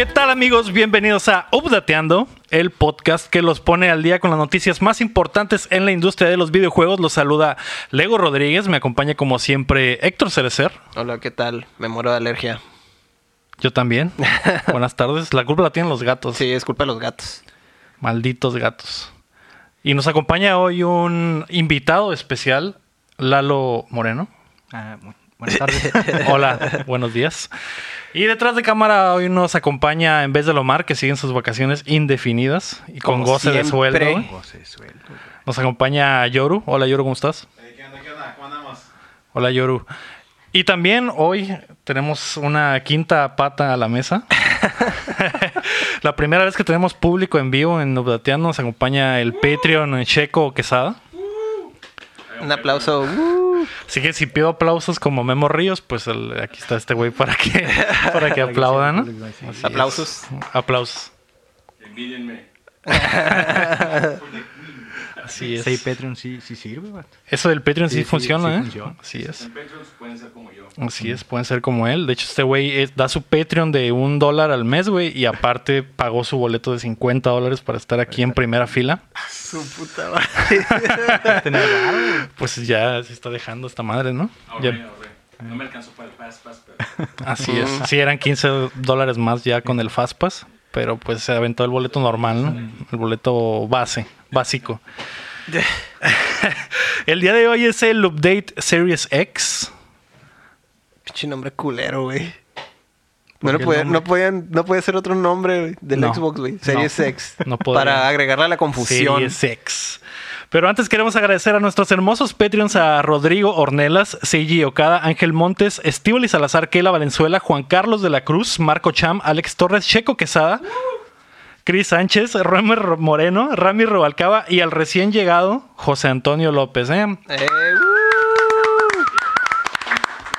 ¿Qué tal amigos? Bienvenidos a Updateando, el podcast que los pone al día con las noticias más importantes en la industria de los videojuegos. Los saluda Lego Rodríguez, me acompaña como siempre Héctor Cerecer. Hola, ¿qué tal? Me muero de alergia. Yo también. Buenas tardes. La culpa la tienen los gatos. Sí, es culpa de los gatos. Malditos gatos. Y nos acompaña hoy un invitado especial, Lalo Moreno. Ah, buenas tardes. Hola, buenos días. Y detrás de cámara hoy nos acompaña en vez de Lomar, que siguen sus vacaciones indefinidas y con Como goce de sueldo. güey. Goce, sueldo. Nos acompaña Yoru. Hola Yoru, ¿cómo estás? ¿Qué onda? ¿Qué onda? ¿Cómo andamos? Hola Yoru. Y también hoy tenemos una quinta pata a la mesa. la primera vez que tenemos público en vivo en Updateando nos acompaña el Patreon Checo Quesada. Un aplauso. Así que si pido aplausos como Memo Ríos, pues el- aquí está este güey para que, para que aplaudan, ¿no? Así es. aplausos. Aplausos. Envídenme. Así es. Sí, Patreon sí, sí sirve, vato. Eso del Patreon sí, Sí, sí, funciona, sí ¿eh? funciona. Así es. En Patreons pueden ser como yo. Así es, pueden ser como él. De hecho, este güey es- da su Patreon de un dólar al mes, güey, y aparte pagó su boleto de 50 dólares para estar aquí en primera fila. Su puta madre. Pues ya se está dejando esta madre, ¿no? Ahorré, Ya- ahorré. No me alcanzó para el Pass Pass, pero... así es. Sí, eran 15 dólares más ya con el Fastpass, pero pues se aventó el boleto normal, ¿no? El boleto base, básico. el día de hoy es el Update Series X. Pinche nombre culero, güey. No, no, podían, no puede ser otro nombre del No. Xbox, güey. Series No. X. Para agregarle a la confusión. Series X. Pero antes queremos agradecer a nuestros hermosos Patreons a Rodrigo Ornelas, Seiji Okada, Ángel Montes, Estíbal y Salazar, Keila Valenzuela, Juan Carlos de la Cruz, Marco Cham, Alex Torres, Checo Quesada, Cris Sánchez, Romer Moreno, Rami Robalcaba y al recién llegado José Antonio López. ¿eh? Eh, uh.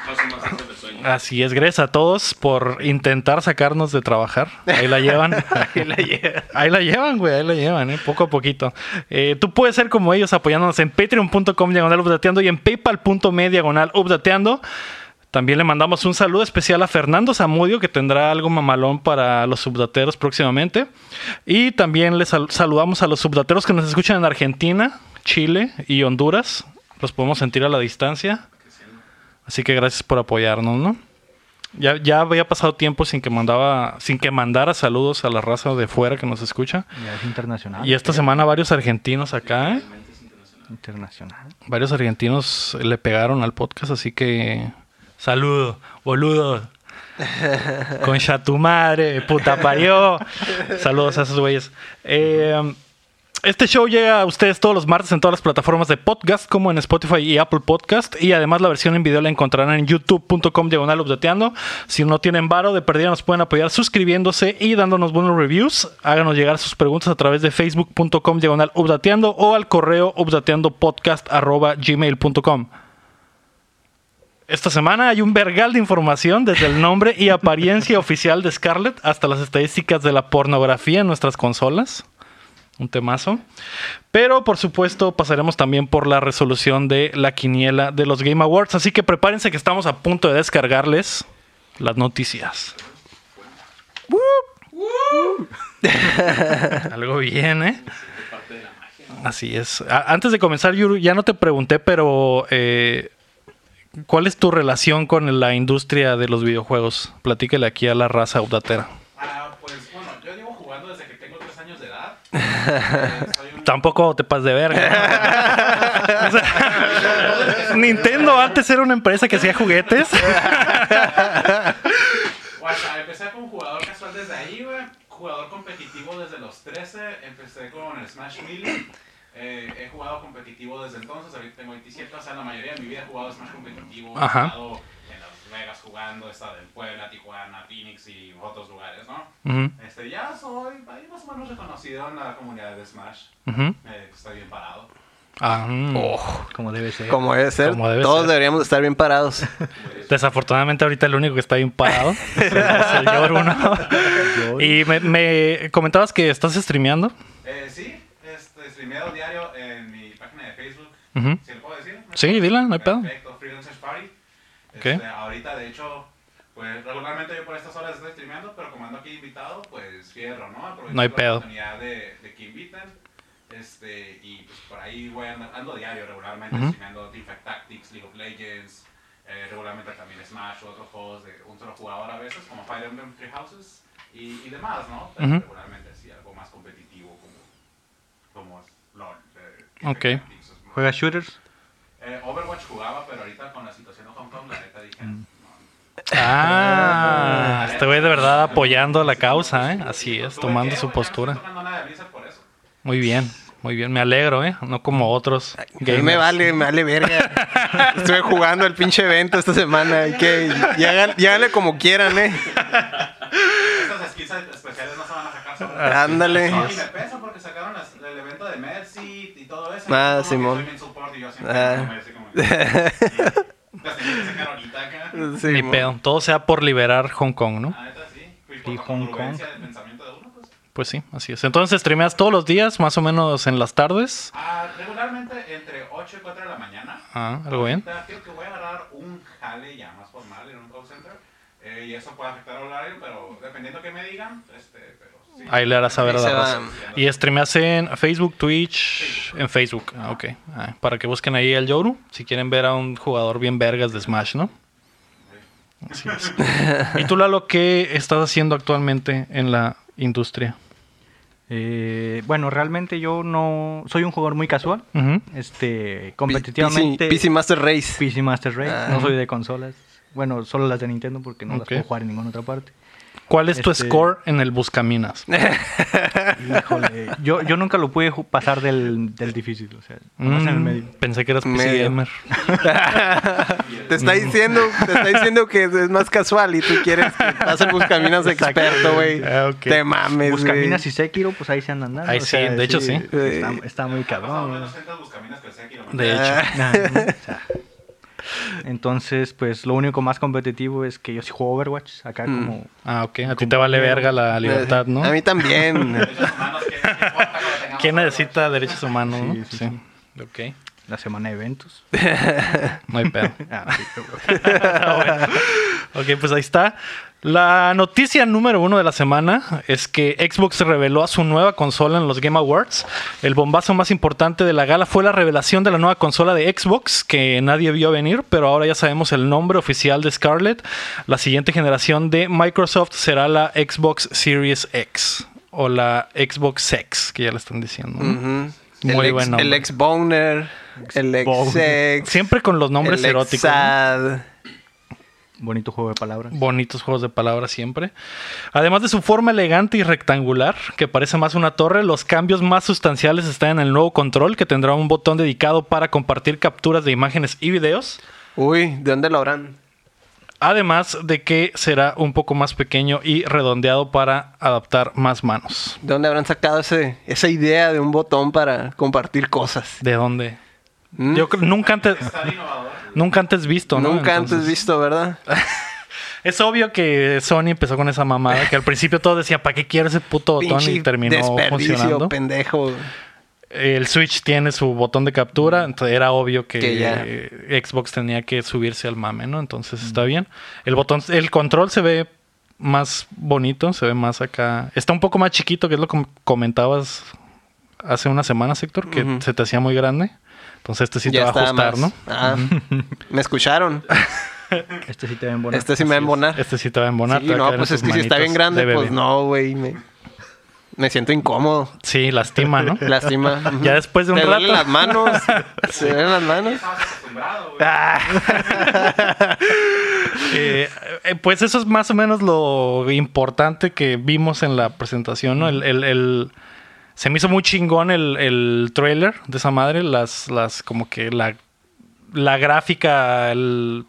Paso más antes del sueño. Así es, gracias a todos por intentar sacarnos de trabajar. Ahí la llevan. Ahí la lleva. Ahí la llevan, güey, ahí la llevan, ¿eh? poco a poquito. Eh, tú puedes ser como ellos apoyándonos en patreon.com diagonal updateando y en paypal.me diagonal updateando. También le mandamos un saludo especial a Fernando Zamudio, que tendrá algo mamalón para los subdateros próximamente. Y también les sal- saludamos a los subdateros que nos escuchan en Argentina, Chile y Honduras. Los podemos sentir a la distancia. Así que gracias por apoyarnos, ¿no? Ya, ya había pasado tiempo sin que mandaba, sin que mandara saludos a la raza de fuera que nos escucha. Ya es internacional. Y esta semana varios argentinos acá, ¿eh? Internacional. Varios argentinos le pegaron al podcast, así que saludo, boludo. Concha tu madre, puta parió. Saludos a esos güeyes. Eh, este show llega a ustedes todos los martes en todas las plataformas de podcast, como en Spotify y Apple Podcast. Y además la versión en video la encontrarán en youtube.com diagonal updateando. Si no tienen varo de perdida, nos pueden apoyar suscribiéndose y dándonos buenos reviews. Háganos llegar sus preguntas a través de facebook.com diagonal updateando o al correo updateandopodcast arroba gmail.com. Esta semana hay un vergal de información desde el nombre y apariencia oficial de Scarlett hasta las estadísticas de la pornografía en nuestras consolas. Un temazo. Pero por supuesto pasaremos también por la resolución de la quiniela de los Game Awards. Así que prepárense que estamos a punto de descargarles las noticias. Algo bien, ¿eh? Así es. A- antes de comenzar, Yuru, ya no te pregunté, pero eh, ¿cuál es tu relación con la industria de los videojuegos? Platícale aquí a la raza updatera. Ah, pues bueno, yo llevo jugando desde que tengo 3 años de edad. Eh, soy un... Tampoco te pases de verga. O sea, Nintendo antes era una empresa que hacía juguetes. Sea, empecé como jugador casual desde ahí, güey. Jugador competitivo desde los 13. Empecé con el Smash Melee. Eh, he jugado competitivo desde entonces. Ahorita tengo 27. O sea, la mayoría de mi vida he jugado Smash competitivo. He Ajá. jugado Vegas jugando. He estado en Puebla, Tijuana, Phoenix y otros lugares, ¿no? Este, ya soy ahí más o menos reconocido en la comunidad de Smash. Eh, estoy bien parado. Ah, mm. Como debe ser. Como debe ser. Como debe Todos ser. deberíamos de estar bien parados. Desafortunadamente ahorita el único que está bien parado es el, es el Yoru, ¿no? Y me, me comentabas que estás streameando. Eh, sí, este, streameo diario en mi página de Facebook. Ujú. ¿Sí lo puedo decir? Sí, dila, no hay pedo. Perfecto, Este, ahorita, de hecho, pues regularmente yo por estas horas estoy streameando, pero como ando aquí invitado, pues fierro, ¿no? Aprovecho No hay la pedo. oportunidad de, de que inviten. Este, y pues por ahí voy ando, ando diario regularmente streameando Teamfight Tactics, League of Legends, eh, regularmente también Smash o otros juegos de un solo jugador a veces, como Fire Emblem Three Houses y, y demás, ¿no? Pero regularmente algo más competitivo como, como LOL. eh, Teamfight Ok. Tactics, es más- ¿Juegas shooters? eh, Overwatch jugaba, pero ahorita con la situación de Hong Kong, la neta dije, Mm. no, Ah, este güey de verdad apoyando la causa, ¿eh? Así es, tomando su postura. Muy bien, muy bien. Me alegro, ¿eh? No como otros A mí me vale, me vale verga. Estuve jugando el pinche evento esta semana. Y que lléganle como quieran, eh. Estas skills especiales no se van a sacar. Ándale. No, y me pesa porque sacaron el evento de Mercy y todo eso. Ah, Simón. Ah. Las que sacar ahorita acá. Sí, Ni pedo. Todo sea por liberar Hong Kong, ¿no? La neta sí. Y Hong congruencia del pensamiento de uno, pues. Pues sí, así es. Entonces, streameas todos los días, más o menos en las tardes. Ah, regularmente entre 8 y 4 de la mañana. Ah, algo bien. Creo que voy a agarrar un jale ya más formal en un call center. eh, y eso puede afectar el horario, pero dependiendo que me digan, sí. Ahí le harás saber a la raza. Y streameas en Facebook, Twitch, en Facebook. Ah, ok. Ah, para que busquen ahí el Yoru, si quieren ver a un jugador bien vergas de Smash, ¿no? Así es. ¿Y tú, Lalo, qué estás haciendo actualmente en la industria? Eh, bueno, realmente yo no soy un jugador muy casual. Este, competitivamente. PC, PC Master Race. PC Master Race. Ah. No soy de consolas. Bueno, solo las de Nintendo porque no las puedo jugar en ninguna otra parte. ¿Cuál es tu Este- score en el Buscaminas? Híjole, yo, yo nunca lo pude pasar del, del difícil, o sea, nomás en el Mm, medio. Pensé que eras PC gamer. Te está diciendo, te está diciendo que es más casual y tú quieres que pase el Buscaminas experto, güey. Ah. Te mames, güey. Buscaminas y Sekiro, pues ahí se andan dando. Ahí sí, sea, de hecho sí. Está, está muy pasado cabrón. menos ¿no? gente buscaminas que el Sekiro. De hecho. Ah. Nah, ¿no? O sea, entonces, pues lo único más competitivo es que yo sí juego Overwatch. Acá Mm. como... Ah, ok. A ti te vale verga la libertad, ¿no? A mí también. Derechos humanos, ¿qué- qué importa que lo tengamos ¿Quién necesita derechos humanos? no? Sí, sí, Ok. La semana de eventos. No hay pedo. Ah, sí, pero- Ok, pues ahí está. La noticia número uno de la semana es que Xbox reveló a su nueva consola en los Game Awards. El bombazo más importante de la gala fue la revelación de la nueva consola de Xbox, que nadie vio venir, pero ahora ya sabemos el nombre oficial de Scarlett. La siguiente generación de Microsoft será la Xbox Series X o la Xbox X, que ya le están diciendo. Muy el ex, buen nombre. El ex Boner. El ex. Sex. Siempre con los nombres el ex eróticos. ¿no? Bonito juego de palabras. Bonitos juegos de palabras siempre. Además de su forma elegante y rectangular, que parece más una torre, los cambios más sustanciales están en el nuevo control, que tendrá un botón dedicado para compartir capturas de imágenes y videos. Uy, ¿de dónde lo habrán? Además de que será un poco más pequeño y redondeado para adaptar más manos. ¿De dónde habrán sacado ese, esa idea de un botón para compartir cosas? ¿De dónde? ¿Mm? Yo creo- nunca antes, nunca antes visto, ¿no? Nunca antes visto, ¿verdad? Es obvio que Sony empezó con esa mamada, que al principio todos decían, ¿para qué quiero ese puto botón? Pinche Y terminó funcionando. pendejo. El Switch tiene su botón de captura, entonces era obvio que, eh, Xbox tenía que subirse al mame, ¿no? Entonces está bien. El botón, el control se ve más bonito, se ve más acá. Está un poco más chiquito, que es lo que comentabas hace unas semanas, Héctor, que se te hacía muy grande. Entonces este sí te va a ajustar, más- ¿no? Ah, ¿Me escucharon? Este sí te ven bonito. Este sí me va a embonar. Este sí te va a embonar. Sí, te va a no, pues es que si está bien grande, de pues no, güey. Me, me siento incómodo. Sí, lastima, ¿no? Lástima. Ya después de un ¿Te duelen rato. las manos? ¿Se duelen las manos? Estabas acostumbrado, güey. Ah. Eh, eh, pues eso es más o menos lo importante que vimos en la presentación, ¿no? El, el- el- se me hizo muy chingón el, el trailer de esa madre, las, las como que la, la gráfica, el,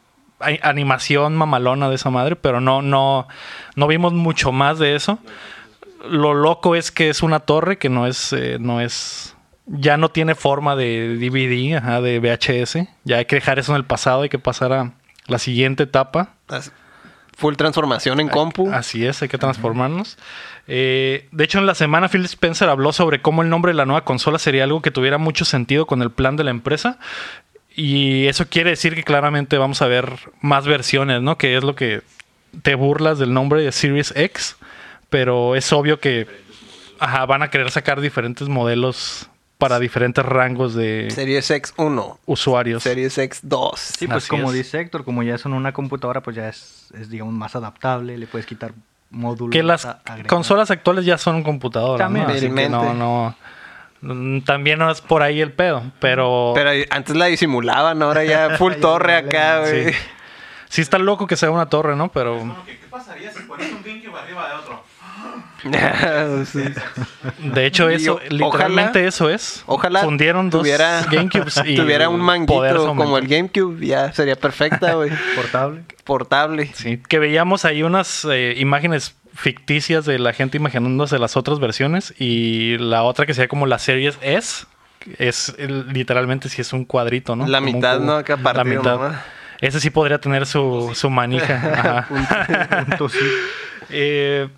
animación mamalona de esa madre, pero no, no, no vimos mucho más de eso. Lo loco es que es una torre que no es, eh, no es, ya no tiene forma de DVD, ajá, de VHS. Ya hay que dejar eso en el pasado, hay que pasar a la siguiente etapa. Full transformación en compu. Así es, hay que transformarnos. Eh, de hecho, en la semana Phil Spencer habló sobre cómo el nombre de la nueva consola sería algo que tuviera mucho sentido con el plan de la empresa. Y eso quiere decir que claramente vamos a ver más versiones, ¿no? Que es lo que te burlas del nombre de Series X, pero es obvio que ajá, van a querer sacar diferentes modelos para diferentes rangos de Series X 1, usuarios. Series X 2. Sí, pues Así como es. dice Héctor, como ya son una computadora, pues ya es, es, digamos, más adaptable, le puedes quitar módulos. que las agregar. consolas actuales ya son computadoras, También. ¿no? Así que no, no. También no es por ahí el pedo, pero, Pero antes la disimulaban, ahora ya full torre acá, güey. sí. Sí está loco que sea una torre, ¿no? Pero ¿Qué pasaría si pones un GameCube arriba de otro? Sí. de hecho eso, literalmente ojalá- eso es. Ojalá fundieron dos tuviera, GameCubes y tuviera un manguito como el. GameCube, ya sería perfecta, güey. portable. Portable. Sí, que veíamos ahí unas eh, imágenes ficticias de la gente imaginándose las otras versiones y la otra que sería como la Series S es literalmente si es un cuadrito, ¿no? La Como mitad. ¿no? Acá La partido, mitad. ¿no? Ese sí podría tener su, su manija. Ajá. Punto sí. Eh,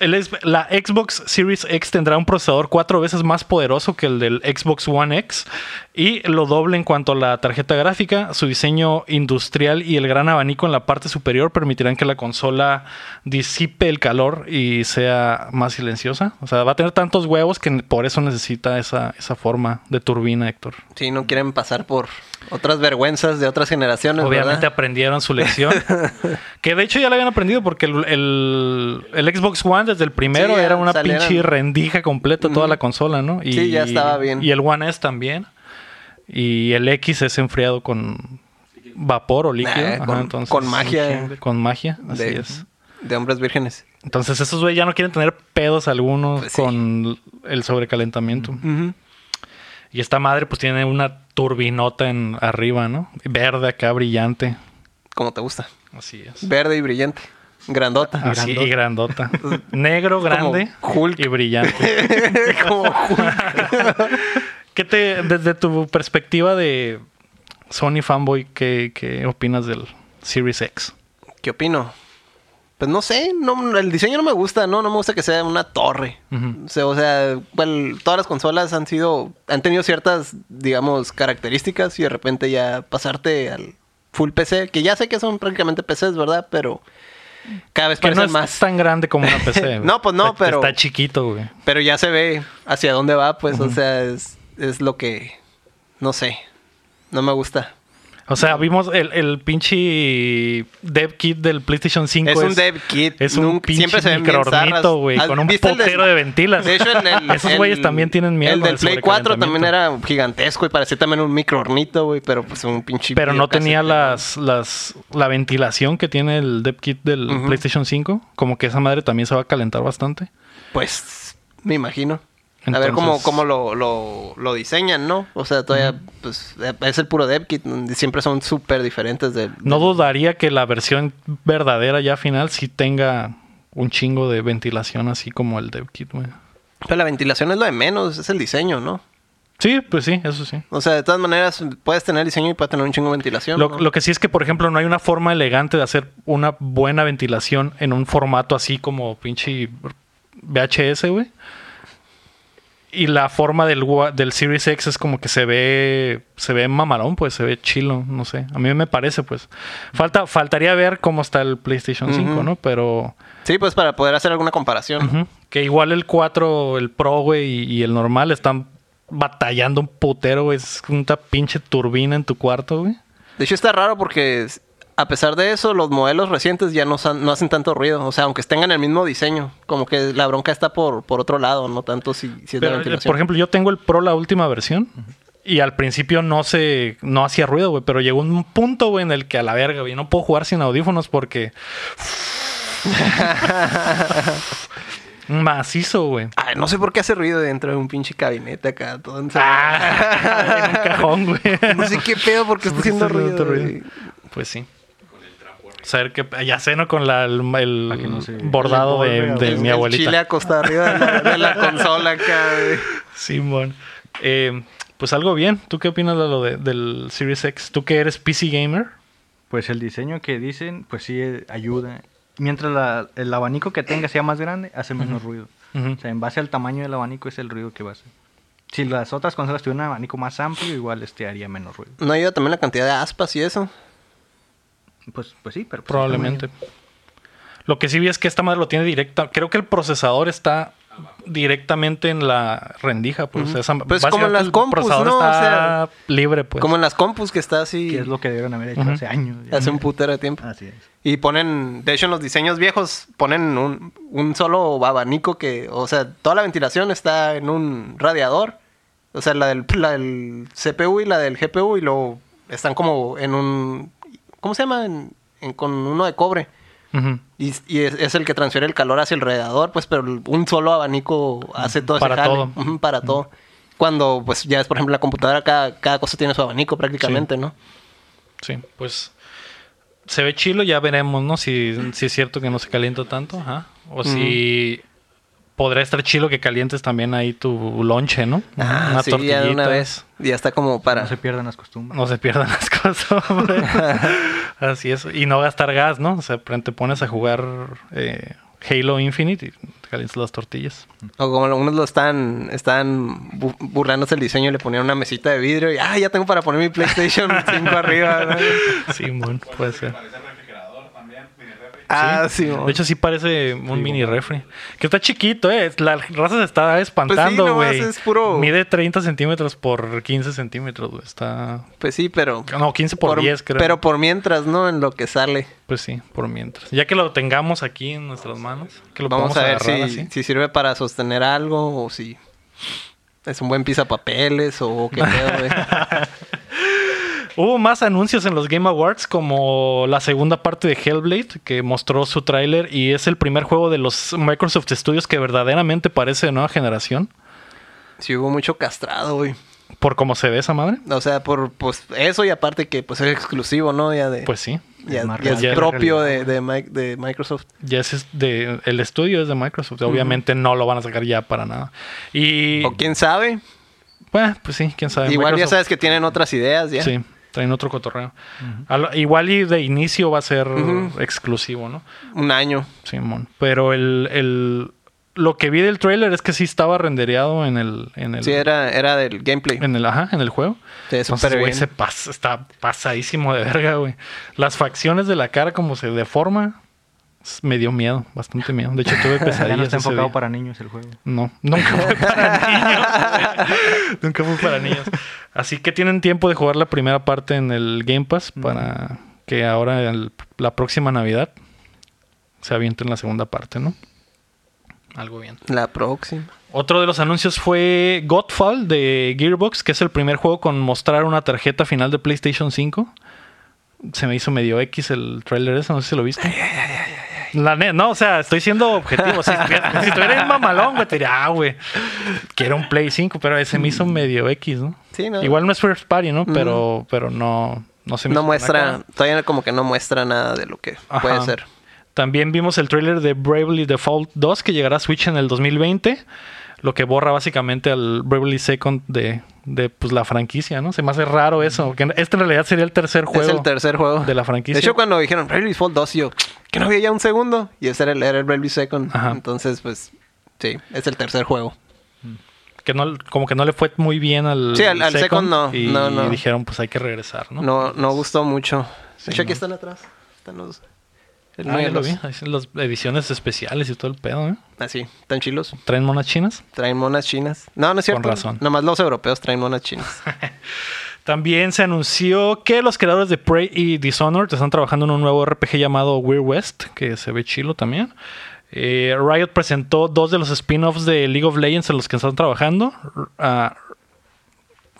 la Xbox Series X tendrá un procesador cuatro veces más poderoso que el del Xbox One X y lo doble en cuanto a la tarjeta gráfica. Su diseño industrial y el gran abanico en la parte superior permitirán que la consola disipe el calor y sea más silenciosa. O sea, va a tener tantos huevos que por eso necesita esa, esa forma de turbina, Héctor. Sí, no quieren pasar por otras vergüenzas de otras generaciones, Obviamente ¿verdad? aprendieron su lección. que de hecho ya la habían aprendido porque el, el- el Xbox One desde el primero Sí, era una salieron. pinche rendija completa toda la consola, ¿no? Y, Sí, ya estaba bien. Y el One S también. Y el X es enfriado con vapor o líquido. Nah, Ajá, con- entonces, con magia. Con magia, así De, es. de hombres vírgenes. Entonces esos güeyes ya no quieren tener pedos algunos Pues sí. con el sobrecalentamiento. Y esta madre pues tiene una turbinota en arriba, ¿no? Verde acá, brillante. Como te gusta. Así es. Verde y brillante. Grandota. Así y grandota. Negro, grande Hulk. y brillante. como Hulk. ¿Qué te, desde tu perspectiva de Sony fanboy, qué, qué opinas del Series X? ¿Qué opino? Pues no sé, no, el diseño no me gusta, ¿no? No me gusta que sea una torre. O sea, o sea, bueno, todas las consolas han sido, han tenido ciertas, digamos, características y de repente ya pasarte al full PC, que ya sé que son prácticamente PCs, ¿verdad? Pero cada vez Que no es más. tan grande como una PC. No, pues no, pero- Está chiquito, güey. Pero ya se ve hacia dónde va, pues, o sea, es, es lo que, no sé, no me gusta. O sea, vimos el, el pinche dev kit del PlayStation 5. Es un dev kit. Es un nunca- pinche siempre se zarras. güey. ¿Has- Con un potero de ventilas. De hecho, el- Esos güeyes también tienen miedo. El del Play 4 también era gigantesco y parecía también un microornito, güey, pero pues un pinche... Pero no tenía las, las, la ventilación que tiene el dev kit del. PlayStation 5. Como que esa madre también se va a calentar bastante. Pues, me imagino. A ver cómo, cómo lo, lo, lo diseñan, ¿no? O sea, todavía, pues, es el puro dev kit. Siempre son súper diferentes del... No dudaría que la versión verdadera ya final sí tenga un chingo de ventilación así como el dev kit, güey. Pero la ventilación es lo de menos, es el diseño, ¿no? Sí, pues sí, eso sí. O sea, de todas maneras, puedes tener diseño y puedes tener un chingo de ventilación. Lo, ¿no? lo que sí es que, por ejemplo, no hay una forma elegante de hacer una buena ventilación en un formato así como pinche VHS, güey. Y la forma del, del Series X es como que se ve se ve mamalón, pues se ve chilo, no sé. A mí me parece, pues. Falta faltaría ver cómo está el PlayStation 5, Ujú. ¿no? Pero Sí, pues para poder hacer alguna comparación. que igual el 4, el Pro, güey, y, y el normal están batallando un putero, güey. Es una pinche turbina en tu cuarto, güey. De hecho, está raro porque a pesar de eso, los modelos recientes ya no, hacen tanto ruido. O sea, aunque tengan el mismo diseño, como que la bronca está por, por otro lado, no tanto si, si es de Pero, eh, ventilación. por ejemplo, yo tengo el Pro, la última versión. Y al principio no se... No hacía ruido, güey. Pero llegó un punto, güey, en el que a la verga, güey. No puedo jugar sin audífonos porque... Macizo, güey. Ay, no sé por qué hace ruido dentro de un pinche gabinete acá, todo. Ah, en un cajón, güey. No sé qué pedo porque está ¿Por qué haciendo ruido. ruido? Pues sí. Saber que ya sé, ¿no? Con la, el, el Para que no se- bordado de, a- mi el abuelita. chile acostado arriba de la, de la consola acá, güey. Simón. Eh, pues algo bien. ¿Tú qué opinas de lo de- del Series X? ¿Tú que eres PC gamer? Pues el diseño que dicen, pues sí eh, ayuda. Mientras la- el abanico que tenga sea más grande, hace menos ruido. O sea, en base al tamaño del abanico es el ruido que va a hacer. Si las otras consolas tuvieran un abanico más amplio, igual este haría menos ruido. No ayuda también la cantidad de aspas y eso. Pues, pues sí, pero... pues, Probablemente. Lo que sí vi es que esta madre lo tiene directa. Creo que el procesador está directamente en la rendija. Pues, esa- Pues como en las el compus, procesador ¿no? O está sea, libre, pues. Como en las compus que está así Que es lo que debieron haber hecho hace años. ya. hace un putero de tiempo. Así es. Y ponen, de hecho en los diseños viejos, ponen un, un solo abanico que, o sea, toda la ventilación está en un radiador. O sea, la del, la del CPU y la del GPU y luego están como en un, ¿cómo se llama? En- en- con uno de cobre. Y, y es, es el que transfiere el calor hacia el radiador, pues, pero un solo abanico hace todo Para ese jale. todo. Para todo. Cuando, pues, ya es, por ejemplo, la computadora, cada, cada cosa tiene su abanico prácticamente, ¿no? Sí, pues se ve chilo, ya veremos, ¿no? Si, si es cierto que no se calienta tanto. O si podrá estar chilo que calientes también ahí tu lonche, ¿no? Ah, Una sí, ya de una tortillita. vez. Ya está como para... No se pierdan las costumbres. No se pierdan las costumbres. Así es. Y no gastar gas, ¿no? O sea, te pones a jugar eh, Halo Infinite y calientas las tortillas. O como algunos lo están, están bu- burlándose el diseño y le ponían una mesita de vidrio y ah, ya tengo para poner mi PlayStation 5 arriba. ¿no? Sí, bueno, puede ser. Parece refrigerador también, mini refri. Ah, sí. De hecho, sí parece un mini refri. Que está chiquito, ¿eh? La raza se está espantando, nomás güey. es puro- Mide 30 centímetros por 15 centímetros, güey. Está... pues sí, pero No, 15 por, 10, creo. Pero por mientras, ¿no? En lo que sale. Pues sí, por mientras. Ya que lo tengamos aquí en nuestras manos, que lo Vamos a ver agarrar si, si sirve para sostener algo o si es un buen pisapapeles o qué pedo, güey. Hubo más anuncios en los Game Awards, como la segunda parte de Hellblade, que mostró su tráiler y es el primer juego de los Microsoft Studios que verdaderamente parece de nueva generación. Sí hubo mucho castrado, güey. Por cómo se ve esa madre. O sea, por pues eso y aparte que pues es exclusivo, ¿no? Ya de... Pues sí. ya, es ya propio de, Microsoft. Ya es de el estudio es de Microsoft. Obviamente no lo van a sacar ya para nada. Y O quién sabe. bueno, pues sí, quién sabe. Igual ya sabes que tienen otras ideas ya. Sí, traen otro cotorreo. Igual y de inicio va a ser exclusivo, ¿no? Un año. Simón. Pero el, el lo que vi del trailer es que sí estaba rendereado en el en el Sí, era, era del gameplay. en el ajá, en el juego. Sí, Entonces, güey, se pasa, está pasadísimo de verga, güey. Las facciones de la cara como se deforma me dio miedo, bastante miedo. De hecho, tuve Ya no pesadillas está enfocado día. para niños el juego. No, nunca fue para niños. nunca fue para niños. Así que tienen tiempo de jugar la primera parte en el Game Pass para que ahora el- la próxima Navidad se avienten la segunda parte, ¿no? Algo bien. La próxima. Otro de los anuncios fue Godfall de Gearbox, que es el primer juego con mostrar una tarjeta final de PlayStation 5. Se me hizo medio X el trailer ese, no sé si lo viste. La no, o sea, estoy siendo objetivo. Si, estuviera- si mamalón, güey, te diría, ah, güey, quiero un Play 5, pero se me hizo medio X, ¿no? Sí, ¿no? Igual no es first party, ¿no? Pero, pero no, no se me No muestra, todavía como que no muestra nada de lo que Ajá. puede ser. También vimos el trailer de Bravely Default 2 que llegará a Switch en el 2020. Lo que borra básicamente al Bravely Second de, de pues, la franquicia, ¿no? Se me hace raro eso. Porque este en realidad sería el tercer juego. es el tercer juego. de la franquicia. De hecho, cuando dijeron Bravely Default 2, yo, que no había ya un segundo. Y ese era el, era el Bravely Second. Ajá. Entonces, pues, sí, es el tercer juego. Que no, como que no le fue muy bien al, Sí, al- al Second no, Y no, no. dijeron, pues hay que regresar, ¿no? No, no gustó mucho. Sí, de hecho, aquí están atrás. Están los... el Ah, ya lo los- vi. Ahí están las ediciones especiales y todo el pedo, ¿eh? Así, están chilos. ¿Traen monas chinas? Traen monas chinas. No, no es cierto. Con razón. Nomás los europeos traen monas chinas. También se anunció que los creadores de Prey y Dishonored están trabajando en un nuevo RPG llamado Weird West, que se ve chilo también. Eh, Riot presentó dos de los spin-offs de League of Legends en los que están trabajando. Ah,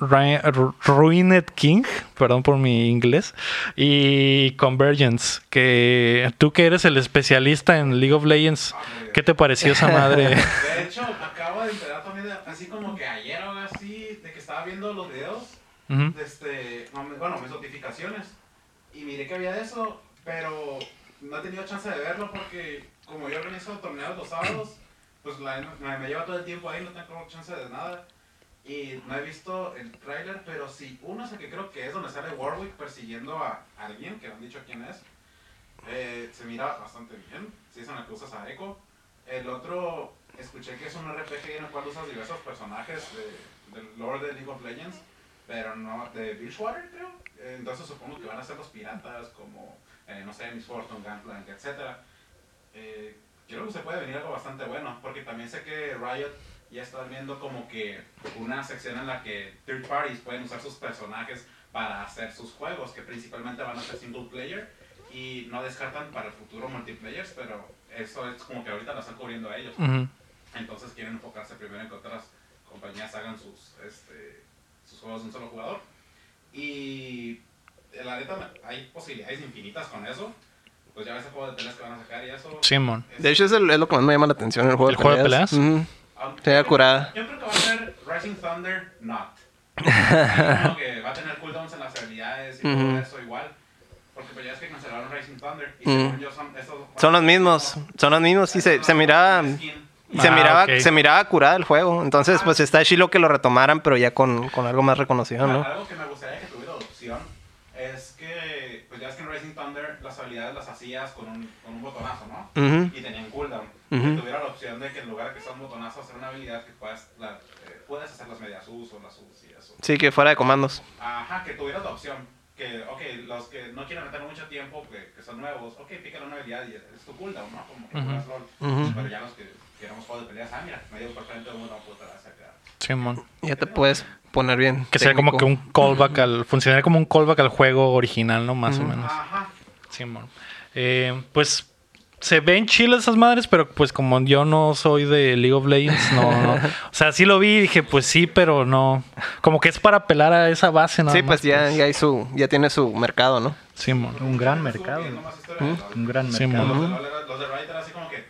Ruined King, perdón por mi inglés, y Convergence, que tú que eres el especialista en League of Legends, ¿qué te pareció esa madre? De hecho, acabo de enterar también, así como que ayer o así, de que estaba viendo los videos, Ujú. de este, bueno, mis notificaciones, y miré que había eso, pero no he tenido chance de verlo porque como yo organizo torneos los sábados, pues la- me, me lleva todo el tiempo ahí, no tengo chance de nada. Y no he visto el tráiler, pero sí, uno es el que creo que es donde sale Warwick persiguiendo a alguien, que no han dicho quién es. Eh, se mira bastante bien, si es en el que usas a Echo. El otro, escuché que es un RPG en el cual usas diversos personajes de, del lore de League of Legends, pero no de Beachwater, creo. Entonces supongo que van a ser los piratas como, eh, no sé, Miss Fortune, Gunplank, etc. eh, creo que se puede venir algo bastante bueno, porque también sé que Riot ya está viendo como que una sección en la que third parties pueden usar sus personajes para hacer sus juegos, que principalmente van a ser single player y no descartan para el futuro multiplayers, pero eso es como que ahorita lo están cubriendo a ellos. Ujú. Entonces quieren enfocarse primero en que otras compañías hagan sus, este, sus juegos de un solo jugador. Y eh, la neta, hay posibilidades infinitas con eso. Pues ya ves el juego de peleas que van a sacar y eso. Simón. es- De hecho, es, el- es lo que más me llama la atención el juego ¿El juego de peleas? Ujú. aunque- Sería curada. Yo creo que va a ser Rising Thunder Not. Como que va a tener cooldowns en las habilidades y Ujú. todo eso igual. Porque pues ya es que cancelaron Rising Thunder. Y Ujú. según yo son estos. Son los mismos, son los mismos y se, se miraba... se, Ah, miraba, ok. se miraba curada el juego. Entonces, pues está chilo que lo retomaran, pero ya con, con algo más reconocido, ¿no? Algo que me gustaría que tuviera opción es que, pues ya es que en Racing Thunder las habilidades las hacías con un, con un botonazo, ¿no? Ujú. Y tenían cooldown. Ujú. Que tuviera la opción de que en lugar de que sea un botonazo, hacer una habilidad que puedas, la, eh, puedes hacer las medias us o las us y eso. Sí, que fuera de comandos. Ajá, que tuvieras la opción. Que, ok, los que no quieren meter mucho tiempo, que, que son nuevos, ok, pícale una habilidad y es, tu cooldown, ¿no? Como que Ujú. juegas LOL. Pero ya los que juego de peleas, ah, mira, medio perfectamente una puta la. Simón. Ya te puedes poner bien. Que sea como que técnico. un callback al. Funcionaría como un callback al juego original, ¿no? Más o menos. Ajá. Simón. Eh, pues se ven chilas esas madres, pero pues como yo no soy de League of Legends, no, no. O sea, sí lo vi y dije, pues sí, pero no. Como que es para apelar a esa base, ¿no? Sí, pues ya, ya, hay su, ya tiene su mercado, ¿no? Simón. Un gran mercado. LOL. Un gran Sí, mercado. mon. Los de, los de Riot era así como que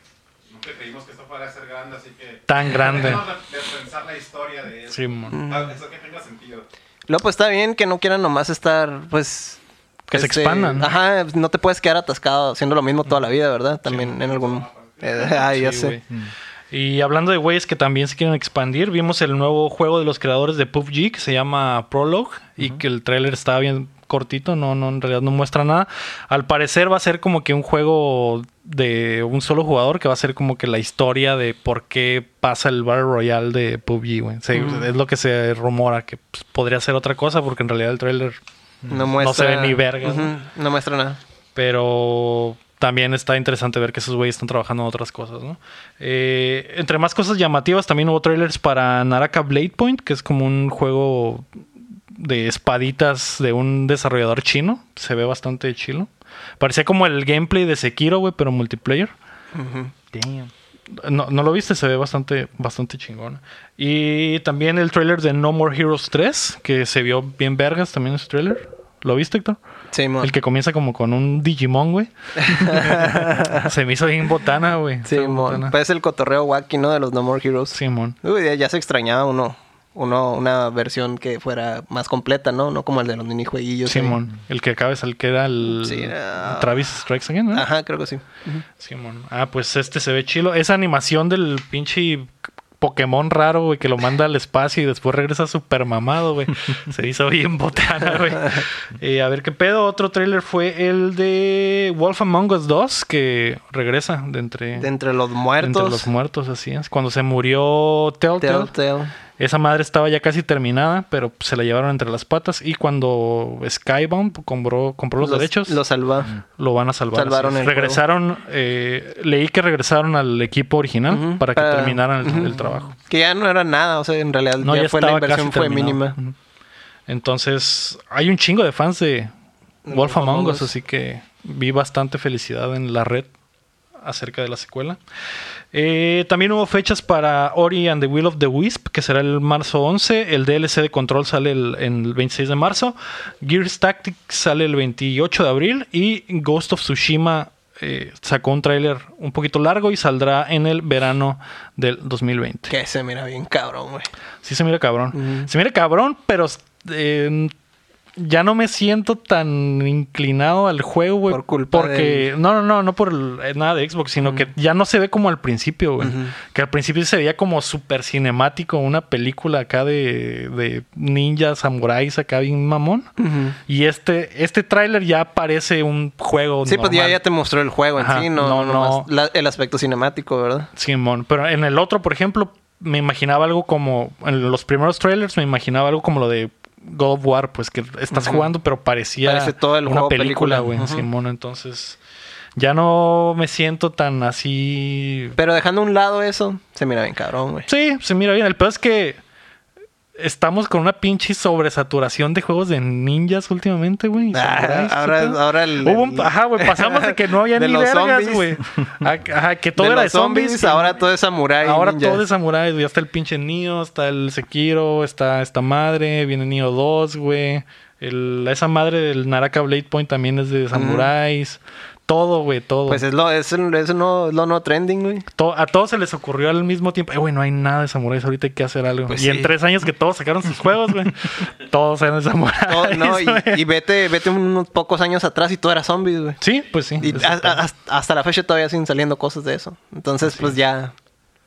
creímos que esto fuera a ser grande, así que... Tan grande. De, pensar la historia de eso. Simón. Ah, Eso que tenga sentido. Luego, pues está bien que no quieran nomás estar, pues. Que se este, expandan, ¿no? Ajá, no te puedes quedar atascado haciendo lo mismo toda la vida, ¿verdad? También en algún. Eh, ah, ya Sí, sé. güey. Y hablando de güeyes que también se quieren expandir, vimos el nuevo juego de los creadores de PUBG que se llama Prologue y que el tráiler estaba bien cortito, no, no, en realidad no muestra nada. Al parecer va a ser como que un juego de un solo jugador que va a ser como que la historia de por qué pasa el Battle Royale de PUBG, güey. Se- Es lo que se rumora, que pues, podría ser otra cosa porque en realidad el tráiler No muestra. se ve ni verga, no muestra nada. pero también está interesante ver que esos güeyes están trabajando en otras cosas, ¿no? Eh, entre más cosas llamativas, también hubo trailers para Naraka Blade Point, que es como un juego de espaditas de un desarrollador chino. Se ve bastante chilo. Parecía como el gameplay de Sekiro, güey, pero multiplayer. Ujú. Damn. No, no lo viste, se ve bastante, bastante chingón. Y también el trailer de No More Heroes 3, que se vio bien vergas también ese trailer. ¿Lo viste, Héctor? Sí. El que comienza como con un Digimon, güey. se me hizo bien botana, güey. Sí, botana. Pues el cotorreo wacky, ¿no? De los No More Heroes. Simón. Uy, ya, ya se extrañaba uno, uno, una versión que fuera más completa, ¿no? No como el de los minijueguillos. ahí. Simón. El que acaba de que era el Sí, Travis Strikes Again, ¿no? Ajá, creo que sí. Simón. Ah, pues este se ve chilo. Esa animación del pinche Pokémon raro, güey, que lo manda al espacio y después regresa súper mamado, güey. Se hizo bien botana, güey. Eh, a ver qué pedo. Otro tráiler fue el de Wolf Among Us 2, que regresa de entre, De entre los muertos. entre los muertos, así es. Cuando se murió Telltale, Telltale. Esa madre estaba ya casi terminada, pero se la llevaron entre las patas. Y cuando Skybound compró, compró los, derechos, Lo salva. lo van a salvar. Salvaron el regresaron, eh, leí que regresaron al equipo original para que para- terminaran el, trabajo. Que ya no era nada, o sea, en realidad No, ya, ya, fue la inversión fue terminado. mínima. Entonces, hay un chingo de fans de Wolf Among Us, así que vi bastante felicidad en la red acerca de la secuela. Eh, también hubo fechas para Ori and the Will of the Wisp, que será el marzo 11. El DLC de Control sale el, el 26 de marzo. Gears Tactics sale el 28 de abril. Y Ghost of Tsushima eh, sacó un tráiler un poquito largo y saldrá en el verano del 2020. Que se mira bien cabrón, güey. Sí se mira cabrón. Se mira cabrón, pero eh, ya no me siento tan inclinado al juego, güey. Por culpa Porque, no, no, no, no por el- eh, nada de Xbox, sino que ya no se ve como al principio, güey. Que al principio se veía como súper cinemático, una película acá de, de ninjas, samuráis, acá bien mamón. Y este, este tráiler ya parece un juego Sí, pues ya, ya te mostró el juego en Ajá, sí, no, no, no, la- el aspecto cinemático, ¿verdad? Simón, pero en el otro, por ejemplo, me imaginaba algo como, en los primeros trailers me imaginaba algo como lo de God of War, pues que estás jugando, pero parecía Parece todo el una película, güey, Ujú. Simón, entonces Ya no me siento tan así. Pero dejando a un lado eso, se mira bien cabrón, güey. Sí, se mira bien. El peor es que estamos con una pinche sobresaturación de juegos de ninjas últimamente, güey. Ah, ahora, ahora el, Hubo un- ajá, güey, pasamos de que no había de ni los vergas, güey. Ajá, que todo de era de zombies, zombies. que- ahora todo es samurai. Ahora todo es samuráis, güey. Ya está el pinche Nio, está el Sekiro, está esta madre, viene Nio 2, güey. El- esa madre del Naraka Blade Point también es de samuráis. Todo, güey, todo. Pues es lo, es, el- es no, lo no trending, güey. To- a todos se les ocurrió al mismo tiempo. Eh, güey, no hay nada de samuráis, ahorita hay que hacer algo. Pues y en sí. tres años que todos sacaron sus juegos, güey, todos eran samuráis. Todo- no, y, vete, vete unos pocos años atrás y todo era zombies, güey. Sí, pues sí. Y a- a- hasta, la fecha todavía siguen saliendo cosas de eso. Entonces, pues ya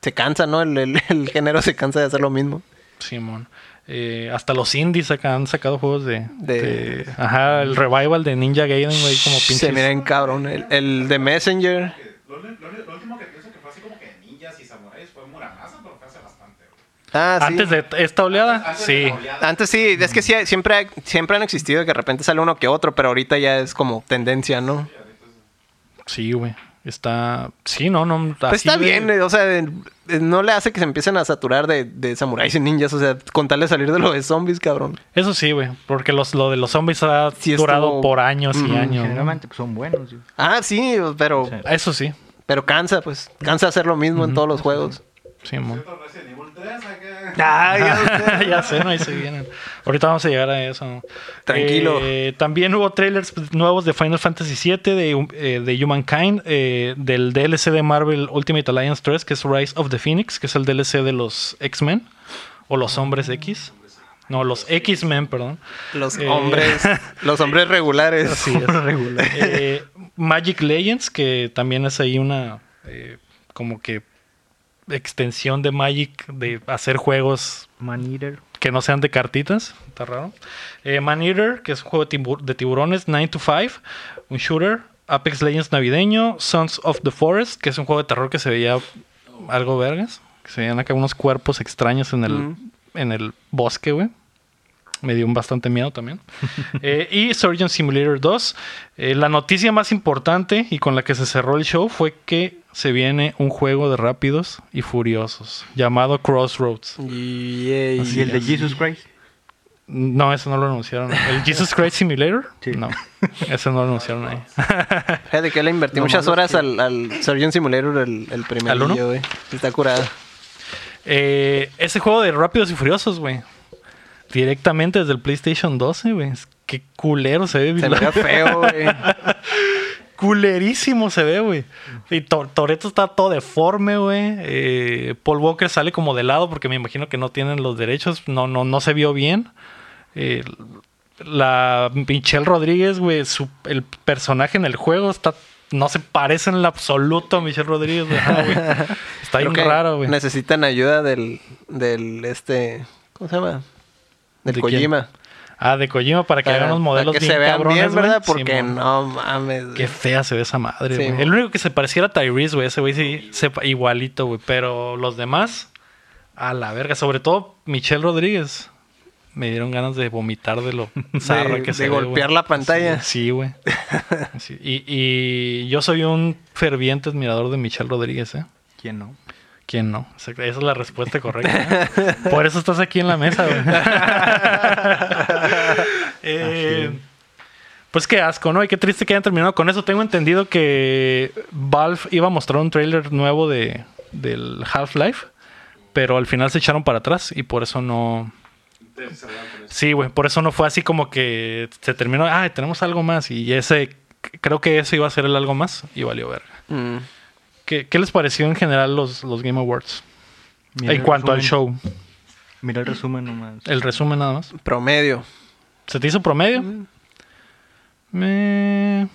se cansa, ¿no? El, el- el género se cansa de hacer lo mismo. Simón. Eh, hasta los indies acá han sacado juegos de, De- de- Ajá, el revival de Ninja Gaiden, güey, como pinches. Se miren cabrón. El, el de Messenger. Lo, lo- lo- lo último que pienso que fue así como que de ninjas y samuráis fue Muramasa, pero fue hace bastante. güey. Ah, sí. Antes de esta oleada, Antes de sí. oleada. Antes sí, es que sí, siempre, siempre han existido que de repente sale uno que otro, pero ahorita ya es como tendencia, ¿no? Sí, güey. Está. Sí, no, no. Pues está de- bien, eh, o sea, eh, no le hace que se empiecen a saturar de, de samuráis y ninjas, o sea, con tal de salir de lo de zombies, cabrón. Eso sí, güey. Porque los, lo de los zombies ha Sí durado estuvo- por años y años. Generalmente pues, son buenos. Ah, sí, pero, Sí. Eso sí. pero cansa, pues, cansa hacer lo mismo en todos los juegos. Sí, mon. Otro Resident Evil 3 acá. Ah, ya sé. ya sé, no, ahí se vienen. Ahorita vamos a llegar a eso. Tranquilo. Eh, también hubo trailers nuevos de Final Fantasy VII, de, eh, de Humankind, eh, del DLC de Marvel Ultimate Alliance 3, que es Rise of the Phoenix, que es el DLC de los X-Men, o los Hombres X. No, los X-Men, perdón. Los Eh. hombres, los hombres regulares. Es. Eh, Magic Legends, que también es ahí una eh, como que extensión de Magic de hacer juegos Man Eater. que no sean de cartitas. Está raro. Eh, Man Eater, que es un juego de, tibu- de tiburones, 9 to 5, un shooter. Apex Legends navideño. Sons of the Forest, que es un juego de terror que se veía algo vergas. Que se veían acá unos cuerpos extraños en el, en el bosque, güey. Me dio un bastante miedo también. Eh, y Surgeon Simulator 2. Eh, la noticia más importante y con la que se cerró el show fue que se viene un juego de rápidos y furiosos llamado Crossroads. ¿Y el de Jesus Christ? No, eso no lo anunciaron. ¿El Jesus Christ Simulator? Sí. No, eso no lo anunciaron ahí. Fíjate que le invertí muchas horas que- al, al Surgeon Simulator, el, el primer ¿Al uno? güey. Está curado. Eh, ese juego de Rápidos y Furiosos, güey. Directamente desde el PlayStation 12, güey. Qué culero se ve. Se mira feo, güey. Culerísimo se ve, güey. Y Tor- Toretto está todo deforme, güey. Eh, Paul Walker sale como de lado porque me imagino que no tienen los derechos. No, no, no se vio bien. Eh, la Michelle Rodríguez, güey, su- el personaje en el juego está no se parece en el absoluto a Michelle Rodríguez, güey. Güey. Está bien raro, güey. Necesitan ayuda del, del, este, ¿cómo se llama? Del ¿De quién? Ah, de Kojima para que hagan unos modelos para que bien se vean cabrones, bien, ¿verdad? Porque no mames. Qué fea se ve esa madre, güey. El único que se pareciera a Tyrese, güey. Ese güey sí, sepa igualito, güey. Pero los demás, a la verga. Sobre todo Michelle Rodríguez. Me dieron ganas de vomitar de lo zarra de, que se de ve, golpear la pantalla. Sí, güey. Sí, Y, y yo soy un ferviente admirador de Michelle Rodríguez, ¿eh? ¿Quién no? ¿Quién no? Esa esa es la respuesta correcta. ¿eh? Por eso estás aquí en la mesa, güey. Eh, pues qué asco, ¿no? Y qué triste que hayan terminado con eso. Tengo entendido que Valve iba a mostrar un trailer nuevo de, del Half-Life, pero al final se echaron para atrás y por eso no... Sí, güey, por eso no fue así como que se terminó, ah, tenemos algo más y ese, creo que ese iba a ser el algo más y valió ver. Mm. ¿Qué, qué les pareció en general los, los Game Awards? Mira en cuanto al show, Mira el resumen nomás. el resumen nada más. Promedio. ¿Se te hizo promedio? Eh,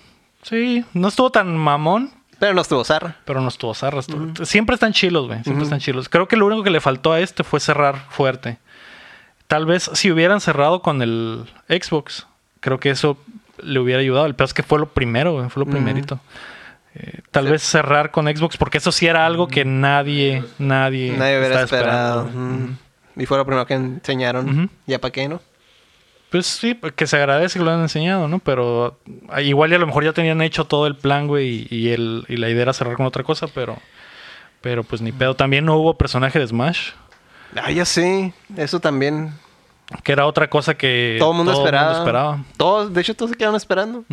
sí, no estuvo tan mamón, Pero no estuvo zarra. pero no estuvo zarra. estuvo- Siempre están chilos, güey. Siempre están chilos. Creo que lo único que le faltó a este fue cerrar fuerte. Tal vez si hubieran cerrado con el Xbox, creo que eso le hubiera ayudado. El peor es que fue lo primero, güey. Fue lo primerito. Eh, tal vez cerrar con Xbox, porque eso sí era algo que nadie, nadie, Nadie hubiera esperado. esperando. Mm. Y fue lo primero que enseñaron. Ujú. ¿Ya para qué, no? Pues sí, que se agradece que lo han enseñado, ¿no? Pero ah, igual y a lo mejor ya tenían hecho todo el plan, güey, y, y el, y la idea era cerrar con otra cosa, pero... Pero pues ni pedo. También no hubo personaje de Smash, Ah, ya sé. Eso también. Que era otra cosa que Todo el mundo esperaba. esperaba. Todos, de hecho, todos se quedaron esperando.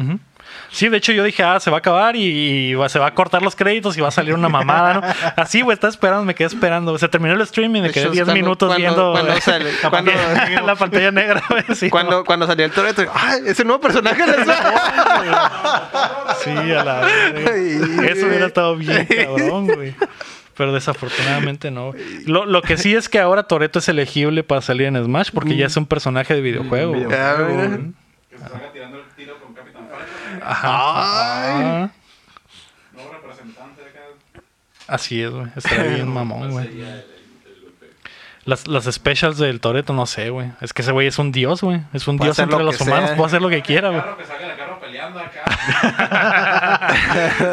Sí, de hecho yo dije, ah, se va a acabar y, y se va a cortar los créditos y va a salir una mamada, ¿no? Así, güey, estaba esperando, me quedé esperando. Se terminó el streaming, me De quedé hecho, 10 cuando- minutos cuando- viendo cuando sale- la, cuando- pantalla, la pantalla negra. sí, Cuando, cuando salió el Toreto, ¡ay! Ese nuevo personaje de Sí, a la Eso hubiera estado bien cabrón, güey. Pero desafortunadamente no. Lo, lo que sí es que ahora Toreto es elegible para salir en Smash porque ya es un personaje de videojuego. Mm. Ah, mira. Que se salga tirando el tiro con Capitán Falcon. Ajá. Nuevo representante de acá. Así es, güey. Estaría bien mamón, güey. Las, las specials del Toreto, no sé, güey. Es que ese güey es un dios, güey. Es un Puede dios entre lo los humanos. sea. Puede hacer lo que quiera, güey. Que salga de carro peleando acá.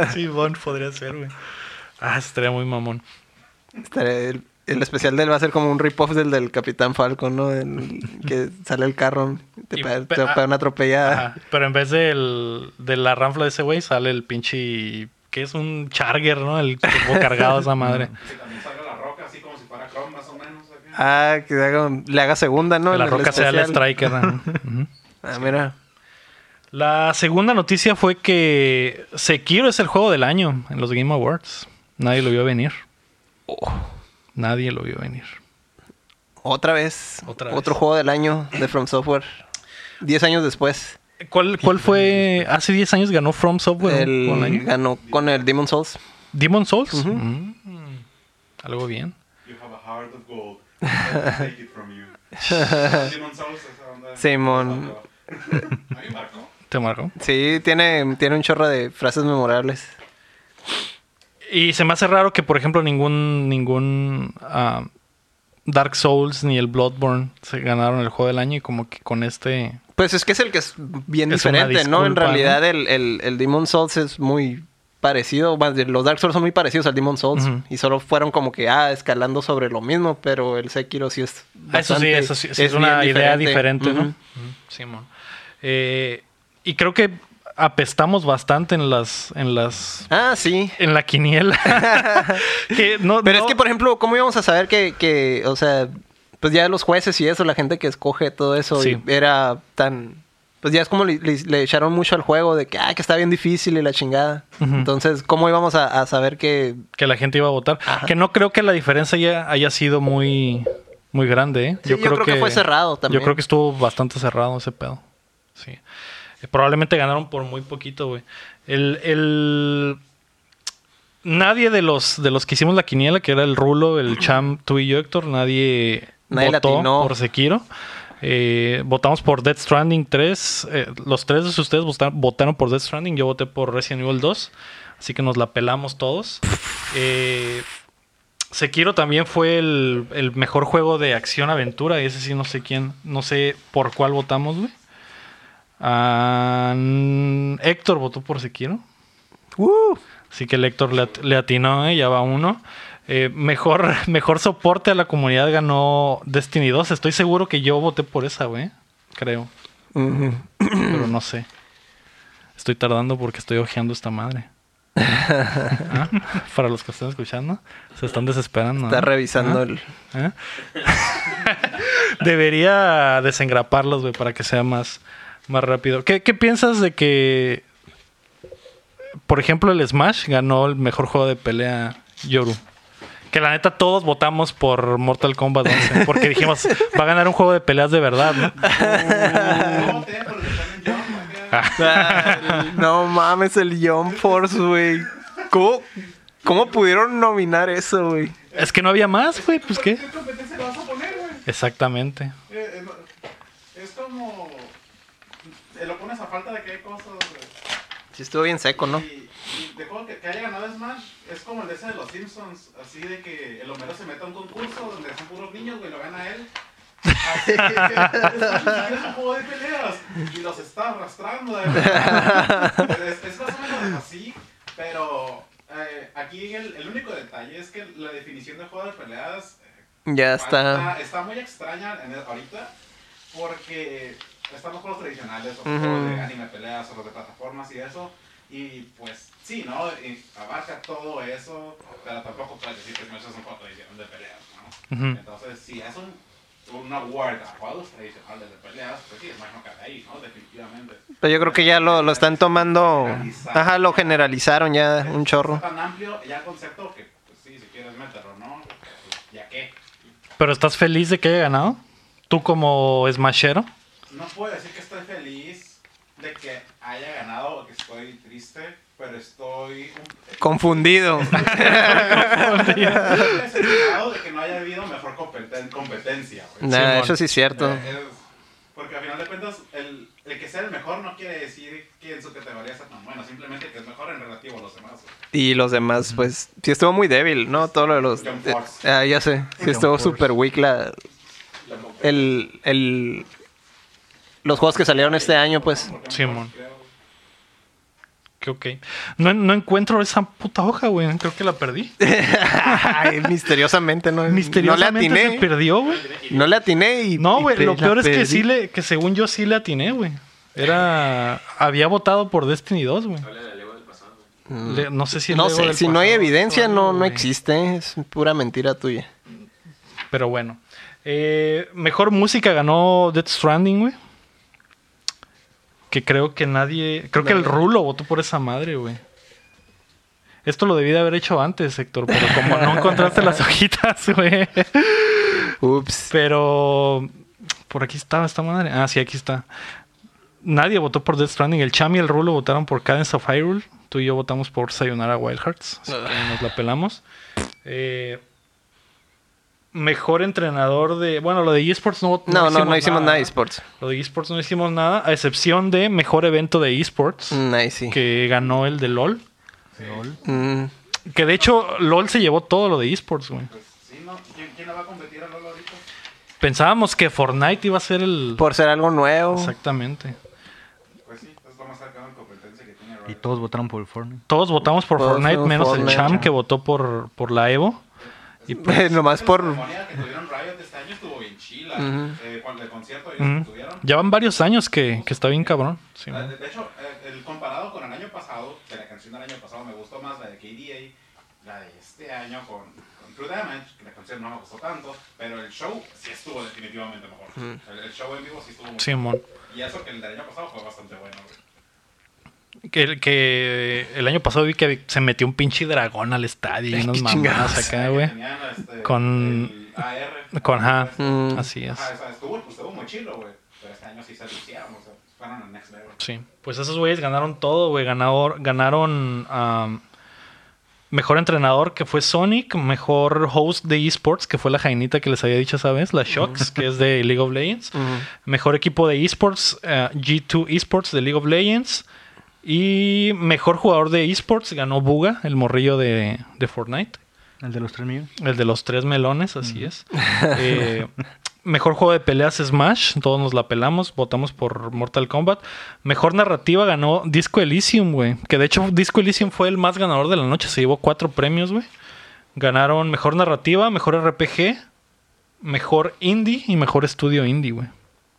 Sí, Bon podría ser, güey. Ah, estaría muy mamón. Estaré- El, el especial de él va a ser como un rip-off del del Capitán Falcon, ¿no? El- que sale el carro, te Y pega, una atropellada. Ajá. Pero en vez del, de la ranfla de ese güey, sale el pinche. que es un charger, ¿no? El tuvo cargado esa madre. Que también salga la roca así como si fuera Chrome más o menos. acá. Ah, que haga le haga segunda, ¿no? Que la En el roca sea el striker. Ah, mira. La segunda noticia fue que Sekiro es el juego del año en los Game Awards. Nadie lo vio venir. Oh, Nadie lo vio venir. otra vez. Otra vez. Otro juego del año de From Software. Diez años después. ¿Cuál, cuál fue? Hace 10 años ganó From Software. el. ¿Un año? ganó con el Demon Souls. Demon Souls. Mm, algo bien. You have a heart of gold. Take it from you. Demon Souls, marcó. ¿Te marcó? Sí, tiene, tiene un chorro de frases memorables. Y se me hace raro que, por ejemplo, ningún ningún ah, Dark Souls ni el Bloodborne se ganaron el juego del año y como que con este... Pues es que es el que es bien Es una diferente, ¿no? En realidad ¿no? El, el, el Demon Souls es muy parecido. más bien, Los Dark Souls son muy parecidos al Demon Souls. Y solo fueron como que, ah, escalando sobre lo mismo. Pero el Sekiro sí es. Ah, Eso sí, bastante- eso sí, sí es, una bien idea diferente, ¿no? Simón. Eh, y creo que apestamos bastante en las... En las Ah, sí. en la quiniela. que no, Pero no- es que, por ejemplo, ¿cómo íbamos a saber que, que, o sea, pues ya los jueces y eso, la gente que escoge todo eso, Sí. y era tan... Pues ya es como le, le- le echaron mucho al juego de que, ah, que está bien difícil y la chingada. Entonces, ¿cómo íbamos a, a saber que... que la gente iba a votar. Ajá. Que no creo que la diferencia ya haya sido muy, muy grande. ¿eh? Sí, yo creo que fue cerrado también. Yo creo que estuvo bastante cerrado ese pedo. Sí. Probablemente ganaron por muy poquito, güey. El, el... Nadie de los, de los que hicimos la quiniela, que era el Rulo, el Cham, tú y yo, Héctor, nadie, Nadie votó latinó. por Sekiro. Eh, votamos por Death Stranding 3. Eh, los tres de ustedes votaron, votaron por Death Stranding. Yo voté por Resident Evil 2. Así que nos la pelamos todos. Eh, Sekiro también fue el, el mejor juego de acción-aventura. Y ese sí no sé quién, no sé por cuál votamos, güey. Héctor votó por Sekiro. ¡Uh! Así que el Héctor le, at- le atinó, ¿eh? ya va uno. Eh, mejor, mejor soporte a la comunidad ganó Destiny 2. Estoy seguro que yo voté por esa, güey. Creo. Pero no sé. Estoy tardando porque estoy hojeando esta madre. ¿Ah? Para los que están escuchando, se están desesperando. Está revisando ¿Ah? el... ¿Eh? Debería desengraparlos, güey, para que sea más, más rápido. ¿Qué, qué piensas de que, por ejemplo, el Smash ganó el mejor juego de pelea Yoru? Que la neta todos votamos por Mortal Kombat 11, porque dijimos, va a ganar un juego de peleas de verdad, ¿no? No mames, el Jump Force, güey. ¿Cómo, ¿Cómo pudieron nominar eso, güey? Es que no había más, güey, pues qué. ¿Qué competencia le vas a poner, güey? Exactamente. Eh, eh, Es como. Eh, Lo pones a falta de que hay cosas. güey. Sí estuvo bien seco, ¿no? Y, y de juego que, que haya ganado Smash es como el de ese de los Simpsons, así de que el Homero se mete a un concurso donde son puros niños, güey, lo gana él. Así que Smash es un juego de peleas y los está arrastrando. de. Es, es más o menos así, pero eh, aquí el, el único detalle es que la definición de juego de peleas eh, Ya está. Está, está muy extraña en el- ahorita porque están los juegos tradicionales, o los juegos de anime peleas, o los de plataformas y eso. Y pues sí, ¿no? Y abarca todo eso, pero tampoco puedes decir que Smash es un juego tradicional de peleas, ¿no? Ujú. Entonces, si es un, un award a juegos tradicionales de peleas, pues sí, Smash no cabe ahí, ¿no? Definitivamente. Pero yo creo que ya lo, lo están tomando. Ajá, lo generalizaron ya un chorro. Tan amplio ya el concepto que, pues sí, si quieres meterlo, ¿no? Pues, ya qué. ¿Pero estás feliz de que haya ganado? ¿Tú como Smashero? No puedo decir que estoy feliz de que haya ganado o que estoy triste, pero estoy un- Confundido. decepcionado de que no haya habido mejor competen- competencia. Nah, eso sí es cierto. Eh, es- porque al final de cuentas, el, el que sea el mejor no quiere decir que en su categoría sea tan bueno, simplemente que es mejor en relativo a los demás. Y los demás, pues, sí estuvo muy débil, ¿no? Todo lo de los... Eh, ah, ya sé. Sí estuvo super weak la... El... el los juegos que salieron este año, pues. Simón. Que ok. No, no encuentro esa puta hoja, güey. Creo que la perdí. Ay, misteriosamente, ¿no? Misteriosamente no le se perdió, güey. No le atiné y... No, güey. Lo peor es que perdí. sí le... Que según yo sí le atiné, güey. Era... Había votado por Destiny 2, güey. Le- No sé si... No sé, si no hay evidencia, no, no existe. Es pura mentira tuya. Pero bueno. Eh, mejor música ganó Death Stranding, güey. Que creo que nadie. Creo que el Rulo votó por esa madre, güey. Esto lo debí de haber hecho antes, Héctor, pero como no encontraste las hojitas, güey. Ups. Pero. Por aquí estaba esta madre. Ah, sí, aquí está. Nadie votó por Death Stranding. El Cham y el Rulo votaron por Cadence of Hyrule. Tú y yo votamos por Sayonara Wild Hearts. Así que nos la pelamos. Eh, mejor entrenador de. Bueno, lo de eSports no No, no, no hicimos nada de esports. Lo de eSports no hicimos nada, a excepción de mejor evento de eSports. Mm, ahí sí. Que ganó el de LOL. Mm, Que de hecho, LOL se llevó todo lo de eSports, güey. Pues sí, ¿no? ¿Quién, quién la va a competir a LoL ahorita? Pensábamos que Fortnite iba a ser el. por ser algo nuevo. Exactamente. Pues sí, es lo más cercano en competencia que tiene Y todos votaron por el Fortnite. Todos votamos por Todos Fortnite, menos el. Cham que votó por, por la Evo. Y pues, Nomás La por... que tuvieron Riot este año estuvo bien chila. Eh, cuando el concierto ellos que tuvieron. Ya van varios años que, que está bien cabrón. Sí, de, de hecho, eh, el comparado con el año pasado, de la canción del año pasado me gustó más la de KDA, la de este año con, con True Damage, que la canción no me gustó tanto, pero el show sí estuvo definitivamente mejor. el, el show en vivo sí estuvo muy Simón. Y eso que el del año pasado fue bastante bueno. güey. Que, que el año pasado vi que se metió un pinche dragón al estadio y qué mamadas acá, güey. este, Con- el AR. Con ajá. Mm. Así es. Ajá, o sea, estuvo, estuvo muy chilo, güey. Pero este año sí se lucieron, o sea, fueron al next level. Sí, pues esos güeyes ganaron todo, güey. Ganador, ganaron mejor entrenador que fue Sonic, mejor host de esports que fue la Jainita que les había dicho esa vez, la Shox, que es de League of Legends. Ujú. Mejor equipo de esports, eh, G2 Esports de League of Legends. Y mejor jugador de esports ganó Buga, el morrillo de, de Fortnite. El de los 3 millones. El de los tres melones, así es. Eh, mejor juego de peleas Smash, todos nos la pelamos, votamos por Mortal Kombat. Mejor narrativa ganó Disco Elysium, güey. Que de hecho Disco Elysium fue el más ganador de la noche, se llevó cuatro premios, güey. Ganaron mejor narrativa, mejor RPG, mejor indie y mejor estudio indie, güey.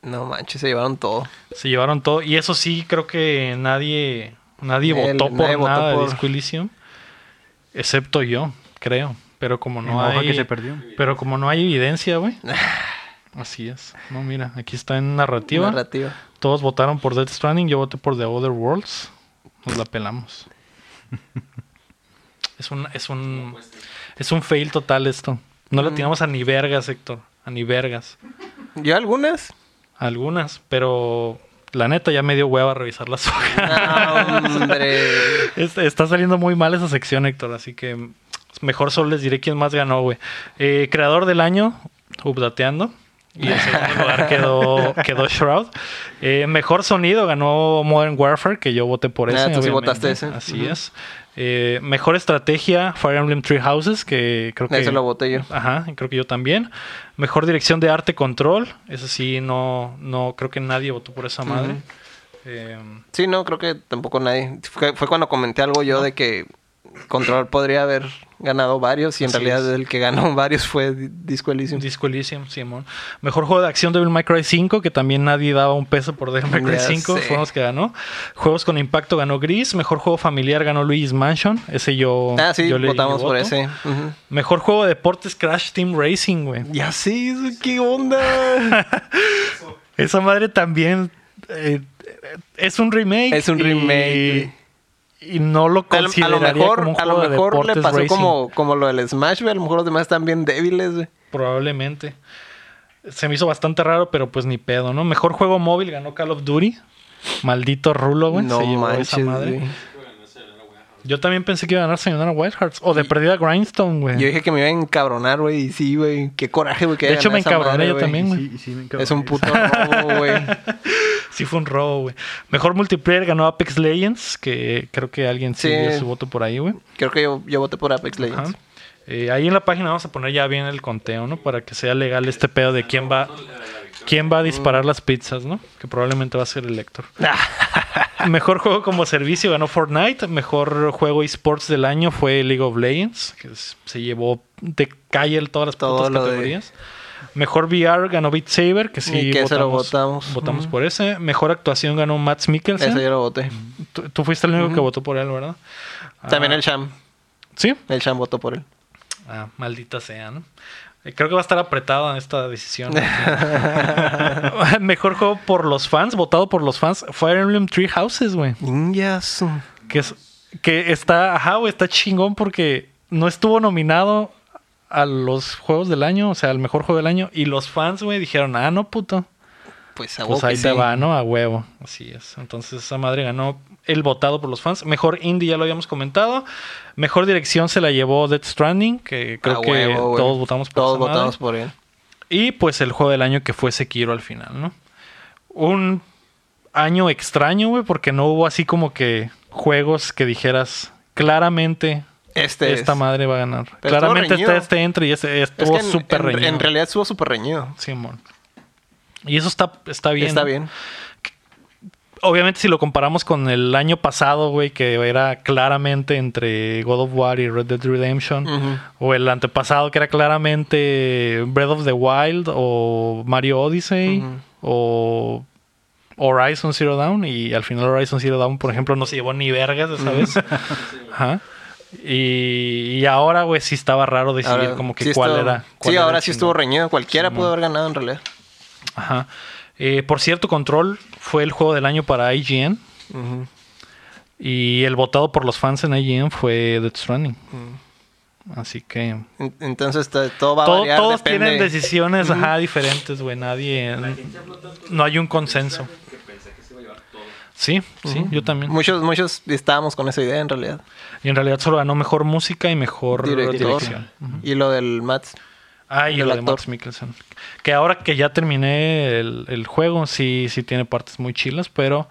No manches, se llevaron todo. Se llevaron todo. Y eso sí, creo que nadie, nadie El- votó por nadie votó nada de Disco Elysium. Excepto yo, creo. Pero como no la hay... que se perdió. Pero como no hay evidencia, güey. Así es. No, mira, aquí está en narrativa. Narrativa. Todos votaron por Death Stranding, yo voté por The Other Worlds. Nos la pelamos. es un, es un, es un fail total esto. No Mm. le tiramos a ni vergas, Héctor. A ni vergas. ¿Yo algunas? Algunas, pero la neta ya me dio hueva revisar las hojas. No, hombre. Es- Está saliendo muy mal esa sección, Héctor, así que mejor solo les diré quién más ganó, güey. Eh, creador del año, Updateando. Y en segundo lugar quedó, quedó Shroud. Eh, mejor sonido ganó Modern Warfare, que yo voté por Ah, ese. tú sí votaste ese. Así es. Eh, mejor estrategia, Fire Emblem Three Houses, que creo que. Lo voté yo. Ajá, creo que yo también. Mejor dirección de arte, Control. Ese sí, no, no creo que nadie votó por esa madre. Eh, Sí, no, creo que tampoco nadie. Fue, fue cuando comenté algo yo de que Control podría haber ganado varios y en Así realidad es. el que ganó varios fue Di- Disco Elysium. Disco Elysium, Simón. Mejor juego de acción Devil May Cry 5, que también nadie daba un peso por Devil May Cry Ya 5, sé. fueron los que ganó. Juegos con impacto ganó Gris. Mejor juego familiar ganó Luigi's Mansion. Ese yo. Ah, sí, yo votamos por ese. Mejor juego de deportes Crash Team Racing, güey. Ya sí, ¿qué onda? Esa madre también eh, es un remake. es un remake. Y, no lo A lo, a lo consideraría mejor, como un a lo de mejor le pasó racing. como, como lo del Smash, güey. A lo mejor los demás están bien débiles, güey. Probablemente. Se me hizo bastante raro, pero pues ni pedo, ¿no? Mejor juego móvil ganó Call of Duty. Maldito rulo, güey. No se llevó esa madre. güey. Yo también pensé que iba a ganar Sayonara Whitehearts. O de perdida Grindstone, güey. Yo dije que me iba a encabronar, güey. Y sí, güey. Qué coraje, güey. que De hecho, me encabroné madre, yo también, güey. Sí, sí, me encabroné. Es un puto robo, güey. Sí fue un robo, güey. Mejor multiplayer ganó Apex Legends, que creo que alguien sí, Sí. dio su voto por ahí, güey. Creo que yo, yo voté por Apex Ajá. Legends. Eh, ahí en la página vamos a poner ya bien el conteo, ¿no? Para que sea legal este pedo de quién va, quién va a disparar las pizzas, ¿no? Que probablemente va a ser el Héctor. Mejor juego como servicio ganó Fortnite. Mejor juego esports del año fue League of Legends, que se llevó de calle todas las Todo putas lo de- categorías. Mejor VR ganó Beat Saber, que sí que ese lo votamos, votamos. votamos por ese. Mejor actuación ganó Matt Mikkelsen. Ese yo lo voté. Tú, tú fuiste el único que votó por él, ¿verdad? También Ah, el Sham. ¿Sí? El Sham votó por él. Ah, maldita sea, ¿no? Eh, Creo que va a estar apretada esta decisión. Mejor juego por los fans, votado por los fans, Fire Emblem Three Houses, güey. Ninjas. Que, es, que está, ajá, güey, está chingón porque no estuvo nominado a los juegos del año, o sea, al mejor juego del año. Y los fans, güey, dijeron, ah, no, puto. Pues a Pues ahí sí. va, ¿no? A huevo. Así es. Entonces esa madre ganó el votado por los fans. Mejor indie, ya lo habíamos comentado. Mejor dirección se la llevó Death Stranding, que creo A que huevo, todos votamos por Todos esa madre. votamos por él. Y pues el juego del año que fue Sekiro al final, ¿no? Un año extraño, güey, porque no hubo así como que juegos que dijeras claramente Este esta es. madre va a ganar. Pero claramente está este entre y ese Es estuvo que en- súper reñido. en realidad estuvo súper reñido. Simón. Y eso está, está bien. Está bien. Obviamente, si lo comparamos con el año pasado, güey, que era claramente entre God of War y Red Dead Redemption, o el antepasado, que era claramente Breath of the Wild o Mario Odyssey, o Horizon Zero Dawn, y al final Horizon Zero Dawn, por ejemplo, no se llevó ni vergas esa vez. Ajá. Y, y ahora, güey, sí estaba raro decidir Ahora, como que sí cuál estuvo- era. cuál Sí, era ahora sí estuvo reñido. Cualquiera pudo haber ganado en realidad. Ajá. Eh, por cierto, Control fue el juego del año para IGN. Ujú. Y el votado por los fans en IGN fue Death Stranding. Así que. En- Entonces to- todo va a todo- variar. todos depende. tienen decisiones ajá, diferentes, güey. Nadie. No hay un consenso. Sí, sí, yo también. Muchos, muchos estábamos con esa idea en realidad. Y en realidad solo ganó mejor música y mejor Director. dirección. Y lo del Mats. Ah, y lo de actor. Max Mikkelsen. Que ahora que ya terminé el, el juego, sí, sí tiene partes muy chilas, pero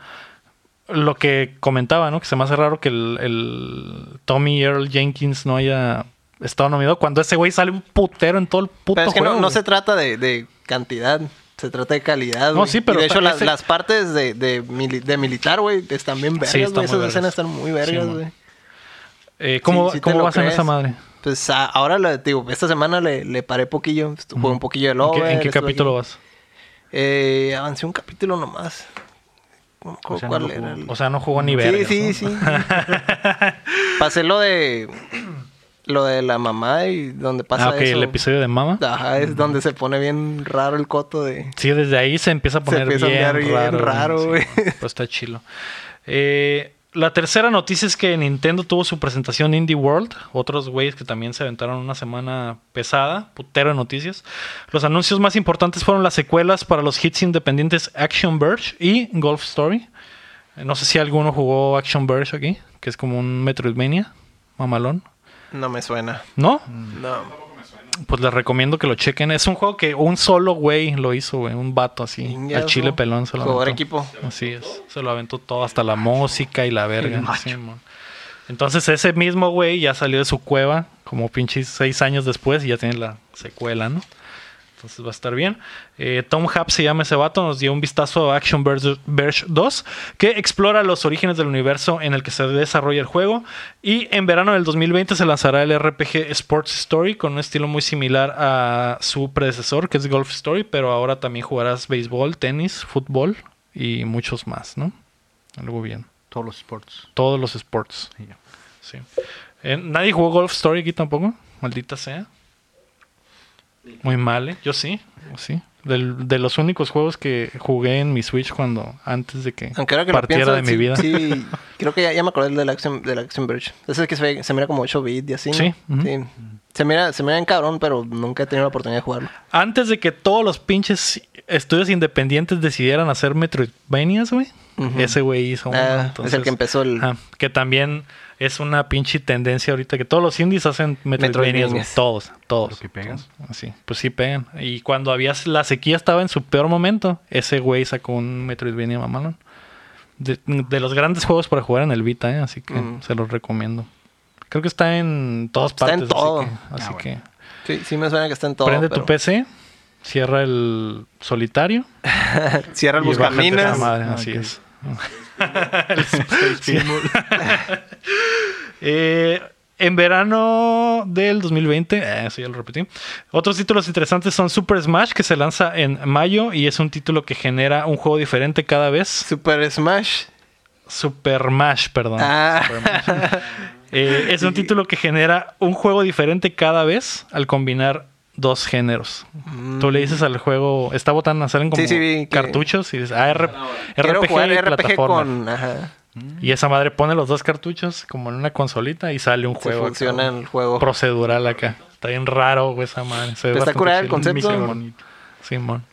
lo que comentaba, ¿no? Que se me hace raro que el, el Tommy Earl Jenkins no haya estado nominado cuando ese güey sale un putero en todo el puto Pero es que no, juego. no güey. se trata de, de cantidad. Se trata de calidad, No, sí, pero Y de hecho, las, ese- las partes de, de, mili- de militar, güey, están bien vergas, Sí, están Esas escenas están muy vergas, Sí, güey. Eh, ¿Cómo, Sí, sí te cómo vas en crees. esa madre? Pues a- ahora, digo, esta semana le, le paré poquillo. Jugué un poquillo de ¿En Lover. qué, en qué capítulo aquí. vas? Eh, avancé un capítulo nomás. No O sea, no ¿Cuál lo era? jugó. el- O sea, no jugó ni vergas, Sí, ¿no? sí, sí. Pasé lo de... Lo de la mamá y donde pasa Ah, eso. el episodio de Mama. Ajá, es donde se pone bien raro el coto de... Sí, desde ahí se empieza a Se poner empieza bien, bien raro. raro, sí, güey. Pues está chilo. Eh, la tercera noticia es que Nintendo tuvo su presentación Indie World. Otros güeyes que también se aventaron una semana pesada. Putero de noticias. Los anuncios más importantes fueron las secuelas para los hits independientes Action Verge y Golf Story. Eh, No sé si alguno jugó Action Verge aquí, que es como un Metroidvania. Mamalón. No me suena. ¿No? No. Pues les recomiendo que lo chequen. Es un juego que un solo güey lo hizo, güey. Un vato así. Chingazo. Al chile pelón se lo Jugador aventó. equipo. Así es. Se lo aventó todo, hasta la música y la verga. Sí. Entonces ese mismo güey ya salió de su cueva como pinches seis años después y ya tiene la secuela, ¿no? Entonces va a estar bien. Eh, Tom Happ se llama ese vato, nos dio un vistazo a Action Verge, Verge 2, que explora los orígenes del universo en el que se desarrolla el juego. Y en verano del 2020 se lanzará el RPG Sports Story con un estilo muy similar a su predecesor, que es Golf Story, pero ahora también jugarás béisbol, tenis, fútbol y muchos más, ¿no? Algo bien. Todos los sports. Todos los sports. Sí. Eh, ¿Nadie jugó Golf Story aquí tampoco? Maldita sea. Muy mal, ¿eh? Yo sí. sí. Del- de los únicos juegos que jugué en mi Switch cuando antes de que Aunque que partiera pienso, de mi vida. Sí, creo que ya, ya me acordé del Action, del Action Verge. Ese es que se, mira como 8 bits y así. ¿no? Sí. Sí. Se mira, se mira en cabrón, pero nunca he tenido la oportunidad de jugarlo. Antes de que todos los pinches estudios independientes decidieran hacer Metroidvanias, güey. Ese güey hizo uno. Ah, es el que empezó el... Ajá, que también es una pinche tendencia ahorita que todos los indies hacen Metroidvanias, güey. Metroidvanias. Todos, todos. Que pegan. todos. Así, pues sí pegan. Y cuando había la sequía estaba en su peor momento, ese güey sacó un Metroidvania mamalón. De, de los grandes juegos para jugar en el Vita, ¿eh? así que Mm. se los recomiendo. Creo que está en todas Está en partes. todo. Así, que, así Ah, bueno. que Sí, sí me suena que está en todo. prende pero- tu PC, cierra el solitario Cierra el buscaminas. madre, así es. Eh, en verano del 2020, eh, eso ya lo repetí. Otros títulos interesantes son Super Smash, que se lanza en mayo y es un título que genera un juego diferente cada vez. Super Smash. Super Mash, perdón. Ah. Super Mash. Eh, es un título que genera un juego diferente cada vez al combinar dos géneros. Tú le dices al juego, esta botana salen como Mm. Sí, sí, vi que- cartuchos y dices, ah, R- Quiero RPG, jugar y RPG plataforma. con... Ajá. Y esa madre pone los dos cartuchos como en una consolita y sale un Se juego. funciona acá, el juego. procedural acá. Está bien raro, güey, esa madre. Se ve Está curada el concepto. Simón.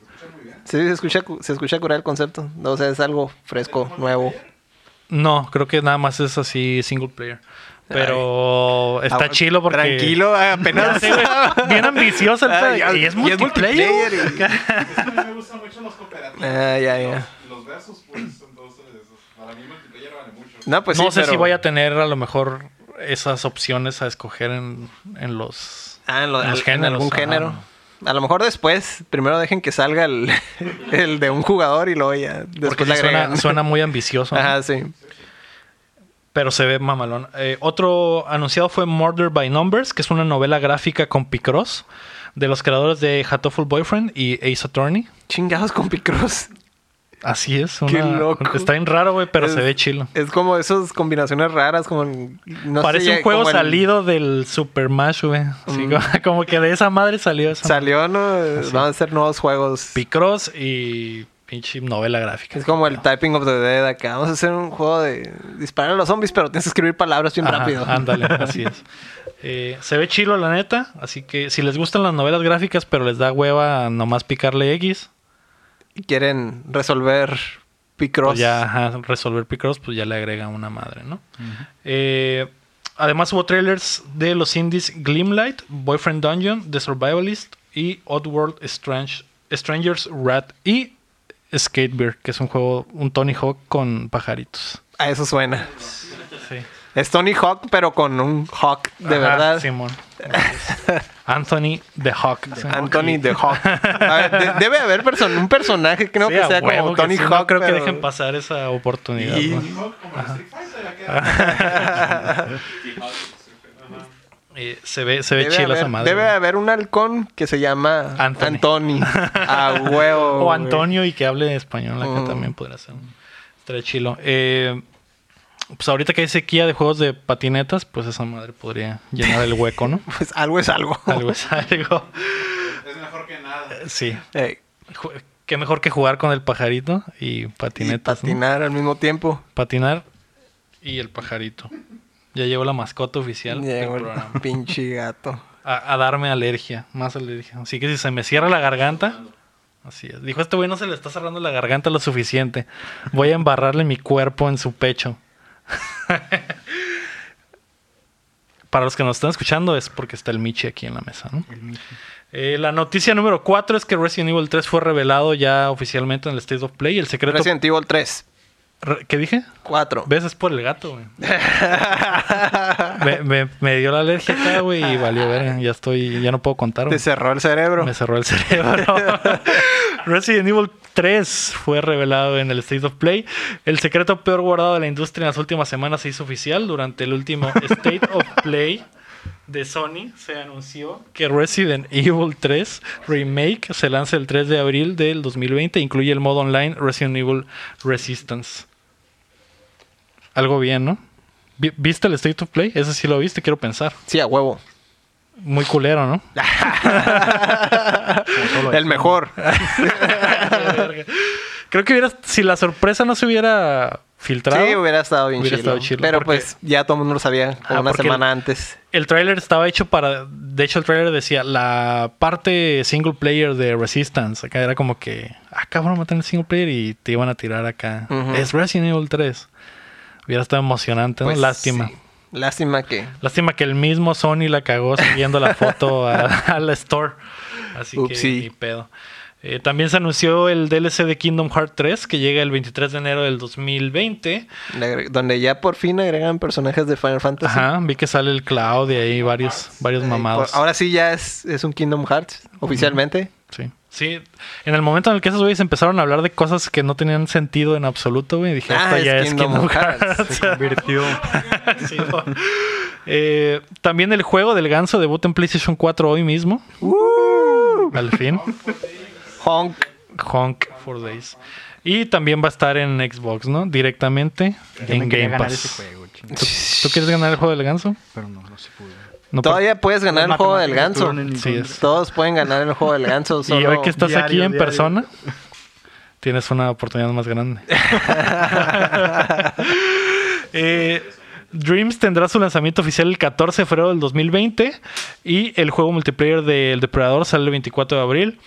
Sí, se escucha, cu- se escucha curar el concepto. O sea, es algo fresco, nuevo. No, creo que nada más es así single player. Pero está Ah, chilo porque. Tranquilo, apenas... Sí, güey, bien ambicioso el Ah, pedo. ya- y es y es multiplayer. multiplayer, güey. Es que a mí me gustan mucho los cooperativos. Ah, ya, ya. Los, los versus, pues, entonces, para mí multiplayer vale mucho. No, pues no sí, sé pero- si voy a tener a lo mejor esas opciones a escoger en, en los. Ah, en, lo- en los en géneros, algún ajá. género. A lo mejor después, primero dejen que salga el, el de un jugador y luego ya Porque después sí le agregan. suena, suena muy ambicioso. ¿no? Ajá, sí. Pero se ve mamalón. Eh, otro anunciado fue Murder by Numbers, que es una novela gráfica con Picross, de los creadores de Hatoful Boyfriend y Ace Attorney. Chingados con Picross. Así es. Qué una- loco. Está bien raro, güey, pero Es- se ve chilo. Es como esas combinaciones raras, como... No Parece sé, un juego el- salido del Super Mash, güey. Mm. como, como que de esa madre salió esa Salió, ¿no? Van a ser nuevos juegos. Picross y pinche novela gráfica. Es como el Typing of the Dead acá. Vamos a hacer un juego de disparar a los zombies, pero tienes que escribir palabras bien Ajá, rápido. Ándale, así es. Eh, se ve chilo, la neta. Así que si les gustan las novelas gráficas, pero les da hueva nomás picarle X, Y quieren resolver Picross. pues ya ajá, resolver Picross, pues ya le agrega una madre, ¿no? Eh, además hubo trailers de los indies Glimlight, Boyfriend Dungeon, The Survivalist y Oddworld Strange, Strangers Rat y Skatebeard, que es un juego, un Tony Hawk con pajaritos. A eso suena. Sí. Es Tony Hawk, pero con un Hawk de Ajá, verdad. Simón. Anthony the Hawk. Anthony the Hawk. A ver, de- debe haber person- un personaje que no Sí, que sea como que Tony sí, Hawk. No creo que pero- dejen pasar esa oportunidad. Y- ¿no? Como el Street Fighter, acá. Eh, se ve, se ve Debe chila haber, esa madre. debe güey. haber un halcón que se llama Anthony. Anthony. A huevo. O güey. Antonio y que hable español acá Mm. también podría ser. Estaría chilo. Eh, pues ahorita que hay sequía de juegos de patinetas, pues esa madre podría llenar el hueco, ¿no? Pues algo es algo. Algo es algo. Es mejor que nada. Sí. Ey, Ju- Qué mejor que jugar con el pajarito y y patinetas. ¿no? patinar al mismo tiempo. Patinar y el pajarito. Ya llevo la mascota oficial del Llegó el programa. pinche gato. a, a darme alergia, más alergia. Así que si se me cierra la garganta, así es. Dijo este güey no se le está cerrando la garganta lo suficiente. Voy a embarrarle mi cuerpo en su pecho. Para los que nos están escuchando es porque está el Michi aquí en la mesa, ¿no? El Michi. Eh, la noticia número 4 es que Resident Evil 3 fue revelado ya oficialmente en el State of Play. El secreto Resident Evil 3. ¿Qué dije? Cuatro. ¿Ves? Es por el gato, güey. me, me- me dio la alergia acá, güey, y valió ver. Ya estoy, ya no puedo contar, Te cerró el cerebro. Me cerró el cerebro. Resident Evil 3 fue revelado en el State of Play. El secreto peor guardado de la industria en las últimas semanas se hizo oficial. Durante el último State of Play de Sony se anunció que Resident Evil 3 Remake se lanza el 3 de abril del 2020. Incluye el modo online Resident Evil Resistance. Algo bien, ¿no? Vi- ¿Viste el State of Play? Ese sí lo viste, quiero pensar. Sí, a huevo. Muy culero, ¿no? el mejor. Creo que hubiera, si la sorpresa no se hubiera filtrado, Sí, hubiera estado bien Hubiera chilo. estado chilo, Pero porque- pues ya todo el mundo lo sabía Ah, una semana el- antes. el tráiler estaba hecho para... De hecho, el tráiler decía la parte single player de Resistance. Acá era como que... Ah, cabrón, matan el single player y te iban a tirar acá. Es Resident Evil 3. Hubiera estado emocionante, ¿no? Pues, Lástima. sí. Lástima que... Lástima que el mismo Sony la cagó siguiendo la foto a, a la store. Así que Upsi. ni pedo. Eh, también se anunció el DLC de Kingdom Hearts 3 que llega el 23 de enero del 2020. le agre- Donde ya por fin agregan personajes de Final Fantasy. Ajá, vi que sale el Cloud y ahí varios, varios Eh, mamados. por- ahora sí ya es, es un Kingdom Hearts, oficialmente. Sí. Sí, en el momento en el que esos güeyes empezaron a hablar de cosas que no tenían sentido en absoluto, güey, dije, Ah, esta es ya es Kingdom Hearts. Se convirtió. Sí, no. Eh, también el juego del ganso debuta en PlayStation 4 hoy mismo. Uh. Al fin. Honk. Honk for Days. Y también va a estar en Xbox, ¿no? Directamente Yo en Game ganar Pass. ese juego. ¿Tú, tú quieres ganar el juego del ganso? Pero no, no se pudo. No, Todavía puedes ganar el juego del ganso. Sí. Todos pueden ganar el juego del ganso. Solo... Y hoy que estás diario, aquí en diario. persona, tienes una oportunidad más grande. Eh, Dreams tendrá su lanzamiento oficial el 14 de febrero del 2020 y el juego multiplayer del Depredador sale el 24 de abril.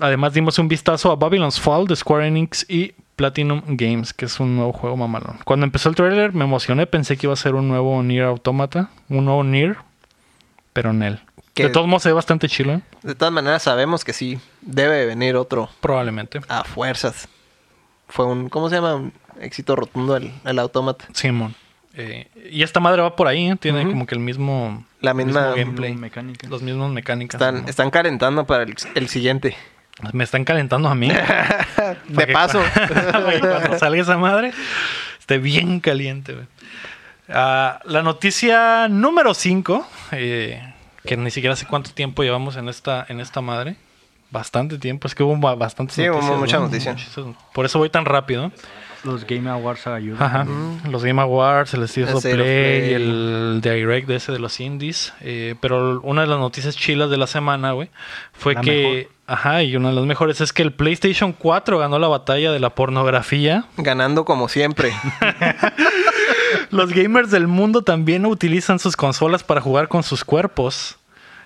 Además dimos un vistazo a Babylon's Fall de Square Enix y Platinum Games, que es un nuevo juego mamalón. Cuando empezó el trailer me emocioné, pensé que iba a ser un nuevo Nier Automata, un nuevo Nier, pero en él. Que- De todos modos se ve bastante chilo, ¿eh? De todas maneras sabemos que sí, debe venir otro probablemente. a fuerzas. Fue un, ¿cómo se llama? Un éxito rotundo el, el autómata. Simón. Eh, y esta madre va por ahí, ¿eh? tiene como que el mismo, La misma- mismo gameplay, Mecánica. los mismos mecánicas. Están, están calentando para el, el siguiente. Me están calentando a mí. De paso. Cuando salga esa madre, esté bien caliente, güey. Ah, la noticia número 5, que ni siquiera sé cuánto tiempo llevamos en esta, en esta madre. Bastante tiempo, es que hubo ba- bastantes Sí, hubo noticias. mucha ¿no? noticia. Muchísimas- Por eso voy tan rápido. Los Game Awards ayudan. Ajá. Los Game Awards, el of Play, Play. y el Direct de ese de los indies. Eh, pero una de las noticias chilas de la semana, güey, fue La que... Ajá, y una de las mejores es que el PlayStation 4 ganó la batalla de la pornografía. Ganando como siempre. Los gamers del mundo también utilizan sus consolas para jugar con sus cuerpos.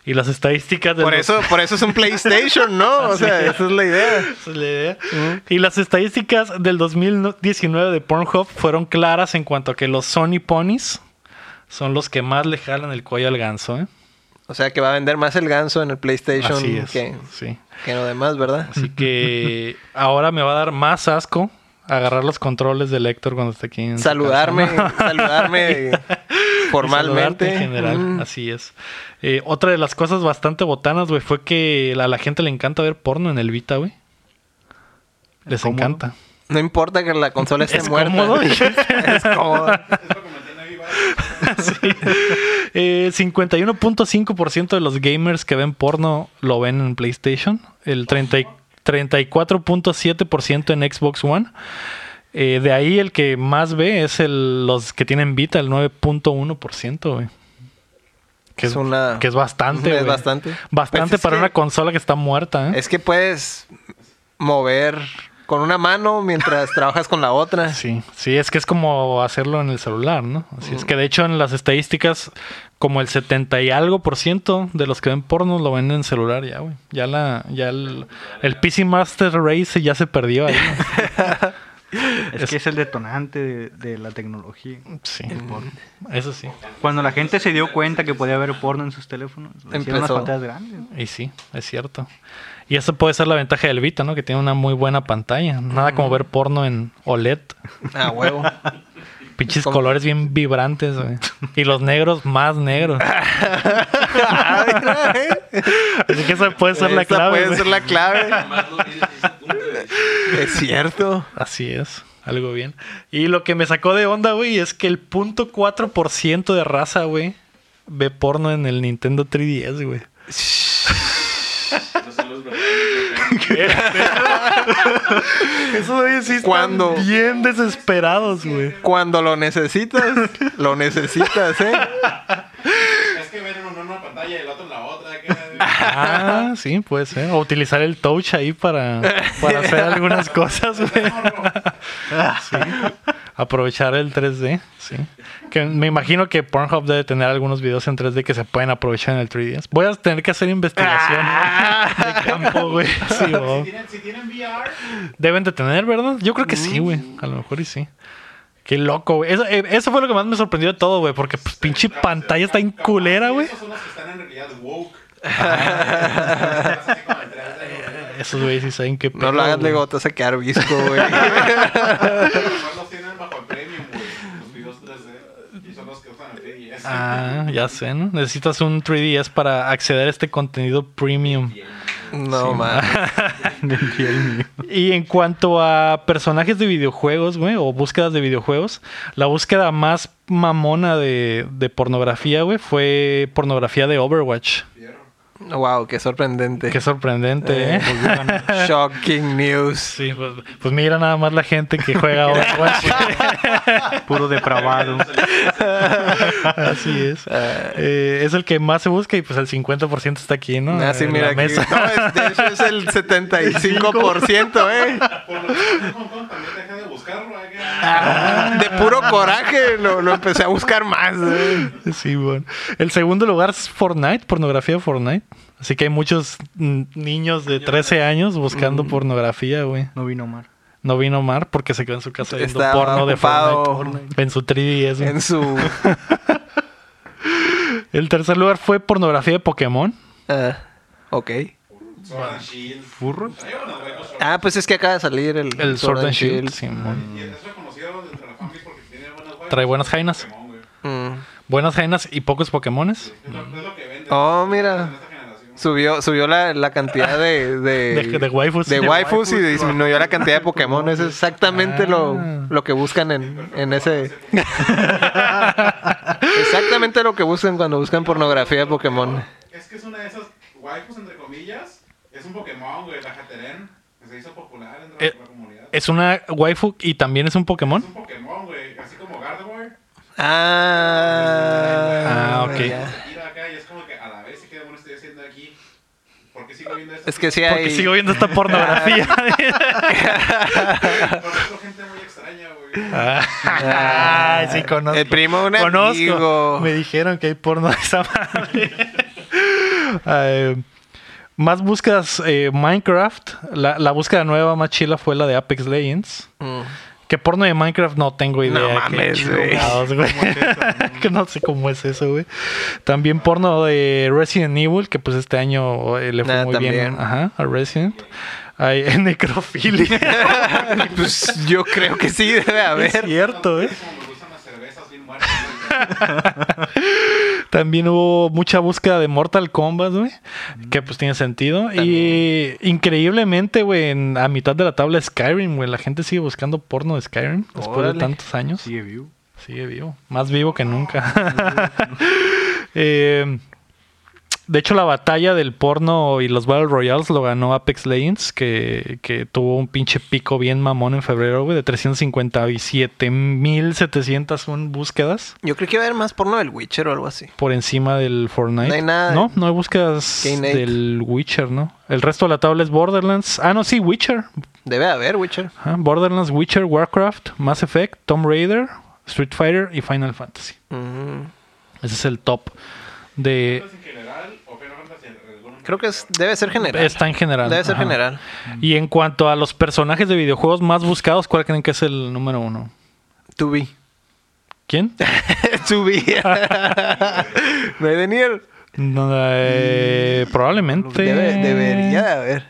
Y las estadísticas de Por los- eso, por eso es un PlayStation, ¿no? O sea, esa es la idea. Esa es la idea. Y las estadísticas del 2019 de Pornhub fueron claras en cuanto a que los Sony Ponies son los que más le jalan el cuello al ganso, ¿eh? O sea, que va a vender más el ganso en el PlayStation Así es. que, Sí. que lo demás, ¿verdad? Así que ahora me va a dar más asco agarrar los controles del Héctor cuando esté aquí. en Saludarme, saludarme Y formalmente. en general, Mm. así es. Eh, otra de las cosas bastante botanas, güey, fue que a la gente le encanta ver porno en el Vita, güey. Les Cómodo. encanta. No importa que la consola esté Es muerta. cómodo. es cómodo. Sí. Eh, 51.5% de los gamers que ven porno lo ven en PlayStation. El 30 y- 34.7% en Xbox One. Eh, de ahí el que más ve es el, los que tienen Vita, el 9.1%, güey. Que es, una- que es bastante, es bastante. Bastante Pues es para una consola que está muerta, ¿eh? Es que puedes mover con una mano mientras trabajas con la otra. Sí, sí, es que es como hacerlo en el celular, ¿no? Así es que de hecho en las estadísticas, como el 70 y algo por ciento de los que ven porno lo ven en celular ya, güey. Ya la, ya el, el PC Master Race ya se perdió ahí. ¿no? Es, que es el detonante de, de la tecnología. Sí, eso sí. Cuando la gente se dio cuenta que podía haber porno en sus teléfonos, hicieron unas Empezó. pantallas grandes. Y sí, es cierto. Y eso puede ser la ventaja del Vita, ¿no? Que tiene una muy buena pantalla. Nada como ver porno en OLED. Ah, huevo. Pinches colores bien vibrantes, güey. Y los negros más negros. Así que esa puede ser la Esa clave. puede güey. ser la clave. Es cierto. Así es. Algo bien. Y lo que me sacó de onda, güey, es que el punto 4% de raza, güey, ve porno en el Nintendo 3DS, güey. No son los verdaderos. Eso, güey, sí están ¿Cuándo? bien desesperados, güey. Cuando lo necesitas, lo necesitas, ¿eh? Es que ven uno en una pantalla y el otro en la otra. Ah, sí, puede ser. O utilizar el touch ahí para, para hacer algunas cosas, güey. Aprovechar el 3D, sí. Que me imagino que Pornhub debe tener algunos videos en 3D que se pueden aprovechar en el 3DS. Voy a tener que hacer investigación de campo, güey. Sí, Si tienen, si tienen VR, Deben de tener, ¿verdad? Yo creo que sí, güey. A lo mejor y sí. Qué loco, güey. Eso, eh, eso fue lo que más me sorprendió de todo, güey. Porque pues, pinche pantalla está en culera, güey. Esos son los que están en realidad woke. 3D, Esos güeyes sí saben qué No lo hagas güey. de gotas a quedar visco, güey. A lo mejor los tienen bajo el premium, güey. Los videos 3D. Y son los que usan el 3DS. Ah, ya sé, ¿no? Necesitas un 3DS para acceder a este contenido premium. No, man. Y en cuanto a personajes de videojuegos, güey, o búsquedas de videojuegos, la búsqueda más mamona de, de pornografía, güey, fue pornografía de Overwatch. Wow, qué sorprendente. Qué sorprendente, ¿eh? Shocking news. Sí, pues, pues mira nada más la gente que juega Overwatch. Puro depravado. Así es. Eh, es el que más se busca y pues el 50% está aquí, ¿no? Ah, sí, mira la aquí. No, es- de hecho es el 75%, ¿eh? Por lo que también dejé de buscarlo. ¿eh? De puro coraje lo, lo empecé a buscar más. ¿eh? Sí, bueno. El segundo lugar es Fortnite, pornografía de Fortnite. Así que hay muchos niños de 13 años buscando Mm. pornografía, güey. No vino Mar. No vino Mar porque se quedó en su casa viendo porno de Fortnite. En su 3DS. güey. En su. El tercer lugar fue pornografía de Pokémon. ah, ok. Sword and Shield. Ah, pues es que acaba de salir el, El Sword and Shield. Simón. Y es reconocido la fanbase porque tiene buenas. Trae buenas jainas. Mm. Buenas jainas y pocos Pokémones. Es lo, es lo que vende. Oh, mira. Subió, subió la, la cantidad de, de, De- de waifus. de De waifus y disminuyó la cantidad de Pokémon. Es exactamente lo, Ah. lo que buscan en, en ese. exactamente lo que buscan cuando buscan pornografía de Pokémon. Es que es una de esas waifus, entre comillas. Es un Pokémon, güey, la Hateren. Que se hizo popular entre Eh, la comunidad. Es una waifu y también es un Pokémon. Es un Pokémon, güey. Así como Gardevoir. Ah, Ah, ok. ya. Ir acá y es como que a la vez, ¿qué demonios estoy haciendo aquí? ¿Por qué sigo viendo esto? Es que sí Porque hay. sigo viendo esta pornografía. Conozco gente muy extraña, güey. Ah, sí, conozco. El primo un Conozco. amigo. Me dijeron que hay porno de esa madre. Más búsquedas eh, Minecraft. La, la búsqueda nueva más chila fue la de Apex Legends. Mm. Que porno de Minecraft no tengo idea. No mames, güey. que no sé cómo es eso, güey. También porno de Resident Evil, que pues este año eh, le fue Ah, muy bien también. ajá, a Resident. Hay necrofilia. Pues yo creo que sí debe es haber. cierto, ¿eh? También hubo mucha búsqueda de Mortal Kombat, güey. Que pues tiene sentido. Y increíblemente, güey, a mitad de la tabla Skyrim, güey. La gente sigue buscando porno de Skyrim después de tantos años. Sigue vivo. Sigue vivo. Más vivo que nunca. Eh, de hecho, la batalla del porno y los Battle Royales lo ganó Apex Legends, que, que tuvo un pinche pico bien mamón en febrero, güey, de 357.701 búsquedas Yo creo que iba a haber más porno del Witcher o algo así. por encima del Fortnite. No hay nada. No, no hay búsquedas del Witcher, ¿no? El resto de la tabla es Borderlands. Ah, no, sí, Witcher. Debe haber Witcher. Borderlands, Witcher, Warcraft, Mass Effect, Tomb Raider, Street Fighter y Final Fantasy. Mm. Ese es el top de... ¿Es en general o Final Fantasy alguno en Creo que es, debe ser general. Está en general. Debe ser Ajá. general. Y en cuanto a los personajes de videojuegos más buscados, ¿cuál creen que es el número uno? To be. ¿Quién? to be. ¿No hay? No, eh, probablemente. Debe- debería de haber.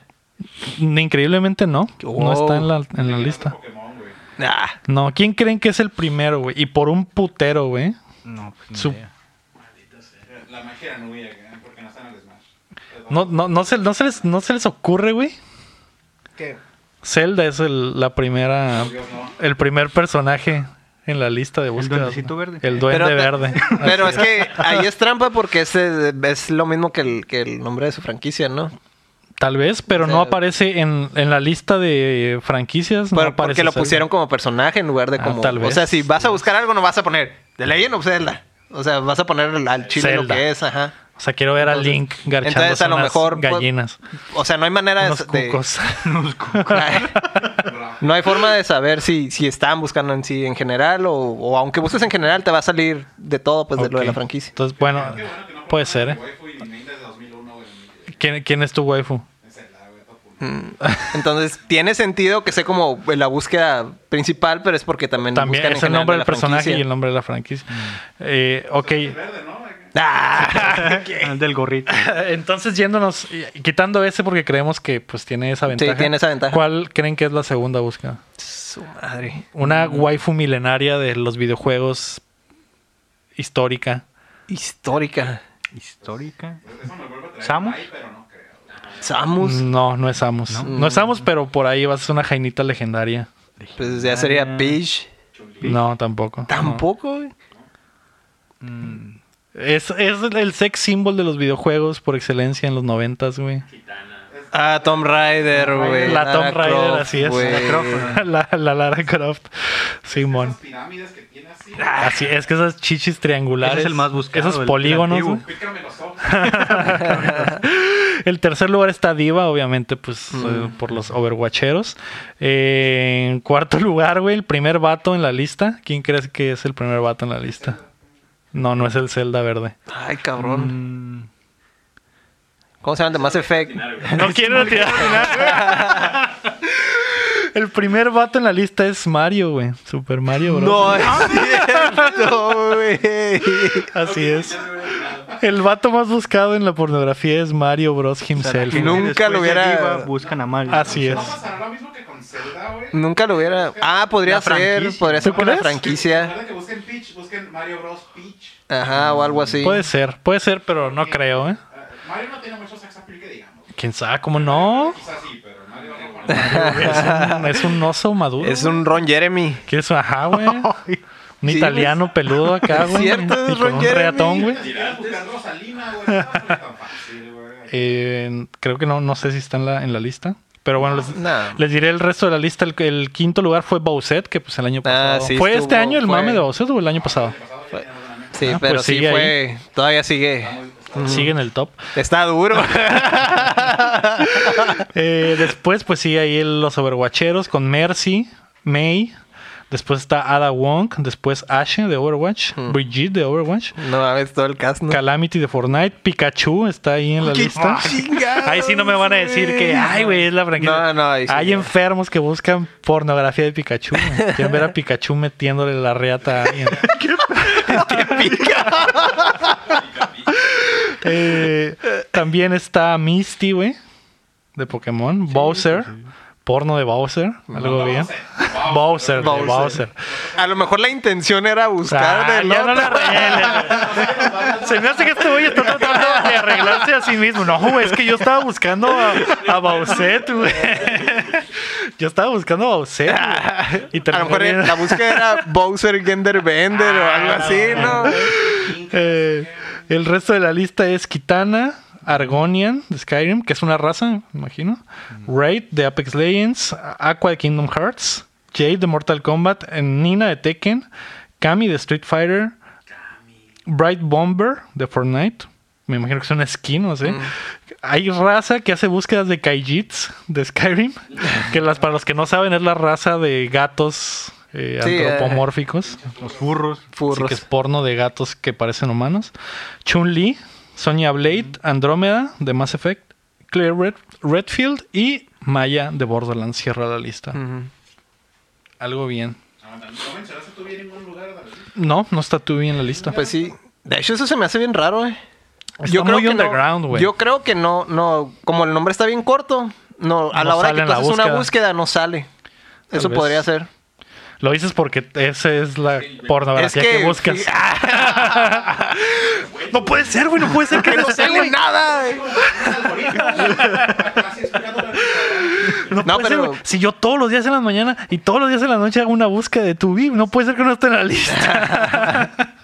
Increíblemente no. No está en la, en la lista. Pokémon. Ah, No, ¿quién creen que es el primero, güey? Y por un putero, güey. No, pues Su- idea. La magia no está en el Smash. No, no, no, se, no, se les, no se les ocurre, güey. ¿Qué? Zelda es el, la primera, no. el primer personaje en la lista de búsqueda. duendecito verde. El duende Pero verde. Pero es que ahí es trampa porque es, es lo mismo que el, que el nombre de su franquicia, ¿no? Tal vez, pero O sea, no aparece en, en la lista de franquicias. no Pero aparece porque lo Zelda. pusieron como personaje en lugar de Ah, como... tal O vez. sea, si vas a buscar algo no vas a poner The Legend of Zelda. O sea, vas a poner al chile Zelda. lo que es, ajá. O sea, quiero ver a Entonces- Link garchando entonces, a lo unas mejor, pues, gallinas. O sea, no hay manera unos de... cucos. no hay forma de saber si, si están buscando en sí en general o, o aunque busques en general te va a salir de todo pues de lo de la franquicia. Entonces, bueno, puede ser, ¿eh? waifu y main desde 2001, güey. ¿Quién, quién es tu waifu? En Zelda, güey, todo cool. Mm. Entonces, tiene sentido que sea como la búsqueda principal, pero es porque también También es el nombre de del personaje franquicia. y el nombre de la franquicia. Eh, ok. El verde, ¿no? Ah, El del gorrito. Entonces, yéndonos, quitando ese porque creemos que pues tiene esa ventaja. tiene esa ventaja. ¿Cuál creen que es la segunda búsqueda? Su madre. Una waifu milenaria de los videojuegos histórica. Histórica. Histórica. Eso me vuelve a traer ¿Samus? ahí, pero no. Samus. No, no es Samus. No, es Samus, pero por ahí va a ser una jainita legendaria. Pues ya sería Peach. No, tampoco. Tampoco, güey. Mm, No. Es, es el sex symbol de los videojuegos por excelencia en los noventas, güey. Ah, Tomb Raider, güey. La Raider, Croft, así es. La, la Lara Croft. Simón. Esas pirámides que tiene así. Es que esas chichis triangulares. Ese es el más buscado, Esos polígonos. El tercer lugar está Diva, obviamente, pues eh, por los overwatcheros. Eh, en cuarto lugar, güey, el primer vato en la lista. ¿Quién crees que es el primer vato en la lista? No, no es el Zelda verde. Ay, cabrón. mm, ¿Cómo se llama? De Mass Effect. No quiero tirar nada. El primer vato en la lista es Mario, güey. Super Mario Bros. No, es cierto, güey. Así es. El vato más buscado en la pornografía es Mario Bros. himself. que Nunca lo hubiera- Diva buscan a Mario. Así es. ¿No pasará lo mismo que con Zelda, güey? Nunca lo hubiera. Ah, podría La ser. Podría ser ¿Tú por la crees? Franquicia. que busquen Peach, busquen Mario Bros. Peach. Ajá, o algo así. Puede ser, puede ser, pero no creo, ¿eh? Eh, Mario no tiene mucho sex appeal que digamos. ¿Quién sabe? ¿Cómo no? Quizás sí, pero. Es un, es un oso maduro. Es un Ron Jeremy. ¿Quieres un ajá, güey? Un Sí, italiano peludo acá, Es güey. cierto, es y con Ron un Jeremy. reatón, güey. Eh, creo que no, no sé si está en la, en la lista. Pero bueno, les, diré el resto de la lista. El, el quinto lugar fue Bowsette, que pues el año pasado. Ah, sí, ¿Fue estuvo- este año el fue- mame de Bowsette o el año pasado? Sí, Ah, pero pues sí fue. Todavía sigue. Sigue en el top. Está duro. Eh, después, pues sigue ahí los Overwatcheros con Mercy, May. Después está Ada Wong. Después Ashe de Overwatch. Brigitte de Overwatch. no mames, todo el cast, ¿no? Calamity de Fortnite. Pikachu está ahí en la ¡Qué lista. Ahí sí no me van a decir que, ay, güey, es la franquicia. No, no, sí Hay enfermos que buscan pornografía de Pikachu. Quieren ver a Pikachu metiéndole la reata a alguien. Eh, también está Misty, güey, de Pokémon. Bowser. Porno de Bowser. Algo bien. Bowser, de Bowser. Bowser. A lo mejor la intención era buscar Ah, del ya no otro. la rellenes, güey. Se me hace que este güey está tratando de arreglarse a sí mismo. No, güey, es que yo estaba buscando a, a Bowsette, güey. Yo estaba buscando a Bowsette. güey. Y A lo mejor la búsqueda era Bowser Gender Bender o algo así, ¿no? Eh, el resto de la lista es Kitana, Argonian de Skyrim, que es una raza, me imagino. Raid de Apex Legends, Aqua de Kingdom Hearts, Jade de Mortal Kombat, Nina de Tekken, Kami de Street Fighter, Bright Bomber de Fortnite. Me imagino que es una skin, no sé. Hay raza que hace búsquedas de Kaijits de Skyrim. que las, para los que no saben, es la raza de gatos eh, Sí, eh. antropomórficos. Los furros. Así que es porno de gatos que parecen humanos. Chun-Li, Sonya Blade, Andrómeda de Mass Effect, Claire Red- Redfield y Maya de Borderlands cierra la lista. Algo bien. Aguanta, ¿No? No, está tú bien en la lista. Pues sí. De hecho, eso se me hace bien raro, eh. Está que underground. Yo creo que no, no, como el nombre está bien corto, no, a No la hora que tú haces una búsqueda. búsqueda no sale. Tal Eso vez. podría ser. Lo dices porque esa es la pornografía Es que, que- buscas. no puede ser, güey. No puede ser que no sale güey. nada. No, No, puede ser, pero- güey. Si yo todos los días en la mañana y todos los días en la noche hago una búsqueda de tu VIP, no puede ser que no esté en la lista.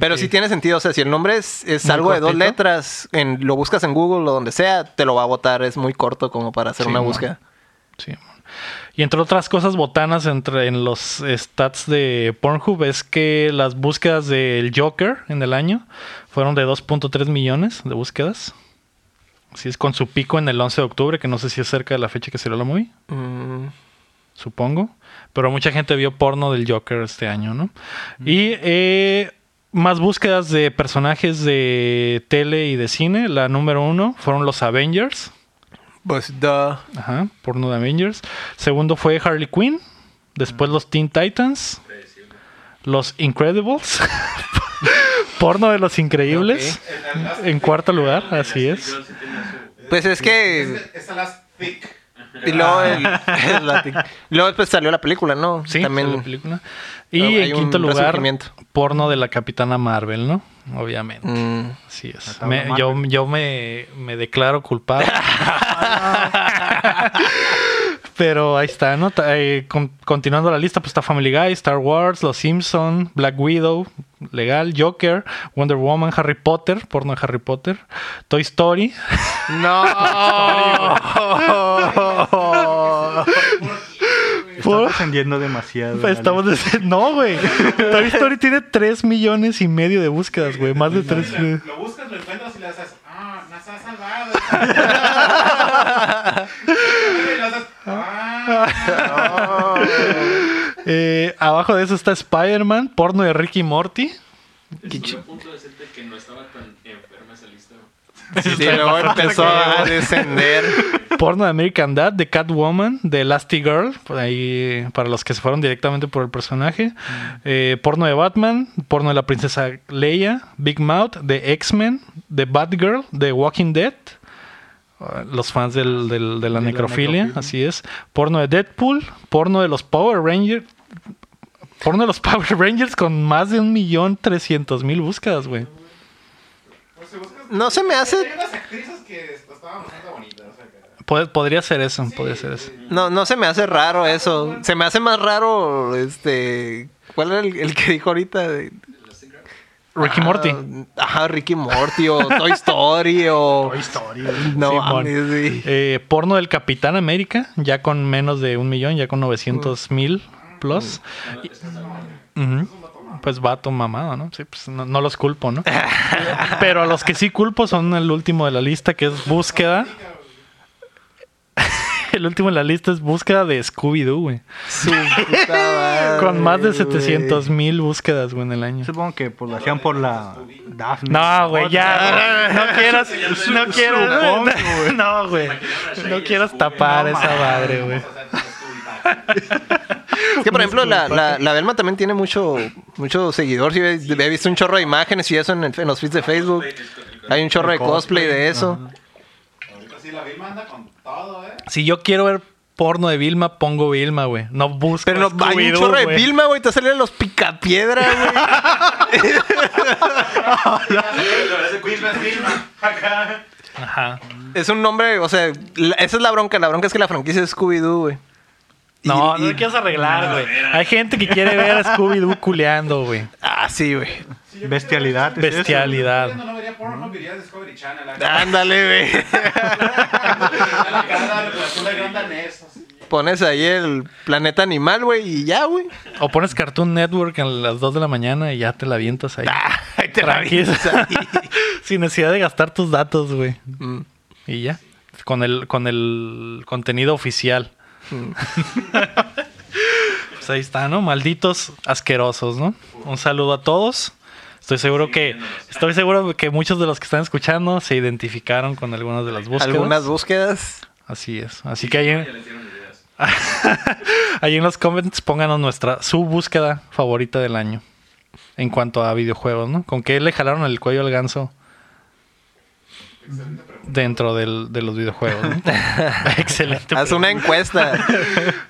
Pero sí tiene sentido. O sea, si el nombre es, es algo de dos letras, en, lo buscas en Google o donde sea, te lo va a botar. Es muy corto como para hacer Sí, una búsqueda. Sí. Y entre otras cosas botanas entre, en los stats de Pornhub es que las búsquedas del Joker en el año fueron de 2.3 millones de búsquedas. Así es, con su pico en el 11 de octubre, que no sé si es cerca de la fecha que salió la movie, Mm, supongo. Pero mucha gente vio porno del Joker este año, ¿no? Y eh, más búsquedas de personajes de tele y de cine. La número uno fueron los Avengers. Pues, duh. Ajá, porno de Avengers. Segundo fue Harley Quinn. Después los Teen Titans. Los Incredibles. porno de los Increíbles. En cuarto lugar, así es. Pues es que. Esta las thick. Y luego, el, la- y luego después salió la película, ¿no? Sí, También. la película. Y en quinto lugar, porno de la Capitana Marvel, ¿no? Obviamente. Mm, Así es. Me- yo yo me, me declaro culpable. Pero ahí está, ¿no? Eh, con- continuando la lista, pues está Family Guy, Star Wars, Los Simpson, Black Widow, legal, Joker, Wonder Woman, Harry Potter, porno de Harry Potter, Toy Story, No. Está descendiendo demasiado. Pues estamos de- No, güey. Toy Story tiene 3 millones y medio de búsquedas, güey. Más de 3. Lo buscas, lo encuentras y le haces. Ah, nos has salvado. Ah. Eh, abajo de eso está Spider-Man, porno de Ricky Morty. Estuve a punto de decirte que no estaba tan enferma esa lista. Sí, luego empezó a descender. Porno de American Dad, de Catwoman, de Elastigirl, por ahí para los que se fueron directamente por el personaje. Eh, porno de Batman, porno de la princesa Leia, Big Mouth, de X-Men, de Batgirl, de Walking Dead. Los fans del- del- de la De la necrofilia, así es. Porno de Deadpool, porno de los Power Rangers. Porno de los Power Rangers con más de un millón trescientos mil búsquedas, güey. Pues si buscas- No se me hace. Hay unas actrices que estaban bastante bonitas. O sea, que... Pod- Podría ser eso, podría ser eso. No, no se me hace raro eso. Se me hace más raro, este... ¿Cuál era el, el que dijo ahorita? Ricky Ah, Morty. Ajá, Ricky Morty o Toy Story o... Toy Story. No, sí. Eh, porno del Capitán América, ya con menos de un millón, ya con 900 mil plus. Y- Ujú. Pues vato mamado, ¿no? Sí, pues no, no los culpo, ¿no? Pero a los que sí culpo son el último de la lista, que es búsqueda. el último en la lista es búsqueda de Scooby-Doo, güey. Su puta madre, Con más de güey. 700 mil búsquedas, güey, en el año. Supongo que pues, lo hacían por la Daphne. No, güey, ya. güey. No quieras, no quieras. güey. No, güey. No quieras tapar esa madre, güey. Es que, por ejemplo, la, la, la Belma también tiene mucho, mucho seguidor. Sí, he, he visto un chorro de imágenes y eso en, el- en los feeds de Facebook. Hay un chorro de cosplay de eso. Ahorita sí la Vilma anda con todo, ¿eh? Si yo quiero ver porno de Vilma, pongo Vilma, güey. No busco Pero no, hay un chorro de. Vilma, güey. Te salen los picapiedra, güey. Ajá. es un nombre, o sea, la- esa es la bronca. La bronca es que la franquicia es Scooby-Doo, güey. No, Y- no y- lo quieres arreglar, güey. Hay gente que quiere ver a Scooby-Doo culeando, güey. Ah, sí, güey. Bestialidad. Bestialidad. No vería porno, vería Discovery Channel. Acá. Ándale, güey. Pones ahí el planeta animal, güey, y ya, güey. O pones Cartoon Network a las 2 de la mañana y ya te la avientas ahí. Ah, ahí te la Tranquilo. avientas ahí. Sin necesidad de gastar tus datos, güey. Mm. Y ya. Con el, con el contenido oficial. pues ahí está, ¿no? Malditos asquerosos, ¿no? Un saludo a todos. Estoy seguro que estoy seguro que muchos de los que están escuchando se identificaron con algunas de las búsquedas. Algunas búsquedas. Así es. Así que ahí, ahí en los comments pónganos nuestra su búsqueda favorita del año en cuanto a videojuegos, ¿no? ¿Con qué le jalaron el cuello al ganso? Dentro del- de los videojuegos. ¿no? Excelente. Haz una encuesta.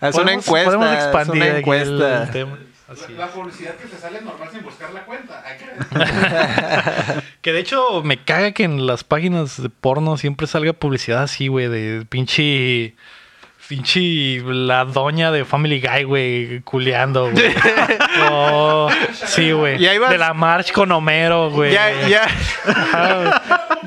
Haz una encuesta. podemos haz expandir una aquí el- encuesta. el tema. Así La, la publicidad que te sale normal sin buscar la cuenta. Que de hecho me caga que en las páginas de porno siempre salga publicidad así, güey, de pinche. Pinche la doña de Family Guy, güey, culeando, güey. Oh, sí, güey. Y De la March con Homero, güey. Ya, ya.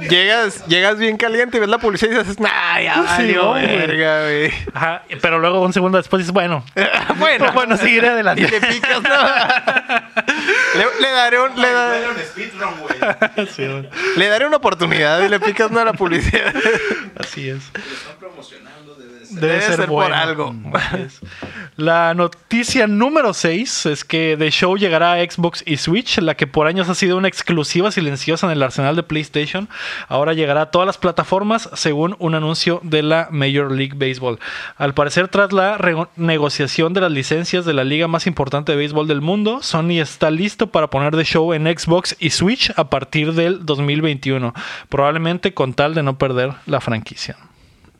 llegas, llegas bien caliente y ves la publicidad y dices, nah, ya, Sí, valió güey. verga, güey. Ajá, pero luego un segundo después dices, bueno, bueno, bueno, seguiré y adelante. le picas, ¿no? le, le daré un, le, da- Era un speedrun, güey. Sí, güey. le daré una oportunidad y le picas no a la publicidad. Así es. Lo están promocionando, debe de ser. Por algo. Es. La noticia número 6 es que The Show llegará a Xbox y Switch, la que por años ha sido una exclusiva silenciosa en el arsenal de PlayStation. Ahora llegará a todas las plataformas según un anuncio de la Major League Baseball. Al parecer, tras la renegociación de las licencias de la liga más importante de béisbol del mundo, Sony está listo para poner The Show en Xbox y Switch a partir del 2021, probablemente con tal de no perder la franquicia.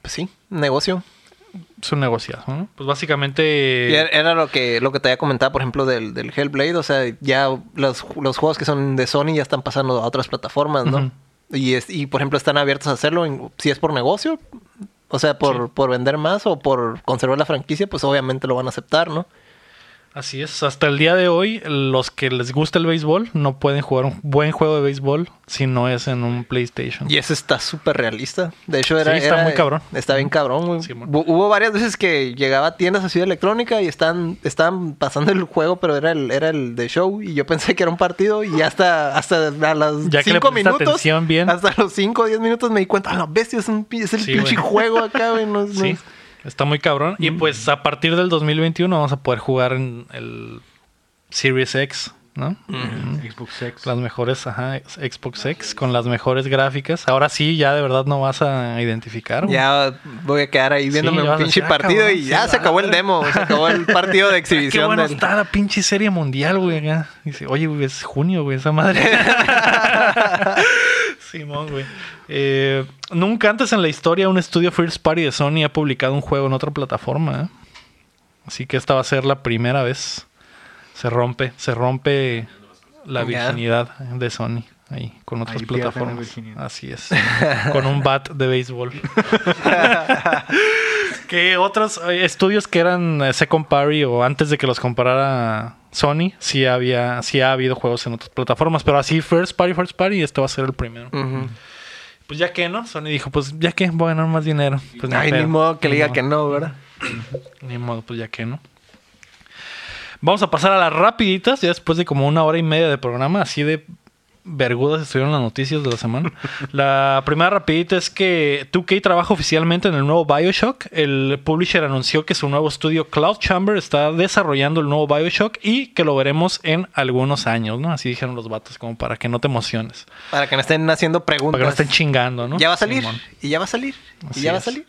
Pues sí, negocio. Es un negociazo, ¿no? Pues básicamente... Y era- lo que, lo que te había comentado, por ejemplo, del, del Hellblade. O sea, ya los, los juegos que son de Sony ya están pasando a otras plataformas, ¿no? Y, es, y, por ejemplo, están abiertos a hacerlo. en- si es por negocio, o sea, por, por vender más o por conservar la franquicia, pues obviamente lo van a aceptar, ¿no? Así es, hasta el día de hoy los que les gusta el béisbol no pueden jugar un buen juego de béisbol si no es en un PlayStation. Y ese está súper realista. De hecho, era. Sí, está era- muy cabrón. Está bien cabrón, güey. Sí, Hubo varias veces que llegaba a tiendas así de electrónica y están, estaban pasando el juego, pero era el, era el de show. Y yo pensé que era un partido. Y hasta, hasta a cinco pusiste minutos. atención bien. Hasta los 5 o 10 minutos me di cuenta, a la bestia, es, un, es el Sí, pinche juego acá. No, Sí, está muy cabrón. Y pues a partir del 2021 vamos a poder jugar en el Series X, ¿no? Xbox X. Las mejores, ajá, Xbox X con las mejores gráficas. Ahora sí, ya de verdad no vas a identificar. güey. Ya voy a quedar ahí viéndome ya un pinche decir, ah, partido y sí, ya se acabó el demo. Se acabó el partido de Qué exhibición. bueno del- está la pinche serie mundial, güey. Dice, oye, güey, es junio, güey, esa madre. Simón, güey. Eh, nunca antes en la historia un estudio First Party de Sony ha publicado un juego en otra plataforma. ¿eh? Así que esta va a ser la primera vez. Se rompe, se rompe la virginidad de Sony ahí con otras Ahí plataformas. Así es. con un bat de béisbol. que otros eh, estudios que eran eh, Second Party o antes de que los comprara Sony, sí había, sí ha habido juegos en otras plataformas, pero así First Party, First Party, este va a ser el primero. Pues ya que, ¿no? Sony dijo, pues ya que voy a ganar más dinero. Pues Ay, ni modo que le diga modo. que no, ¿verdad? Ni modo, pues ya que no. Vamos a pasar a las rapiditas, ya después de como una hora y media de programa, así de vergudas estuvieron las noticias de la semana. la primera rapidita es que 2K trabaja oficialmente en el nuevo Bioshock. El publisher anunció que su nuevo estudio Cloud Chamber está desarrollando el nuevo Bioshock y que lo veremos en algunos años, ¿no? Así dijeron los vatos, como para que no te emociones. Para que no estén haciendo preguntas. Para que no estén chingando, ¿no? Ya va a salir. Simón. Y ya va a salir. Y ya va a salir.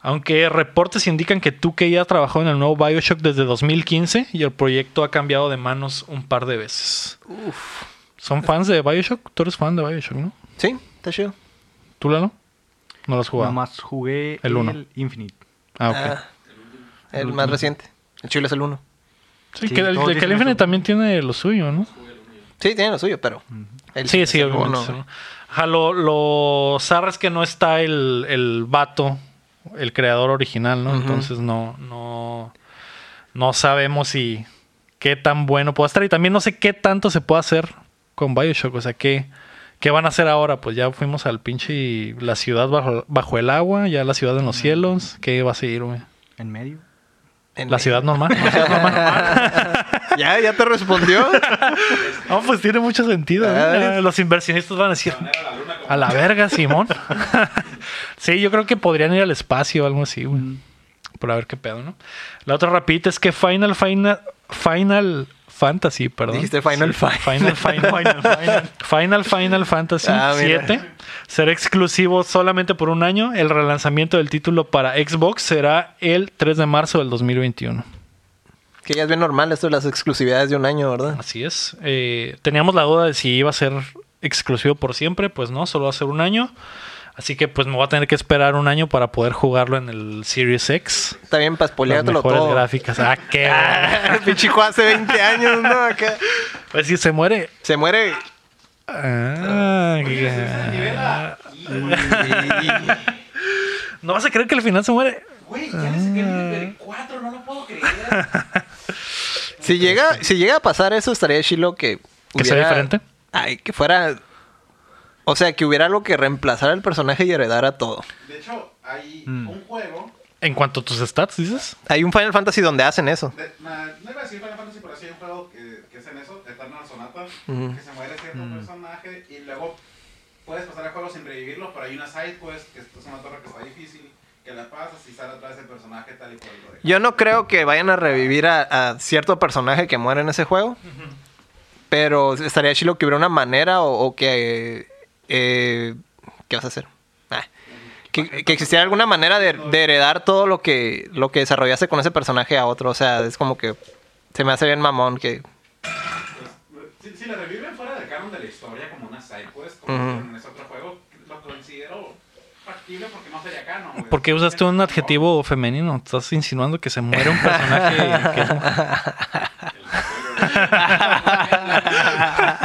Aunque reportes indican que 2K ya trabajó en el nuevo Bioshock desde 2015 y el proyecto ha cambiado de manos un par de veces. ¿Son fans de Bioshock? Tú eres fan de Bioshock, ¿no? Sí, está chido. ¿Tú, Lalo? No lo has jugado. Nomás jugué El el, uno. Infinite. Ah, ok. Ah, el más reciente. El chile es el uno. sí, sí, que el, que el Infinite eso. también tiene lo suyo, ¿no? Sí, tiene lo suyo, pero. el Sí, sí, el obviamente. uno. Ajá, lo, lo zarra es que no está el, el vato, el creador original, ¿no? Entonces no, no, no sabemos si qué tan bueno puede estar. Y también no sé qué tanto se puede hacer con Bioshock. O sea, ¿qué, qué van a hacer ahora? Pues ya fuimos al pinche la ciudad bajo, bajo el agua, ya la ciudad en los cielos. ¿Qué va a seguir, güey? En medio. En- La ciudad normal. la ciudad normal. Ya, ya te respondió. No, pues tiene mucho sentido. ¿no? Ah, Los inversionistas van a decir, a la verga, Simón. sí, yo creo que podrían ir al espacio o algo así, güey. Por a ver qué pedo, ¿no? La otra rapidita es que Final, Final, Final Fantasy, perdón. Dijiste Final Sí, Final. Final, Final, Final, Final, Final Fantasy Ah, mira. 7 será exclusivo solamente por un año. El relanzamiento del título para Xbox será el 3 de marzo del 2021. Que ya es bien normal esto de las exclusividades de un año, ¿verdad? Así es. Eh, teníamos la duda de si iba a ser exclusivo por siempre. Pues no, solo va a ser un año. Así que pues me voy a tener que esperar un año para poder jugarlo en el Series X. Está bien para Las spoileártelo mejores todo. gráficas. Ah, qué. Ah, juego hace 20 años, ¿no? Acá. Pues si se muere. Se muere. Ah, no vas a creer que al final se muere. Güey, ya le saqué el nivel 4, no lo puedo creer. Si llega, si llega a pasar eso, estaría chilo que. ¿Que sea diferente? Ay, que fuera. O sea, que hubiera algo que reemplazara el personaje y heredara todo. De hecho, hay Mm. un juego. En cuanto a tus stats, dices. Hay un Final Fantasy donde hacen eso. de- na- no iba a decir Final Fantasy, pero sí hay un juego que, que es en eso, Eternal Sonata, que se muere cierto personaje y luego puedes pasar el juego sin revivirlo, pero hay una side quest que es una torre que está difícil, que la pasas y sale otra vez el personaje tal y cual lo. Yo no creo que vayan a revivir a, a cierto personaje que muere en ese juego. Pero estaría chido que hubiera una manera o, o que... eh, ¿Qué vas a hacer? Ah. Que, que existiera alguna manera de, de heredar todo lo que, lo que desarrollaste con ese personaje a otro. O sea, es como que se me hace bien mamón que... Si, si la reviven fuera del canon de la historia como una side quest, como Ujú. hicieron en ese otro juego, lo considero factible porque no sería canon. güey. ¿Por qué usaste un adjetivo femenino? Estás insinuando que se muere un personaje. que- De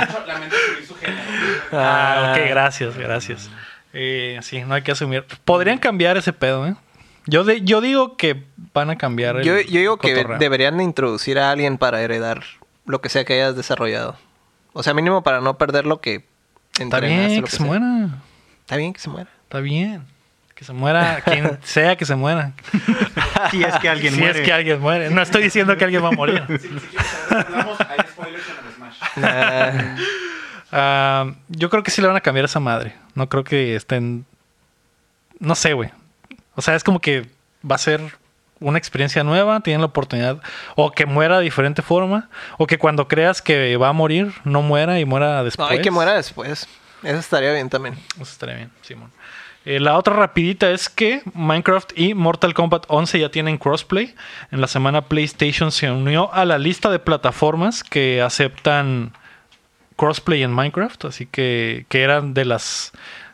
hecho, lamento asumir su género. Ah, ok, gracias, gracias. Eh, sí, no hay que asumir. Podrían cambiar ese pedo, ¿eh? Yo, de- yo digo que van a cambiar el Yo, yo digo que deberían de introducir a alguien para heredar lo que sea que hayas desarrollado. O sea, mínimo para no perder lo que Está entrenaste, bien lo que se sea. muera. Está bien que se muera. Está bien. Que se muera quien sea que se muera. Si es que alguien si muere. es que alguien muere. No estoy diciendo que alguien va a morir. Si, si quieres saber hablamos, hay spoilers en el Smash. Ah, Ah, yo creo que sí le van a cambiar a esa madre. No creo que estén. No sé, güey. O sea, es como que va a ser una experiencia nueva. Tienen la oportunidad. O que muera de diferente forma. O que cuando creas que va a morir, no muera y muera no, después. hay que muera después. Eso estaría bien también. Eso estaría bien, Simón. Eh, la otra rapidita es que Minecraft y Mortal Kombat 11 ya tienen crossplay. En la semana PlayStation se unió a la lista de plataformas que aceptan crossplay en Minecraft, así que, que eran de las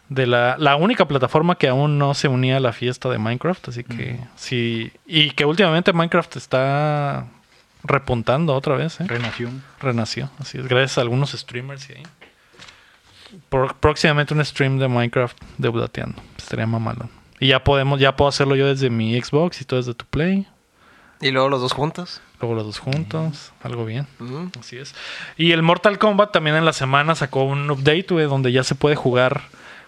de la, la única plataforma que aún no se unía a la fiesta de Minecraft, así que sí y que últimamente Minecraft está repuntando otra vez, ¿eh? Renación. renació. Así es, gracias a algunos streamers y ahí. Por- próximamente un stream de Minecraft de Budateando. Estaría mamalón. Y ya podemos, ya puedo hacerlo yo desde mi Xbox y todo desde tu Play. Y luego los dos juntos. Luego los dos juntos. Algo bien. Así es. Y el Mortal Kombat también en la semana sacó un update, güey, donde ya se puede jugar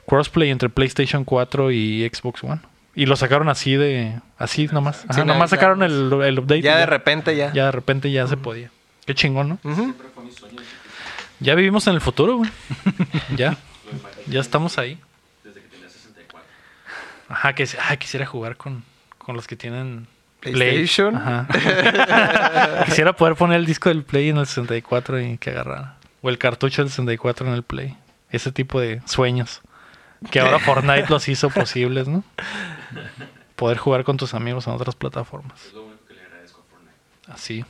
crossplay entre PlayStation 4 y Xbox One. Y lo sacaron así de. Así nomás. Ajá, Sí, nomás nada, sacaron el, el update. Ya de repente ya. Ya de repente ya se podía. Qué chingón, ¿no? Ujú. Siempre fue mi sueño Ya vivimos en el futuro, güey. ya. Ya estamos ahí. Desde que tenía 64. Ajá, que ah, quisiera jugar con, con los que tienen. PlayStation. Ajá. quisiera poder poner el disco del Play en el 64 y que agarrara. O el cartucho del 64 en el Play. Ese tipo de sueños. Que ahora Fortnite los hizo posibles, ¿no? Poder jugar con tus amigos en otras plataformas. Es lo único que le agradezco a Fortnite. Así,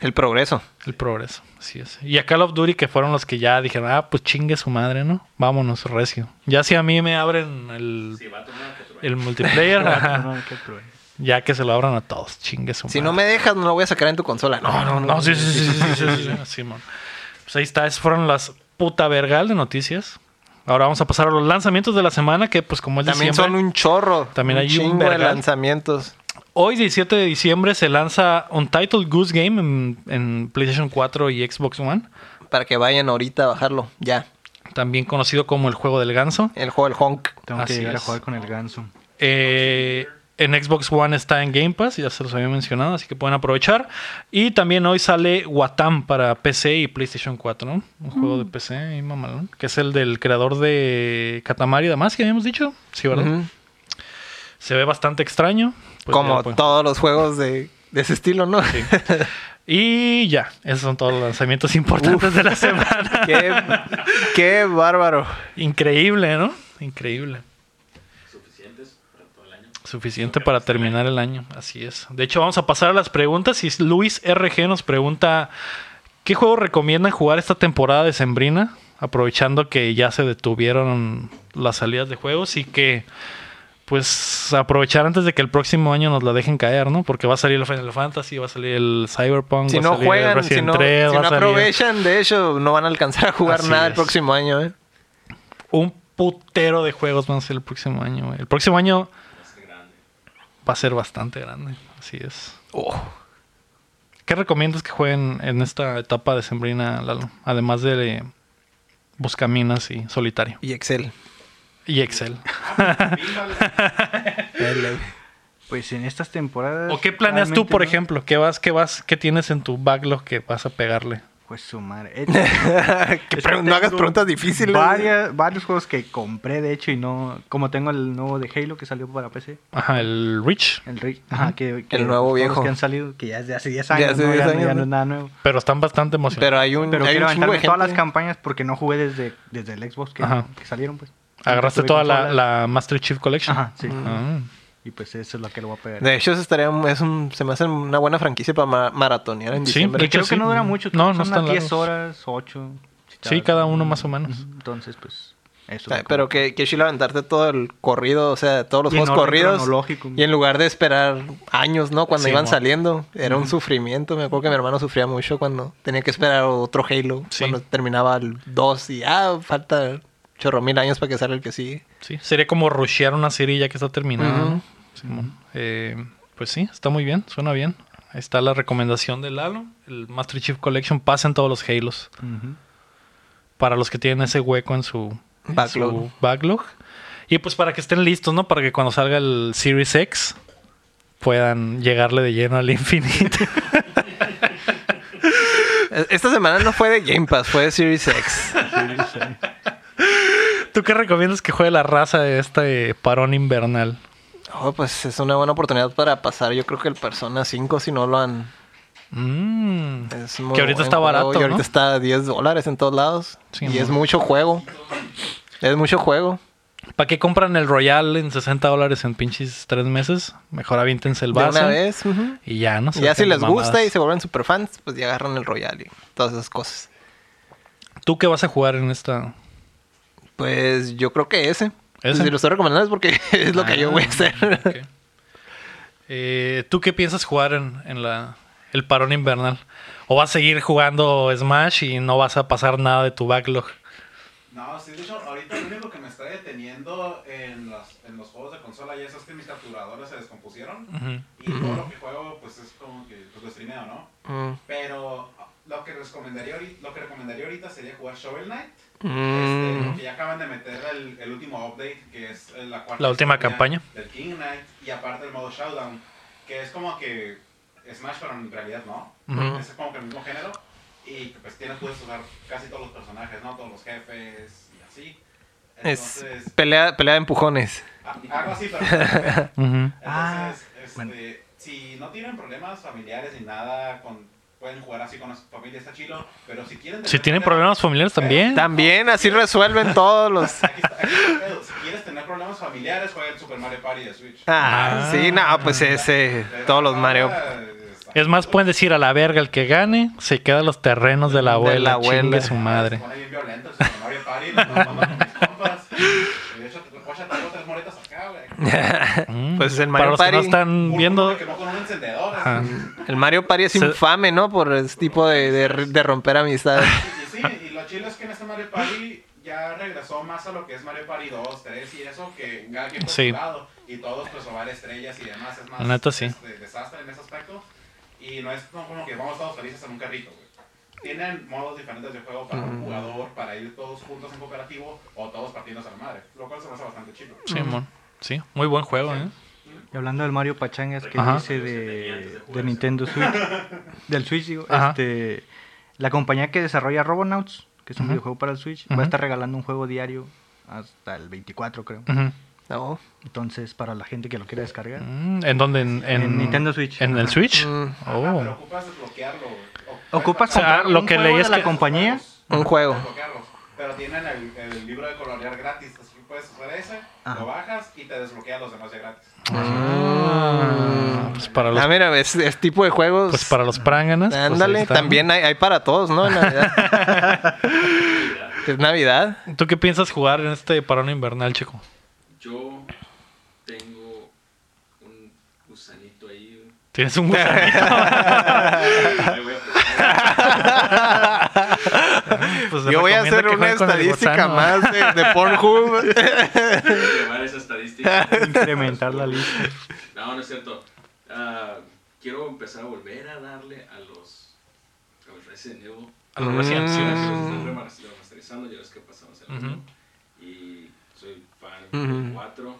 El progreso. el progreso. Así es. Y a Call of Duty, que fueron los que ya dijeron, ah, pues chingue su madre, ¿no? Vámonos, recio. Ya si a mí me abren el, Si va a tomar que otro el multiplayer, ajá. Ya que se lo abran a todos, chingues. Si no me dejas, no lo voy a sacar en tu consola. No, no, no. sí, sí, sí, sí, sí, Pues ahí está, esas fueron las puta vergal de noticias. Ahora vamos a pasar a los lanzamientos de la semana, que pues como el También son un chorro. También hay un chingo de lanzamientos. Hoy, 17 de diciembre, se lanza Untitled Goose Game en, PlayStation 4 y Xbox One. Para que vayan ahorita a bajarlo, ya. También conocido como el juego del ganso. El juego del honk. Tengo que llegar es. a jugar con el ganso. Eh, en Xbox One está en Game Pass, ya se los había mencionado, así que pueden aprovechar. Y también hoy sale Watam para PC y PlayStation 4, ¿no? Un juego de PC y mamalón, que es el del creador de Katamari Damacy, habíamos dicho. Sí, ¿verdad? Se ve bastante extraño. Pues Como ya, pues. todos los juegos de, de ese estilo, ¿no? Sí. Y ya, esos son todos los lanzamientos importantes de la semana. Qué, qué bárbaro. Increíble, ¿no? Increíble. Suficientes para todo el año. Suficiente para terminar el año, así es. De hecho, vamos a pasar a las preguntas. Y Luis RG nos pregunta: ¿Qué juego recomiendan jugar esta temporada de Sembrina? Aprovechando que ya se detuvieron las salidas de juegos y que, pues, aprovechar antes de que el próximo año nos la dejen caer, ¿no? Porque va a salir el Final Fantasy, va a salir el Cyberpunk, Si va no salir el juegan, si Resident no, 3, si va no salir aprovechan, de hecho, no van a alcanzar a jugar Así nada el próximo año, ¿eh? un putero de juegos van a ser el próximo año. güey. El próximo año. Va a ser bastante grande, así es. Oh. ¿Qué recomiendas que jueguen en esta etapa de Sembrina, Lalo? Además de eh, Buscaminas y Solitario. Y Excel. Y Excel. Pues en estas temporadas. ¿O qué planeas tú, por no. ejemplo? ¿Qué vas, qué vas, qué tienes en tu backlog que vas a pegarle? Pues su madre. Eh, Que no hagas preguntas difíciles. varias- varios juegos que compré, de hecho, y no. Como tengo el nuevo de Halo que salió para PC. Ajá, el Reach. El Ri- Ajá, que, que El nuevo viejo. que han salido, que ya es de hace 10 De años. hace ¿no? 10 ya, años, ya no ¿no? es nada nuevo. Pero están bastante emocionados. Pero hay un, Pero hay quiero un de todas las campañas porque no jugué desde, desde el Xbox que, que salieron, pues. Agarraste toda la, la Master Chief Collection. Ajá, sí. Ah. Y pues eso es lo que le voy a pegar. De hecho, eso estaría, es un, se me hace una buena franquicia para ma- maratonear en Sí, diciembre. de hecho, creo que sí. no dura mucho. No, No, Son unas 10 largos. horas, 8. Sí, cada uno más o menos. Entonces, pues. Eso Ah, Pero que, que chilo aventarte todo el corrido, o sea, todos los Y juegos corridos. Y en lugar de esperar años, ¿no? Cuando Sí, iban mo. saliendo, era un sufrimiento. Me acuerdo que mi hermano sufría mucho cuando tenía que esperar otro Halo. Sí. Cuando terminaba el 2 y, ah, falta chorro mil años para que salga el que sigue. Sí, sería como rushear una serie ya que está terminada. ¿no? Simón. Eh, pues sí, está muy bien, suena bien. Ahí está la recomendación de Lalo. El Master Chief Collection pasa en todos los Halos. Para los que tienen ese hueco en su Backlog. su backlog. Y pues para que estén listos, ¿no? Para que cuando salga el Series X puedan llegarle de lleno al infinito. E- Esta semana no fue de Game Pass, fue de Series X. ¿Tú qué recomiendas que juegue la raza de este parón invernal? Oh, pues es una buena oportunidad para pasar. Yo creo que el Persona 5, si no lo han. Mm. Es muy Que ahorita está barato, Y ahorita ¿no? está a 10 dólares en todos lados. Sí, y es mucho juego. Es mucho juego. ¿Para qué compran el Royal en 60 dólares en pinches tres meses? Mejor avíntense el De vaso. una vez. Y ya, ¿no? Y ya si les mamadas. gusta y se vuelven super fans, pues ya agarran el Royal y todas esas cosas. ¿Tú qué vas a jugar en esta? Pues yo creo que ese. ¿Ese? Si lo estoy recomendando es porque es lo que yo voy a hacer. Ah, ok. Eh, ¿Tú qué piensas jugar en, en la, el parón invernal? ¿O vas a seguir jugando Smash y no vas a pasar nada de tu backlog? No, sí, de hecho, ahorita lo único que me está deteniendo en los, en los juegos de consola ya es que mis capturadores se descompusieron. Y todo lo que juego, pues es como que pues, lo streameo, ¿no? Mm. Pero lo que, recomendaría ahorita, lo que recomendaría ahorita sería jugar Shovel Knight. Mm. Este, porque ya acaban de meter el, el último update, que es la cuarta La última campaña. Del King Knight. Y aparte el modo Showdown, que es como que Smash, pero en realidad no. Ujú. Es como que el mismo género. Y pues tienes, puedes usar casi todos los personajes, ¿no? Todos los jefes y así. Es Entonces, pelea, pelea de empujones. a- algo así, pero... Ujú. Ah, Entonces, este, bueno. si no tienen problemas familiares ni nada, con, pueden jugar así con su familia, está chilo. Pero si quieren... Si tienen problemas- familiares también. También así resuelven todos los. Aquí está, aquí está el pedo. Si quieres tener problemas familiares, juega el Super Mario Party de Switch. Ah, Ah. sí, no, pues ese. Todos los Mario. Es más, pueden decir a la verga el que gane, se queda los terrenos de la abuela. De la abuela. Chingue su madre. Se pone bien violento el Super Mario Party. Nos vamos con mis compas. Y de hecho, oye, tengo tres moretas Mm. Pues el Para Mario los que no Party. están viendo, me quemó con un encendedor. Ajá. así. El Mario Party es Se- infame, ¿no? Por ese tipo de, de, de romper amistades. Y sí, y lo chido es que en este Mario Party ya regresó más a lo que es Mario Party 2, 3 y eso, que cada quien por Sí. su lado. Y todos pues robar estrellas y demás. Es más La neta, sí. este, desastre en ese aspecto. Y no es como como que vamos todos felices en un carrito, güey. Tienen modos diferentes de juego para un jugador, para ir todos juntos en cooperativo o todos partiéndose a la madre. Lo cual se me hace bastante chido. Sí, mon. Sí, muy buen juego, ¿eh? Y hablando del Mario Pachangas que Ajá. dice de, de Nintendo Switch, del Switch, digo, Ajá. este, la compañía que desarrolla Robonauts, que es un videojuego para el Switch, va a estar regalando un juego diario hasta el 24, creo. No. Entonces, para la gente que lo quiere descargar. Mm, ¿En dónde? En, En Nintendo Switch. ¿En el Switch? Mm. Ah, Oh. pero ocupas desbloquearlo, Ocupas O sea, lo un que leí es de la que- compañía. Un juego. Pero tienen el, el libro de colorear gratis. Así puedes usar ese, Ajá. lo bajas y te desbloquea los demás ya gratis. Ah, pues para los, Ah, mira, es, es tipo de juegos. pues para los pránganas. pues Ándale, también hay, hay para todos, ¿no? En Navidad. es Navidad. ¿Tú qué piensas jugar en este parón invernal, chico? Yo tengo un gusanito ahí. Tienes un gusanito. Ahí voy a probar. Pues Yo voy a hacer una estadística más de, de Pornhub. llevar esa estadística. Incrementar la lista. No, no es cierto. Ah, quiero empezar a volver a darle a los, a los Resident Evil. A los Resident Sí, Evil. los Mm. remasterizando, ya ves que pasamos el año. Y soy fan del 4.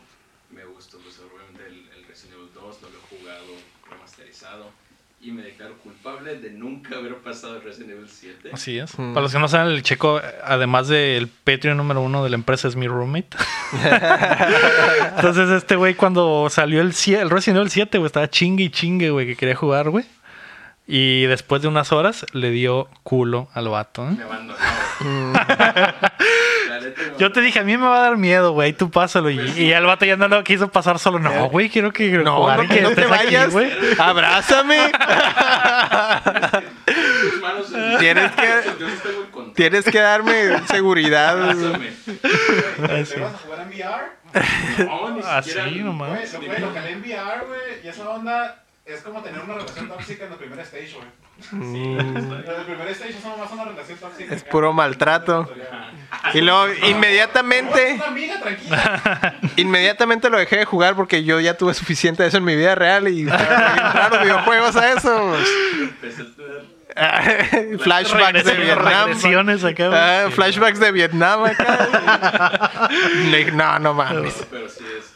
Me gustó pues, obviamente el, el Resident Evil 2, no lo he jugado remasterizado. Y me declaro culpable de nunca haber pasado el Resident Evil 7. Así es. Mm. Para los que no saben, el checo, además del Patreon número uno de la empresa, es mi roommate. Entonces, este güey, cuando salió el, el Resident Evil 7, güey, estaba chingue y chingue, güey, que quería jugar, güey. Y después de unas horas le dio culo al vato. ¿eh? Me abandonó. Yo te dije, a mí me va a dar miedo, güey, tú pásalo. Y, y el vato ya no lo quiso pasar solo. No, güey, quiero que No, jugar no, y que no te vayas. güey. Abrázame. Tus manos en- Tienes que-. Tienes que darme seguridad. Abrázame. ¿Te sí. vas a jugar en VR? No, ni Así siquiera. nomás. Lo, en VR, güey, y esa onda es como tener una relación tóxica en el primer stage, güey. Mm, En el primer stage es nomás una relación tóxica. Es puro maltrato. Y luego Es inmediatamente, una amiga, tranquila. inmediatamente lo dejé de jugar porque yo ya tuve suficiente de eso en mi vida real y los videojuegos a eso. Empecé a tener- Flashbacks de Vietnam. acá. Ah, flashbacks de Vietnam acá. No, no mames. Pero sí es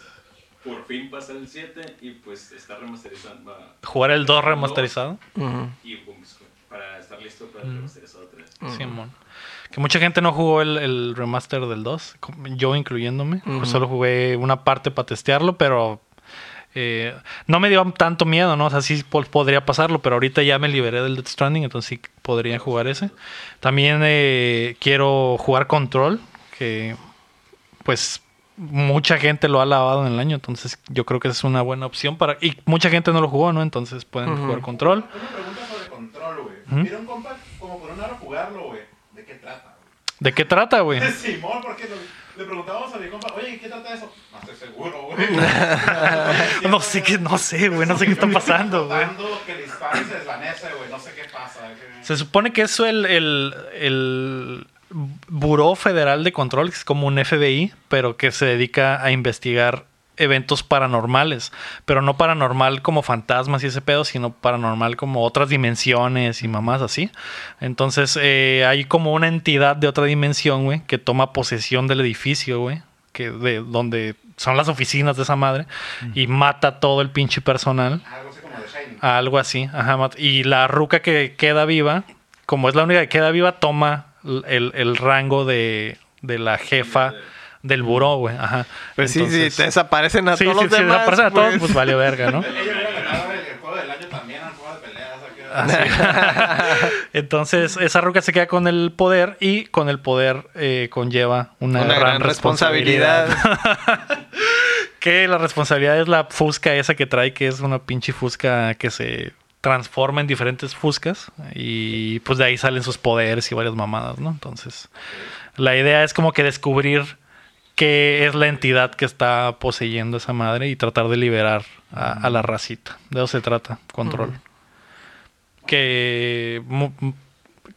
por fin pasar el 7 y pues está remasterizando. va- Jugar el 2 remasterizado. Ujú. Y pues, para estar listo para el remasterizado 3. Simón. Que mucha gente no jugó el, el remaster del 2, como- yo incluyéndome. Pues Ujú. solo jugué una parte para testearlo, pero eh, no me dio tanto miedo, ¿no? O sea, sí po- podría pasarlo, pero ahorita ya me liberé del Death Stranding, entonces sí podría jugar ese. También eh, quiero jugar Control, que pues mucha gente lo ha lavado en el año, entonces yo creo que es una buena opción para... Y mucha gente no lo jugó, ¿no? Entonces pueden Ujú. jugar Control. Una pregunta sobre control, güey. Un compa como por una hora jugarlo, güey. ¿De qué trata, ¿De qué trata, güey? Simón, porque lo- le preguntábamos a mi compa, oye, ¿qué trata eso? No estoy seguro, güey. No sé qué, no sé, güey, no sé qué está pasando, güey. Que el se desvanece, güey. No sé qué pasa. Se supone que eso el, el, el Buró Federal de Control, que es como un FBI, pero que se dedica a investigar eventos paranormales, pero no paranormal como fantasmas y ese pedo, sino paranormal como otras dimensiones y mamás así. Entonces eh, hay como una entidad de otra dimensión, güey, que toma posesión del edificio, güey, que de donde son las oficinas de esa madre y mata todo el pinche personal. Algo así como de Shining. Algo así, ajá. Y la ruca que queda viva, como es la única que queda viva, toma el, el rango de, de la jefa del buró, güey. Ajá. Pues sí, sí, te desaparecen a sí, todos sí, los sí, demás. desaparecen a todos, pues. pues vale verga, ¿no? Ella hubiera ganado el, el juego del año también al juego de peleas. acá. Entonces, esa ruca se queda con el poder y con el poder eh, conlleva una, Una gran responsabilidad. que la responsabilidad es la fusca esa que trae, que es una pinche fusca que se transforma en diferentes fuscas y pues de ahí salen sus poderes y varias mamadas, ¿no? Entonces, la idea es como que descubrir qué es la entidad que está poseyendo esa madre y tratar de liberar a, a la racita. De eso se trata, control. Que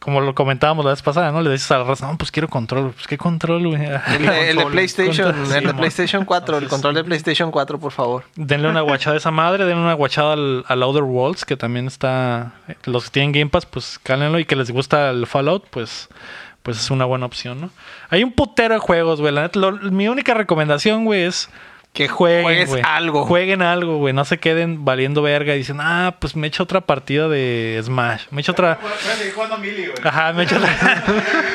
como lo comentábamos la vez pasada, ¿no? Le dices a la raza, no, pues quiero control. Pues qué control, güey. El, de- el de PlayStation, Control, sí, el de. PlayStation 4, el control de PlayStation 4, por favor. Denle una guachada a esa madre, denle una guachada al, al Outer Worlds, que también está. Los que tienen Game Pass, pues cálenlo. Y que les gusta el Fallout, pues, pues es una buena opción, ¿no? Hay un putero de juegos, güey. La neta, lo- mi única recomendación, güey, es Que Jueguen, güey. algo. Jueguen algo, güey. No se queden valiendo verga y dicen, ah, pues me echo otra partida de Smash. Me echo otra. Voy a seguir jugando Mili, güey. Ajá, me echo otra.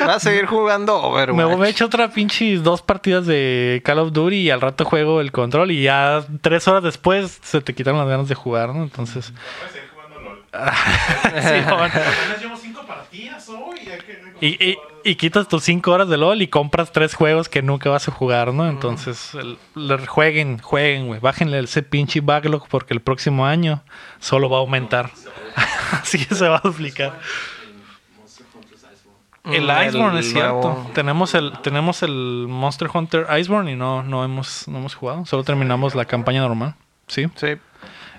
Vas a seguir jugando Overwatch. me, me echo otra pinche dos partidas de Call of Duty y al rato juego el control y ya tres horas después se te quitaron las ganas de jugar, ¿no? Entonces. Voy a seguir jugando LOL. sí, bueno. Apenas llevo cinco partidas hoy. hay que- Y, y, y quitas tus 5 horas de LOL y compras tres juegos que nunca vas a jugar, ¿no? Entonces, el- jueguen, jueguen, güey. Bájenle ese pinche backlog porque el próximo año solo va a aumentar. Así que se va a duplicar. El Iceborne. El Mm, Iceborne el es cierto. nuevo. Tenemos el, tenemos el Monster Hunter Iceborne y no, no, hemos, no hemos jugado. Solo terminamos la campaña normal. Sí. Sí.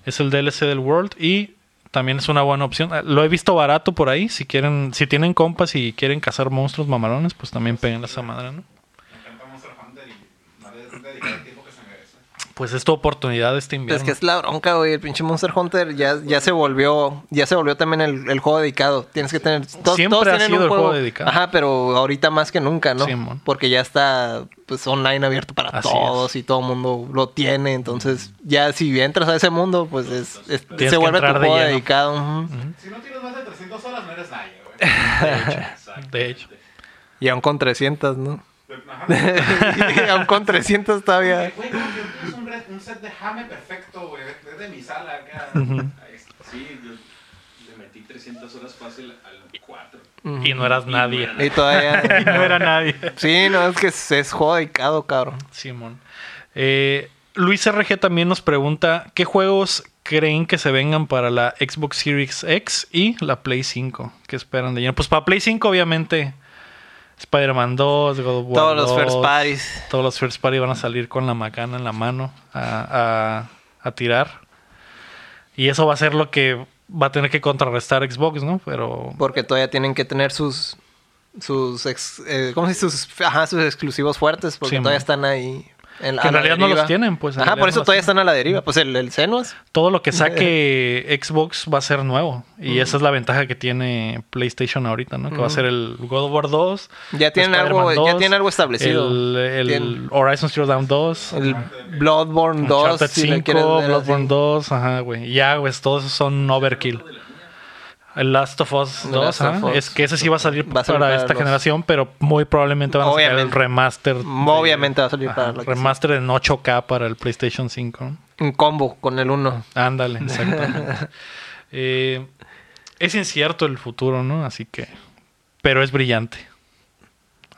Es el DLC del World y también es una buena opción. Ah, Lo he visto barato por ahí. Si quieren, si tienen compas y quieren cazar monstruos mamalones, pues también peguen esa madre, ¿no? Me encanta Monster Hunter y no le dedicar el tiempo que se merece. Pues es tu oportunidad este invierno. Es que es la bronca, güey. El pinche Monster Hunter ya, ya se volvió, ya se volvió también el, el juego dedicado. Tienes que tener. Todos, Siempre todos ha tienen sido un el juego dedicado. Ajá, pero ahorita más que nunca, ¿no? Simón. Porque ya está pues online abierto para Así todos y todo el mundo lo tiene. Entonces, ya si entras a ese mundo, pues es, se vuelve tu de juego dedicado. Si no tienes más de 300 horas, no eres nadie, güey. De hecho. Y aún con 300, ¿no? Aún con 300 todavía. Un, set de jame perfecto, güey. Es de mi sala acá. Ahí está. Sí, yo le metí 300 horas fácil al 4. Y no eras nadie. Y todavía. Y no era nadie. Sí, no, es que es, es juego dedicado, cabrón. Simón. Eh, Luis RG también nos pregunta: ¿Qué juegos creen que se vengan para la Xbox Series X y la Play 5? ¿Qué esperan de lleno? Pues para Play 5, obviamente, Spider-Man 2, God of War Todos los 2, first parties. Todos los first party van a salir con la macana en la mano a, a- a tirar. Y eso va a ser lo que va a tener que contrarrestar Xbox, ¿no? Pero Porque todavía tienen que tener sus. sus ex- eh, ¿Cómo se dice? Sus, ajá, sus exclusivos fuertes. Porque Sí, todavía man. están ahí. En, Que en realidad no los tienen, pues, Ajá, por eso todavía tienen. están a la deriva. Pues el, el Senuas. todo lo que saque Xbox va a ser nuevo. Y esa es la ventaja que tiene PlayStation ahorita, ¿no? Que va a ser el God of War 2. Ya tienen algo- ya 2, tienen algo establecido. El, Horizon Zero Dawn 2. El Bloodborne 2. Uncharted si le 5, quieres ver así. Bloodborne 2, ajá, güey. Ya, güey, todos son overkill. El Last of Us The 2, Last of ajá, Us. es que ese sí va a salir Va a salir para para esta los- generación, pero muy probablemente van a sacar el Obviamente. remaster. de- Obviamente va a salir ajá, para la remaster en 8K para el PlayStation 5. ¿no? Un combo con el 1. Ándale, exactamente. Eh, es incierto el futuro, ¿no? Así que. Pero es brillante.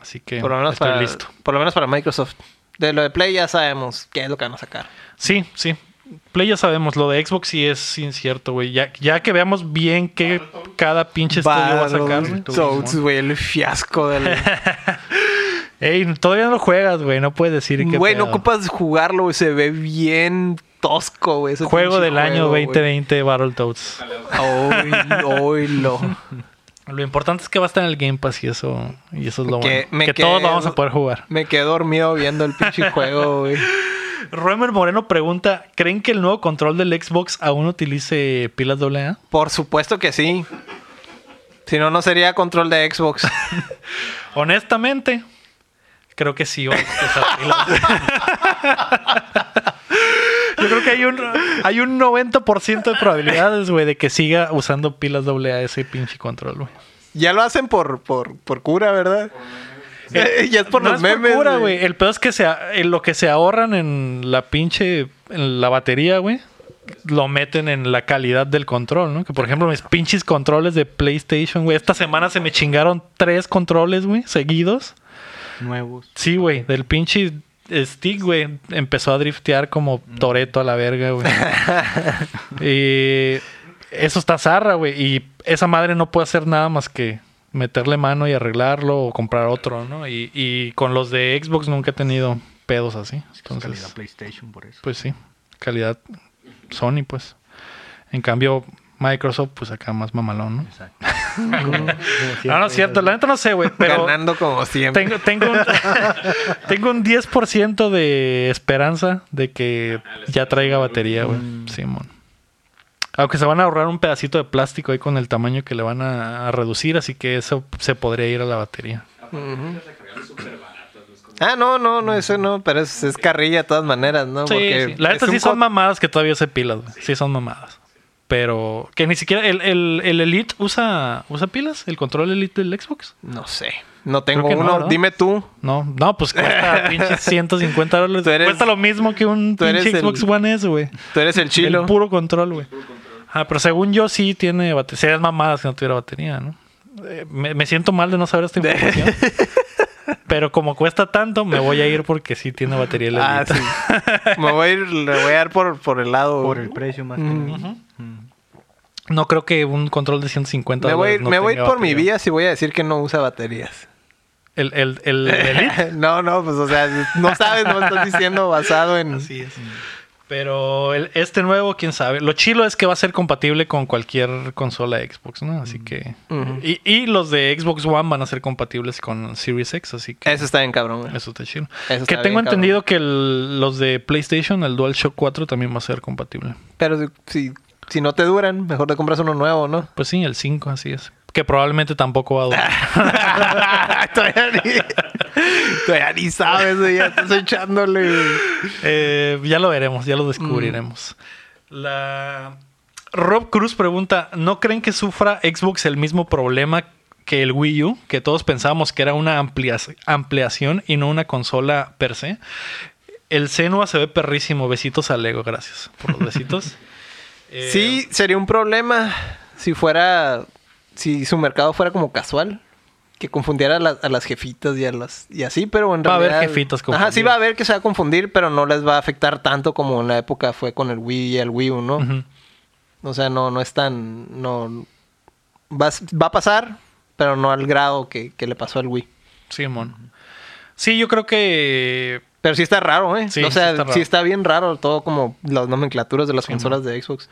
Así que Por lo menos estoy para, listo. por lo menos para Microsoft. De lo de Play ya sabemos qué es lo que van a sacar. Sí, sí. Play ya sabemos, lo de Xbox sí es incierto, güey. Ya, ya que veamos bien qué cada pinche estudio va a sacar. güey. El fiasco del... Ey, todavía no lo juegas, güey. No puedes decir que. Güey, no ocupas jugarlo, güey. Se ve bien tosco, güey. Juego del año juego, güey. 2020 Battletoads. Oy, oílo. Lo importante es que va a estar en el Game Pass y eso, y eso es lo Que bueno. que todos quedo- vamos a poder jugar. Me quedé dormido viendo el pinche juego, güey. Roemer Moreno pregunta: ¿Creen que el nuevo control del Xbox aún utilice pilas AA? Por supuesto que sí. Si no, no sería control de Xbox. Honestamente, creo que sí. Yo creo que hay un, hay un 90% de probabilidades, güey, de que siga usando pilas AA ese pinche control, güey. ya lo hacen por, por, por cura, ¿verdad? ya es por no los es por memes, cura, güey. El peor es que se, a- en lo que se ahorran en la pinche, en la batería, güey, lo meten en la calidad del control, ¿no? Que por ejemplo mis pinches controles de PlayStation, güey, esta semana se me chingaron tres controles, güey, seguidos. Nuevos. Sí, güey, del pinche stick, güey, empezó a driftear como Toreto a la verga, güey. y eso está zarra, güey. Y esa madre no puede hacer nada más que meterle mano y arreglarlo o comprar otro, ¿no? Y, y con los de Xbox nunca he tenido pedos así. calidad Entonces, PlayStation por eso. pues sí, calidad Sony, pues. En cambio, Microsoft, pues acá más mamalón, ¿no? Exacto. No, no es cierto, la neta no sé, güey, pero... Ganando como siempre. Tengo, tengo, un, tengo un 10% de esperanza de que ya traiga batería, güey. Simón. Aunque se van a ahorrar un pedacito de plástico ahí con el tamaño que le van a, a reducir, así que eso se podría ir a la batería. No Ah, no, no, no, eso no, pero es, es carrilla de todas maneras, ¿no? Sí, Porque sí. La neta sí son mamadas que todavía se pilas, güey. Sí son mamadas. Pero que ni siquiera el, el, el Elite usa, usa pilas, el control Elite del Xbox. No sé, no tengo que no, uno. ¿verdad? Dime tú. No, no, pues cuesta pinches 150 dólares. Eres- cuesta lo mismo que un el- Xbox One S, güey. Tú eres el chilo. El puro control, güey. Ah, pero según yo sí tiene batería. Serías mamadas si no tuviera batería, ¿no? Eh, me, me siento mal de no saber esta información. pero como cuesta tanto, me voy a ir porque sí tiene batería el Ah, sí. Me voy a ir, le voy a dar por, por el lado. Por el precio más que nada. No creo que un control de 150 me voy, dólares no me voy por mi vía si voy a decir que no usa baterías. El, el, el Elite. no, no, pues o sea, no sabes, no estás diciendo basado en. Así es. Pero el- este nuevo, quién sabe. Lo chilo es que va a ser compatible con cualquier consola Xbox, ¿no? Así que. Y, y los de Xbox One van a ser compatibles con Series X, así que. Eso está bien cabrón. güey. Eso está chido. Eso que está tengo bien, entendido que el- los de PlayStation, el DualShock 4, también va a ser compatible. Pero si, si, si no te duran, mejor te compras uno nuevo, ¿no? Pues sí, el 5, así es. Que probablemente tampoco va a durar. todavía, ni, todavía ni sabes, ya estás echándole. Eh, ya lo veremos, ya lo descubriremos. La Rob Cruz pregunta: ¿No creen que sufra Xbox el mismo problema que el Wii U? Que todos pensábamos que era una ampliación y no una consola per se. El Senua se ve perrísimo. Besitos al Lego, gracias por los besitos. Eh, Sí, sería un problema si fuera. Si su mercado fuera como casual. Que confundiera a, la- a las jefitas y a las y así, pero en Va a haber realidad. jefitas Ajá, sí confundidas. va a haber que se va a confundir, pero no les va a afectar tanto como en la época fue con el Wii y el Wii U, ¿no? O sea, no, no es tan. No. Va, a- va a pasar, pero no al grado que, que le pasó al Wii. Simón. Sí, yo creo que Pero sí está raro, ¿eh? Sí, o sea, sí está sí bien raro todo como las nomenclaturas de las consolas de Xbox.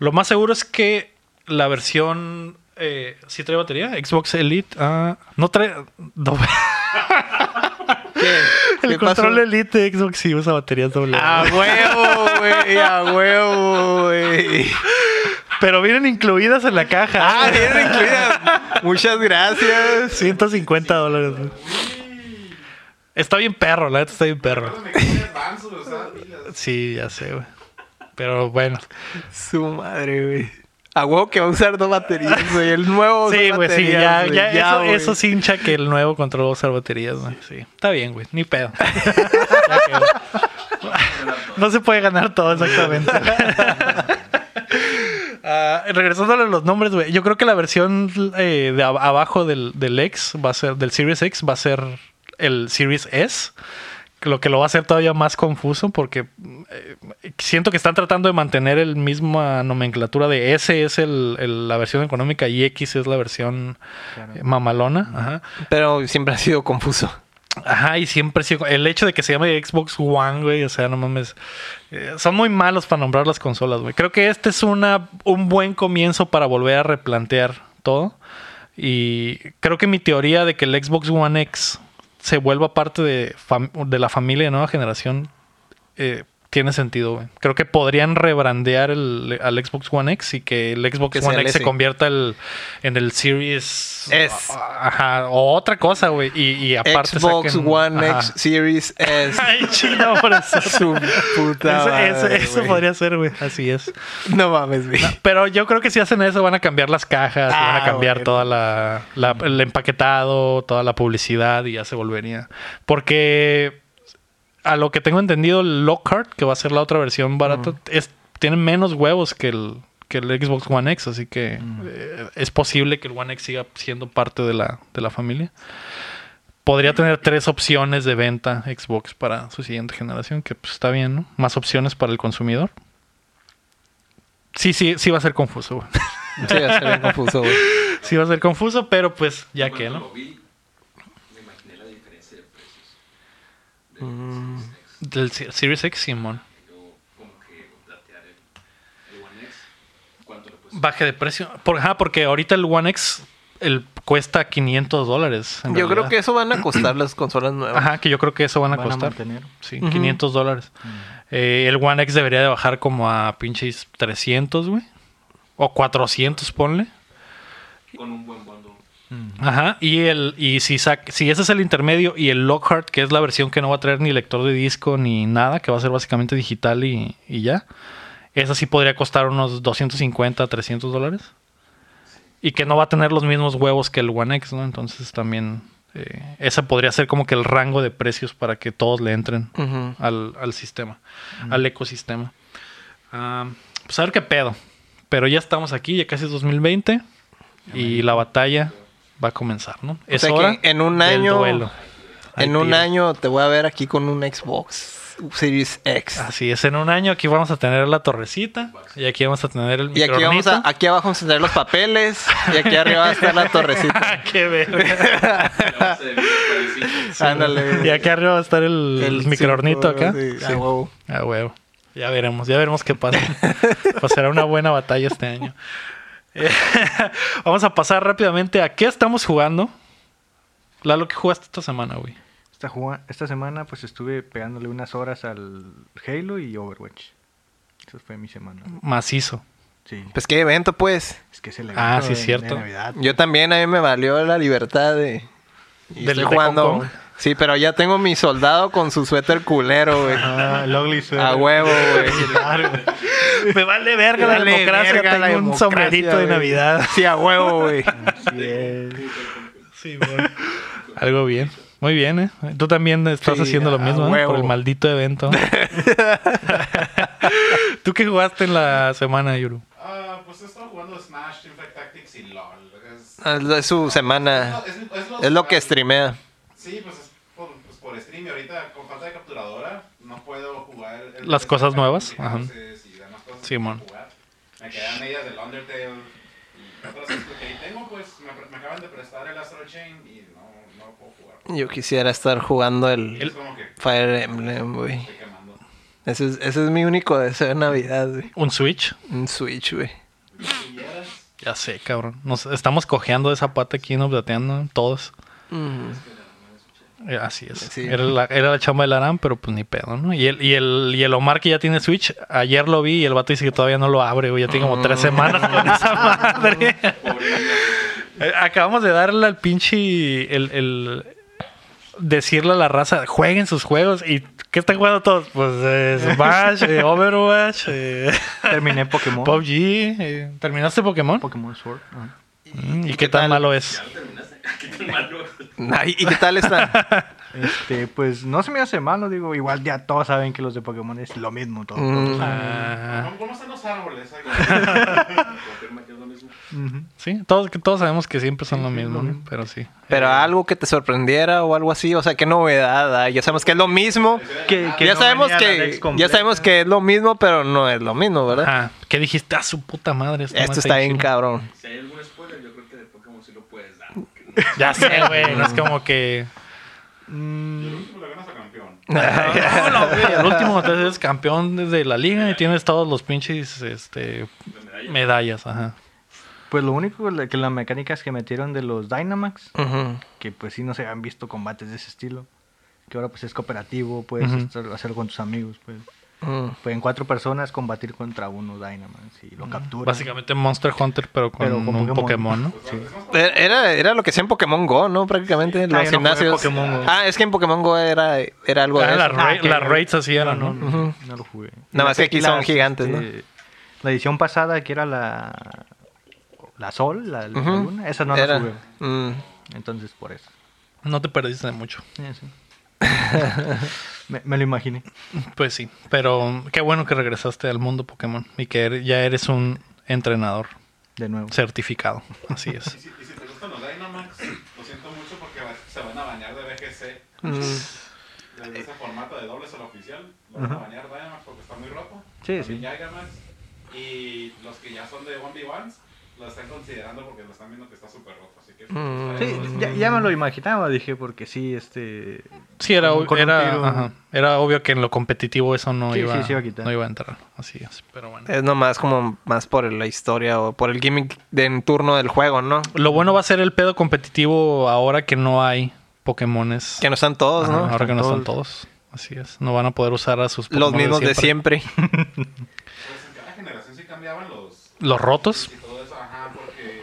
Lo más seguro es que la versión. Eh, ¿Sí trae batería? Xbox Elite. ah, no trae. no. ¿Qué? El ¿Qué pasó? control Elite de Xbox sí usa baterías doble. A huevo, güey, a huevo, güey. Pero vienen incluidas en la caja. Ah, bien incluida. Muchas gracias. 150 dólares. Está bien perro, la neta está bien perro. Sí, ya sé, güey. Pero bueno. Su madre, güey. A huevo que va a usar dos baterías, güey. El nuevo Sí, güey, sí, ya, güey. ya, eso, güey. eso sí hincha que el nuevo control va a usar baterías, güey. Sí, está bien, güey, ni pedo. Ya no se puede ganar todo, exactamente. Ah, regresando a los nombres, güey. Yo creo que la versión eh, de ab- abajo del, del X va a ser, del Series X, va a ser el Series S. Lo que lo va a hacer todavía más confuso porque eh, siento que están tratando de mantener el misma nomenclatura de S es el, el- la versión económica y X es la versión eh, mamalona. Ajá. Pero siempre ha sido confuso. Ajá, y siempre sí, el hecho de que se llame Xbox One, güey, o sea, no mames. eh, son muy malos para nombrar las consolas, güey. Creo que este es una, un buen comienzo para volver a replantear todo. Y creo que mi teoría de que el Xbox One X se vuelva parte de, de la familia de nueva generación eh, tiene sentido, güey. Creo que podrían rebrandear el, al Xbox One X y que el Xbox Que One X se convierta el- en el Series S. Ajá, o otra cosa, güey. Y, y aparte Xbox saquen- One ajá. X Series S. Ay, chino, por eso. Su puta Eso, madre, eso- eso güey. podría ser, güey. Así es. No mames, güey. Pero yo creo que si hacen eso van a cambiar las cajas, van a Ah, cambiar bueno. toda la, la- el empaquetado, toda la publicidad y ya se volvería. Porque a lo que tengo entendido, el Lockhart, que va a ser la otra versión barata, es, tiene menos huevos que el, que el Xbox One X, así que eh, es posible que el One X siga siendo parte de la, de la familia. Podría tener tres opciones de venta Xbox para su siguiente generación, que pues, está bien, ¿no? Más opciones para el consumidor. Sí, sí, sí va a ser confuso, güey. Sí, va a ser bien confuso, güey. Sí va a ser confuso, pero pues ya que, ¿no? lo vi, me imaginé la diferencia de precios. De Mm. Del Se- Series X, Simón. Baje de precio. Por, ajá, porque ahorita el One X el, cuesta 500 dólares. Yo creo que eso van a costar las consolas nuevas. Ajá, que yo creo que eso van a Van a costar. sí, Ujú. 500 dólares. Eh, el One X debería de bajar como a pinches 300, güey. O 400, ponle. Con un buen. Ajá, y el y si sac- si ese es el intermedio y el Lockhart, que es la versión que no va a traer ni lector de disco ni nada, que va a ser básicamente digital y, y ya, esa sí podría costar unos 250, 300 dólares. Y que no va a tener los mismos huevos que el One X, ¿no? Entonces también eh, ese podría ser como que el rango de precios para que todos le entren al, al sistema, al ecosistema. Ah, pues a ver qué pedo. Pero ya estamos aquí, ya casi es 2020 y la batalla va a comenzar, ¿no? Es sea que hora en un año- duelo. En un año te voy a ver aquí con un Xbox Series X. Así es, en un año aquí vamos a tener la torrecita y aquí vamos a tener el Y aquí, vamos a, aquí abajo vamos a tener los papeles y aquí arriba va a estar la torrecita. ¡Qué verga! A. Ándale. Y aquí arriba va a estar el, el microornito acá. sí, Sí. a huevo. Ah, huevo. Ya veremos, ya veremos qué pasa. pues será una buena batalla este año. Eh, Vamos a pasar rápidamente a qué estamos jugando. Lalo, ¿qué jugaste esta semana, güey? Esta, juga- esta semana pues estuve pegándole unas horas al Halo y Overwatch. Eso fue mi semana. Macizo. Sí. Pues qué evento, pues. Es que es el Ah, evento sí, de- cierto. de Navidad. Yo también, a mí me valió la libertad de... y ¿Del estoy de jugando. Hong Kong? Sí, pero ya tengo mi soldado con su suéter culero, güey. Ah, el Ugly Sweater. A huevo, güey. Claro. Me vale verga la Dale democracia. verga tengo la un democracia, sombrerito de güey. Navidad. Sí, a huevo, güey. Así es. Sí, bueno. Algo bien. Muy bien, ¿eh? Tú también estás Sí, haciendo lo mismo, ¿eh? huevo. Por el maldito evento. ¿Tú qué jugaste en la semana, Yuru? Ah, pues he estado jugando Smash, Teamfight Tactics y LOL. Es, Ah, Es su semana. es, es Es lo que streamea. Sí, pues stream y ahorita con falta de capturadora no puedo jugar el- Las el- cosas el- nuevas, y ajá. cosas jugar. Me quedan medias del Undertale y otras cosas que ahí tengo, pues me, me acaban de prestar el Astral Chain y no, no puedo jugar. Yo quisiera estar jugando el que Fire Emblem, güey. Ese es, ese es mi único deseo de Navidad, güey. ¿Un Switch? Un Switch, güey. Ya sé, cabrón. Nos estamos cojeando de esa pata aquí, nos plateando todos. Mm. Eh, Así es. Sí. Era, la, era la chamba del Aram, pero pues ni pedo, ¿no? Y el, y, el, y el Omar que ya tiene Switch, ayer lo vi y el vato dice que todavía no lo abre, güey. Ya tiene como tres semanas con esa madre. Eh, Acabamos de darle al pinche el, el decirle a la raza, jueguen sus juegos. ¿Y qué están jugando todos? Pues eh, Smash, eh, Overwatch, eh, Terminé Pokémon. PUBG. ¿Terminaste Pokémon? Pokémon Sword. Mm, ¿Y qué tan malo es? ¿Qué tan malo? Ay, ¿Y qué tal está? Este, pues no se me hace malo, digo, igual ya todos saben que los de Pokémon es lo mismo todo. Mm. Ah, lo sí, todos, que todos sabemos que siempre son lo mismo, ¿no? pero sí. Pero algo que te sorprendiera o algo así, o sea, qué novedad. ah? Ya sabemos que es lo mismo. Que- que ya no sabemos que ya sabemos que es lo mismo, pero no es lo mismo, ¿verdad? Ajá. ¿Qué dijiste? Ah, su puta madre. Esto está bien cabrón. Si hay algún spoiler, yo creo que de Pokémon sí lo puedes dar. porque no- Ya sé, güey. No es como que. Mm, el último le ganas a campeón. No, no, güey, Al último te eres campeón de la liga y tienes todos los pinches este, medallas. Ajá. pues lo único que las mecánicas que metieron de los Dynamax, que pues sí no se han visto combates de ese estilo, que ahora pues es cooperativo, puedes Ujú. estar- hacerlo con tus amigos, pues. Mm. Pueden cuatro personas combatir contra uno Dynamax y lo capturan. Básicamente Monster Hunter, pero con, Pero con un Pokémon. Pokémon, ¿no? Sí. Era, era lo que hacía en Pokémon Go, ¿no? Prácticamente, Ah, los no jugué gimnasios. Pokémon. Ah, es que en Pokémon Go era, era algo de Ah, eso. ra- Ah, las raids así eran, ¿no? no, lo jugué. Nada más que aquí son gigantes, ¿no? este, La edición pasada, que era la. La Sol, la. Luna, esa no Era. la jugué. Mm. Entonces, por eso. No te perdiste de mucho. Sí, sí. me, me lo imaginé. Pues sí. Pero qué bueno que regresaste al mundo Pokémon y que eres- ya eres un entrenador De nuevo. certificado. Así es. Y si, y si te gustan los Dynamax, lo siento mucho porque va- se van a bañar de BGC. Mm. Desde ese formato de doble solo oficial, lo van a bañar Dynamax porque está muy roto. Sí, sí. Gigamax. Y los que ya son de 1v1s lo están considerando porque lo están viendo que está súper roto. Mm. Sí, ya, ya me lo imaginaba, dije, porque sí, este. Sí, era, Con- ob- con un era, tiro. ajá. era obvio que en lo competitivo eso no, Sí, iba, sí, se iba a no iba a entrar. Así es. Pero bueno. Es nomás como más por la historia o por el gimmick de en turno del juego, ¿no? Lo bueno va a ser el pedo competitivo ahora que no hay Pokémones. Que no están todos, Ajá, ¿no? ahora que no están todos. Así es. No van a poder usar a sus Los Pokémon mismos de siempre. Pues en cada generación sí cambiaban los. Los rotos. Y todo eso, ajá, porque.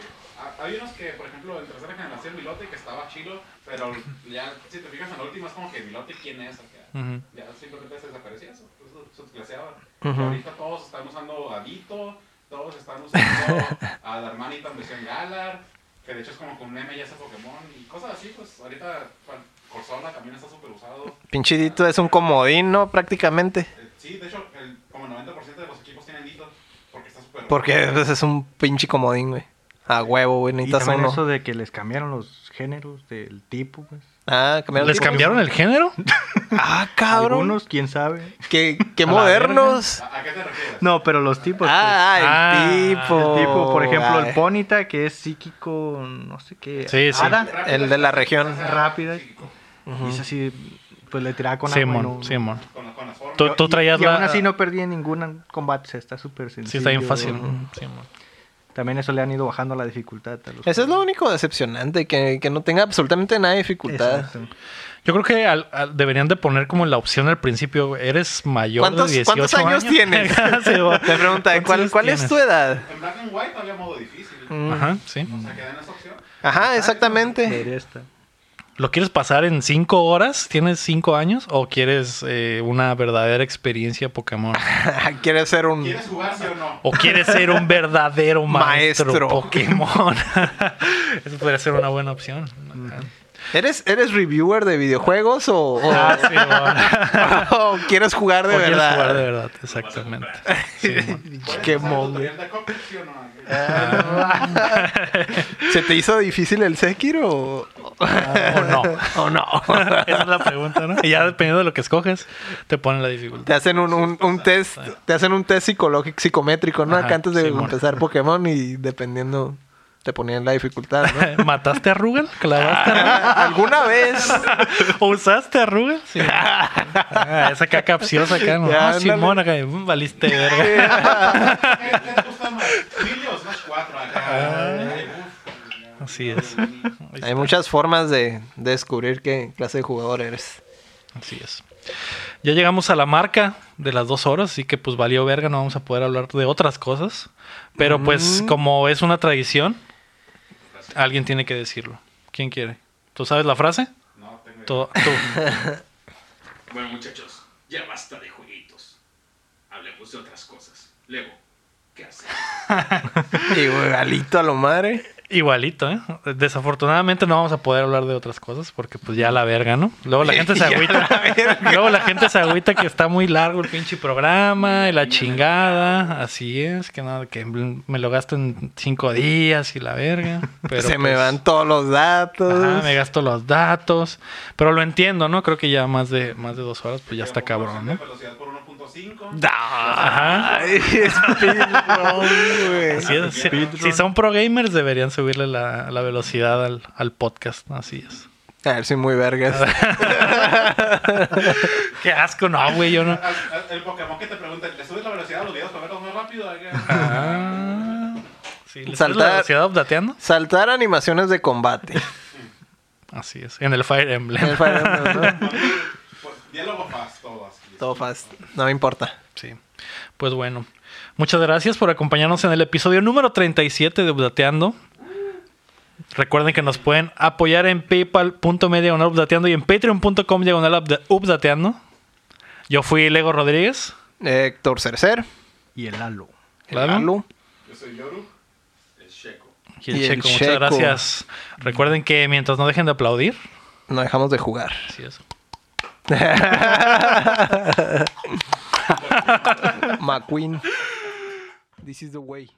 hay unos que, por ejemplo, en tercera generación Milote que estaba chilo, pero ya si te fijas en la última es como que Milote quién es acá. Ujú. Ya simplemente se desaparecía eso, pues, se subclaseaba. Ujú. Ahorita todos están usando a Dito, todos están usando a Darmanita en versión Galar, que de hecho es como con un M ya ese Pokémon y cosas así, pues ahorita bueno, Corsola también está súper usado. Pinchidito es un comodín, ¿no? Prácticamente. Eh, sí, de hecho, el, como el 90% de los equipos tienen Dito, porque está súper Porque pues, es un pinche comodín, güey. A huevo, güey. Y Necesitas también uno. eso de que les cambiaron los géneros del tipo, pues. Ah, cambiaron ¿Les cambiaron el género? Ah, cabrón. Algunos, quién sabe. Qué, qué modernos. ¿A, a qué te refieres? No, pero los tipos. pues. Ah, el Ah, tipo. El tipo, por ejemplo, Ay. el Ponita, que es psíquico, no sé qué. Sí, sí. Hada, El de la región. rápida. Y es así, pues le tiraba con agua. y Simón, no- Simón. Con, con las formas. Tú, tú Y- traías y, la... aún así no perdí en ningún combate, o sea, está súper sencillo. Sí, está bien fácil. Simón. También eso le han ido bajando la dificultad a los Eso es lo único decepcionante, que, que no tenga absolutamente nada de dificultad. Exacto. Yo creo que al- al- deberían de poner como la opción al principio, eres mayor ¿Cuántos, de 18 cuántos años tienes? Sí, güey. Te pregunta, ¿Cuántos ¿cuál, cuál es tu edad? En Black and White había modo difícil. Mm. Ajá, sí. O sea, dan esa opción. Ajá, exactamente. Debería estar. ¿Lo quieres pasar en 5 horas? ¿Tienes 5 años? ¿O quieres eh, una verdadera experiencia Pokémon? ¿Quieres ser un... ¿Quieres jugar sí o no? ¿O quieres ser un verdadero maestro, Maestro. Pokémon? Eso podría ser una buena opción. ¿Eres, ¿Eres reviewer de videojuegos o, o- Ah, sí, bueno. o quieres jugar de O quieres verdad? jugar de verdad, exactamente. Sí, man. ¿Puedes Qué no? ¿Se te hizo difícil el Sekiro o, o no. o no? Esa es la pregunta, ¿no? Y ya dependiendo de lo que escoges, te ponen la dificultad. Te hacen un, un, un test, te hacen un test psicológico, psicométrico, ¿no? Ajá, Acá antes de empezar Pokémon y dependiendo te ponían la dificultad, ¿no? ¿Mataste a Rugal? ¿Clavaste a ¿Alguna vez? ¿Usaste a Rugal? Sí. Ah, esa caca capciosa acá, ¿no? Ya, Ah, ándale. Simón, acá, mm, valiste verga. ¿Qué, te gusta más? ¿Mili o Smash 4 acá? Así es. Hay muchas formas de, de descubrir qué clase de jugador eres. Así es. Ya llegamos a la marca de las dos horas, así que pues valió verga, no vamos a poder hablar de otras cosas. Pero pues como es una tradición, alguien tiene que decirlo. ¿Quién quiere? ¿Tú sabes la frase? No, tengo Tú- tú. Bueno, muchachos, ya basta de jueguitos. Hablemos de otras cosas. Lego, ¿qué haces? Igualito a lo madre. Igualito, ¿eh? Desafortunadamente no vamos a poder hablar de otras cosas porque pues ya la verga, ¿no? Luego la gente se agüita. luego la gente se agüita que está muy largo el pinche programa y la chingada. Así es, que nada, que me lo gasto en cinco días y la verga. Pero se me pues van todos los datos. Ajá, me gasto los datos. Pero lo entiendo, ¿no? Creo que ya más de, más de dos horas pues ya está cabrón, ¿no? 5. Si, son pro gamers, deberían subirle la, la velocidad al, al, podcast. Así es. A ver si muy vergas. Qué asco, no, güey. Yo no. El Pokémon que te pregunta, ¿le subes la velocidad a los videos para verlos más rápido? Ah, sí, ¿le saltar, la velocidad updateando? Saltar animaciones de combate. Así es. En el Fire Emblem. En el Fire Emblem. ¿no? Diálogo fast, todo. Todo fast. No me importa. Sí. Pues bueno. Muchas gracias por acompañarnos en el episodio número 37 de Updateando. Recuerden que nos pueden apoyar en paypal.me diagonal updateando y en patreon.com diagonal upda- updateando. Yo fui Lego Rodríguez. Héctor Cercer. Y el halo. el. Lalo. Yo soy Yoru. Es Checo. Y el Y el Checo. Muchas Checo. gracias. Recuerden que mientras no dejen de aplaudir. No dejamos de jugar. Así es. McQueen. This is the way.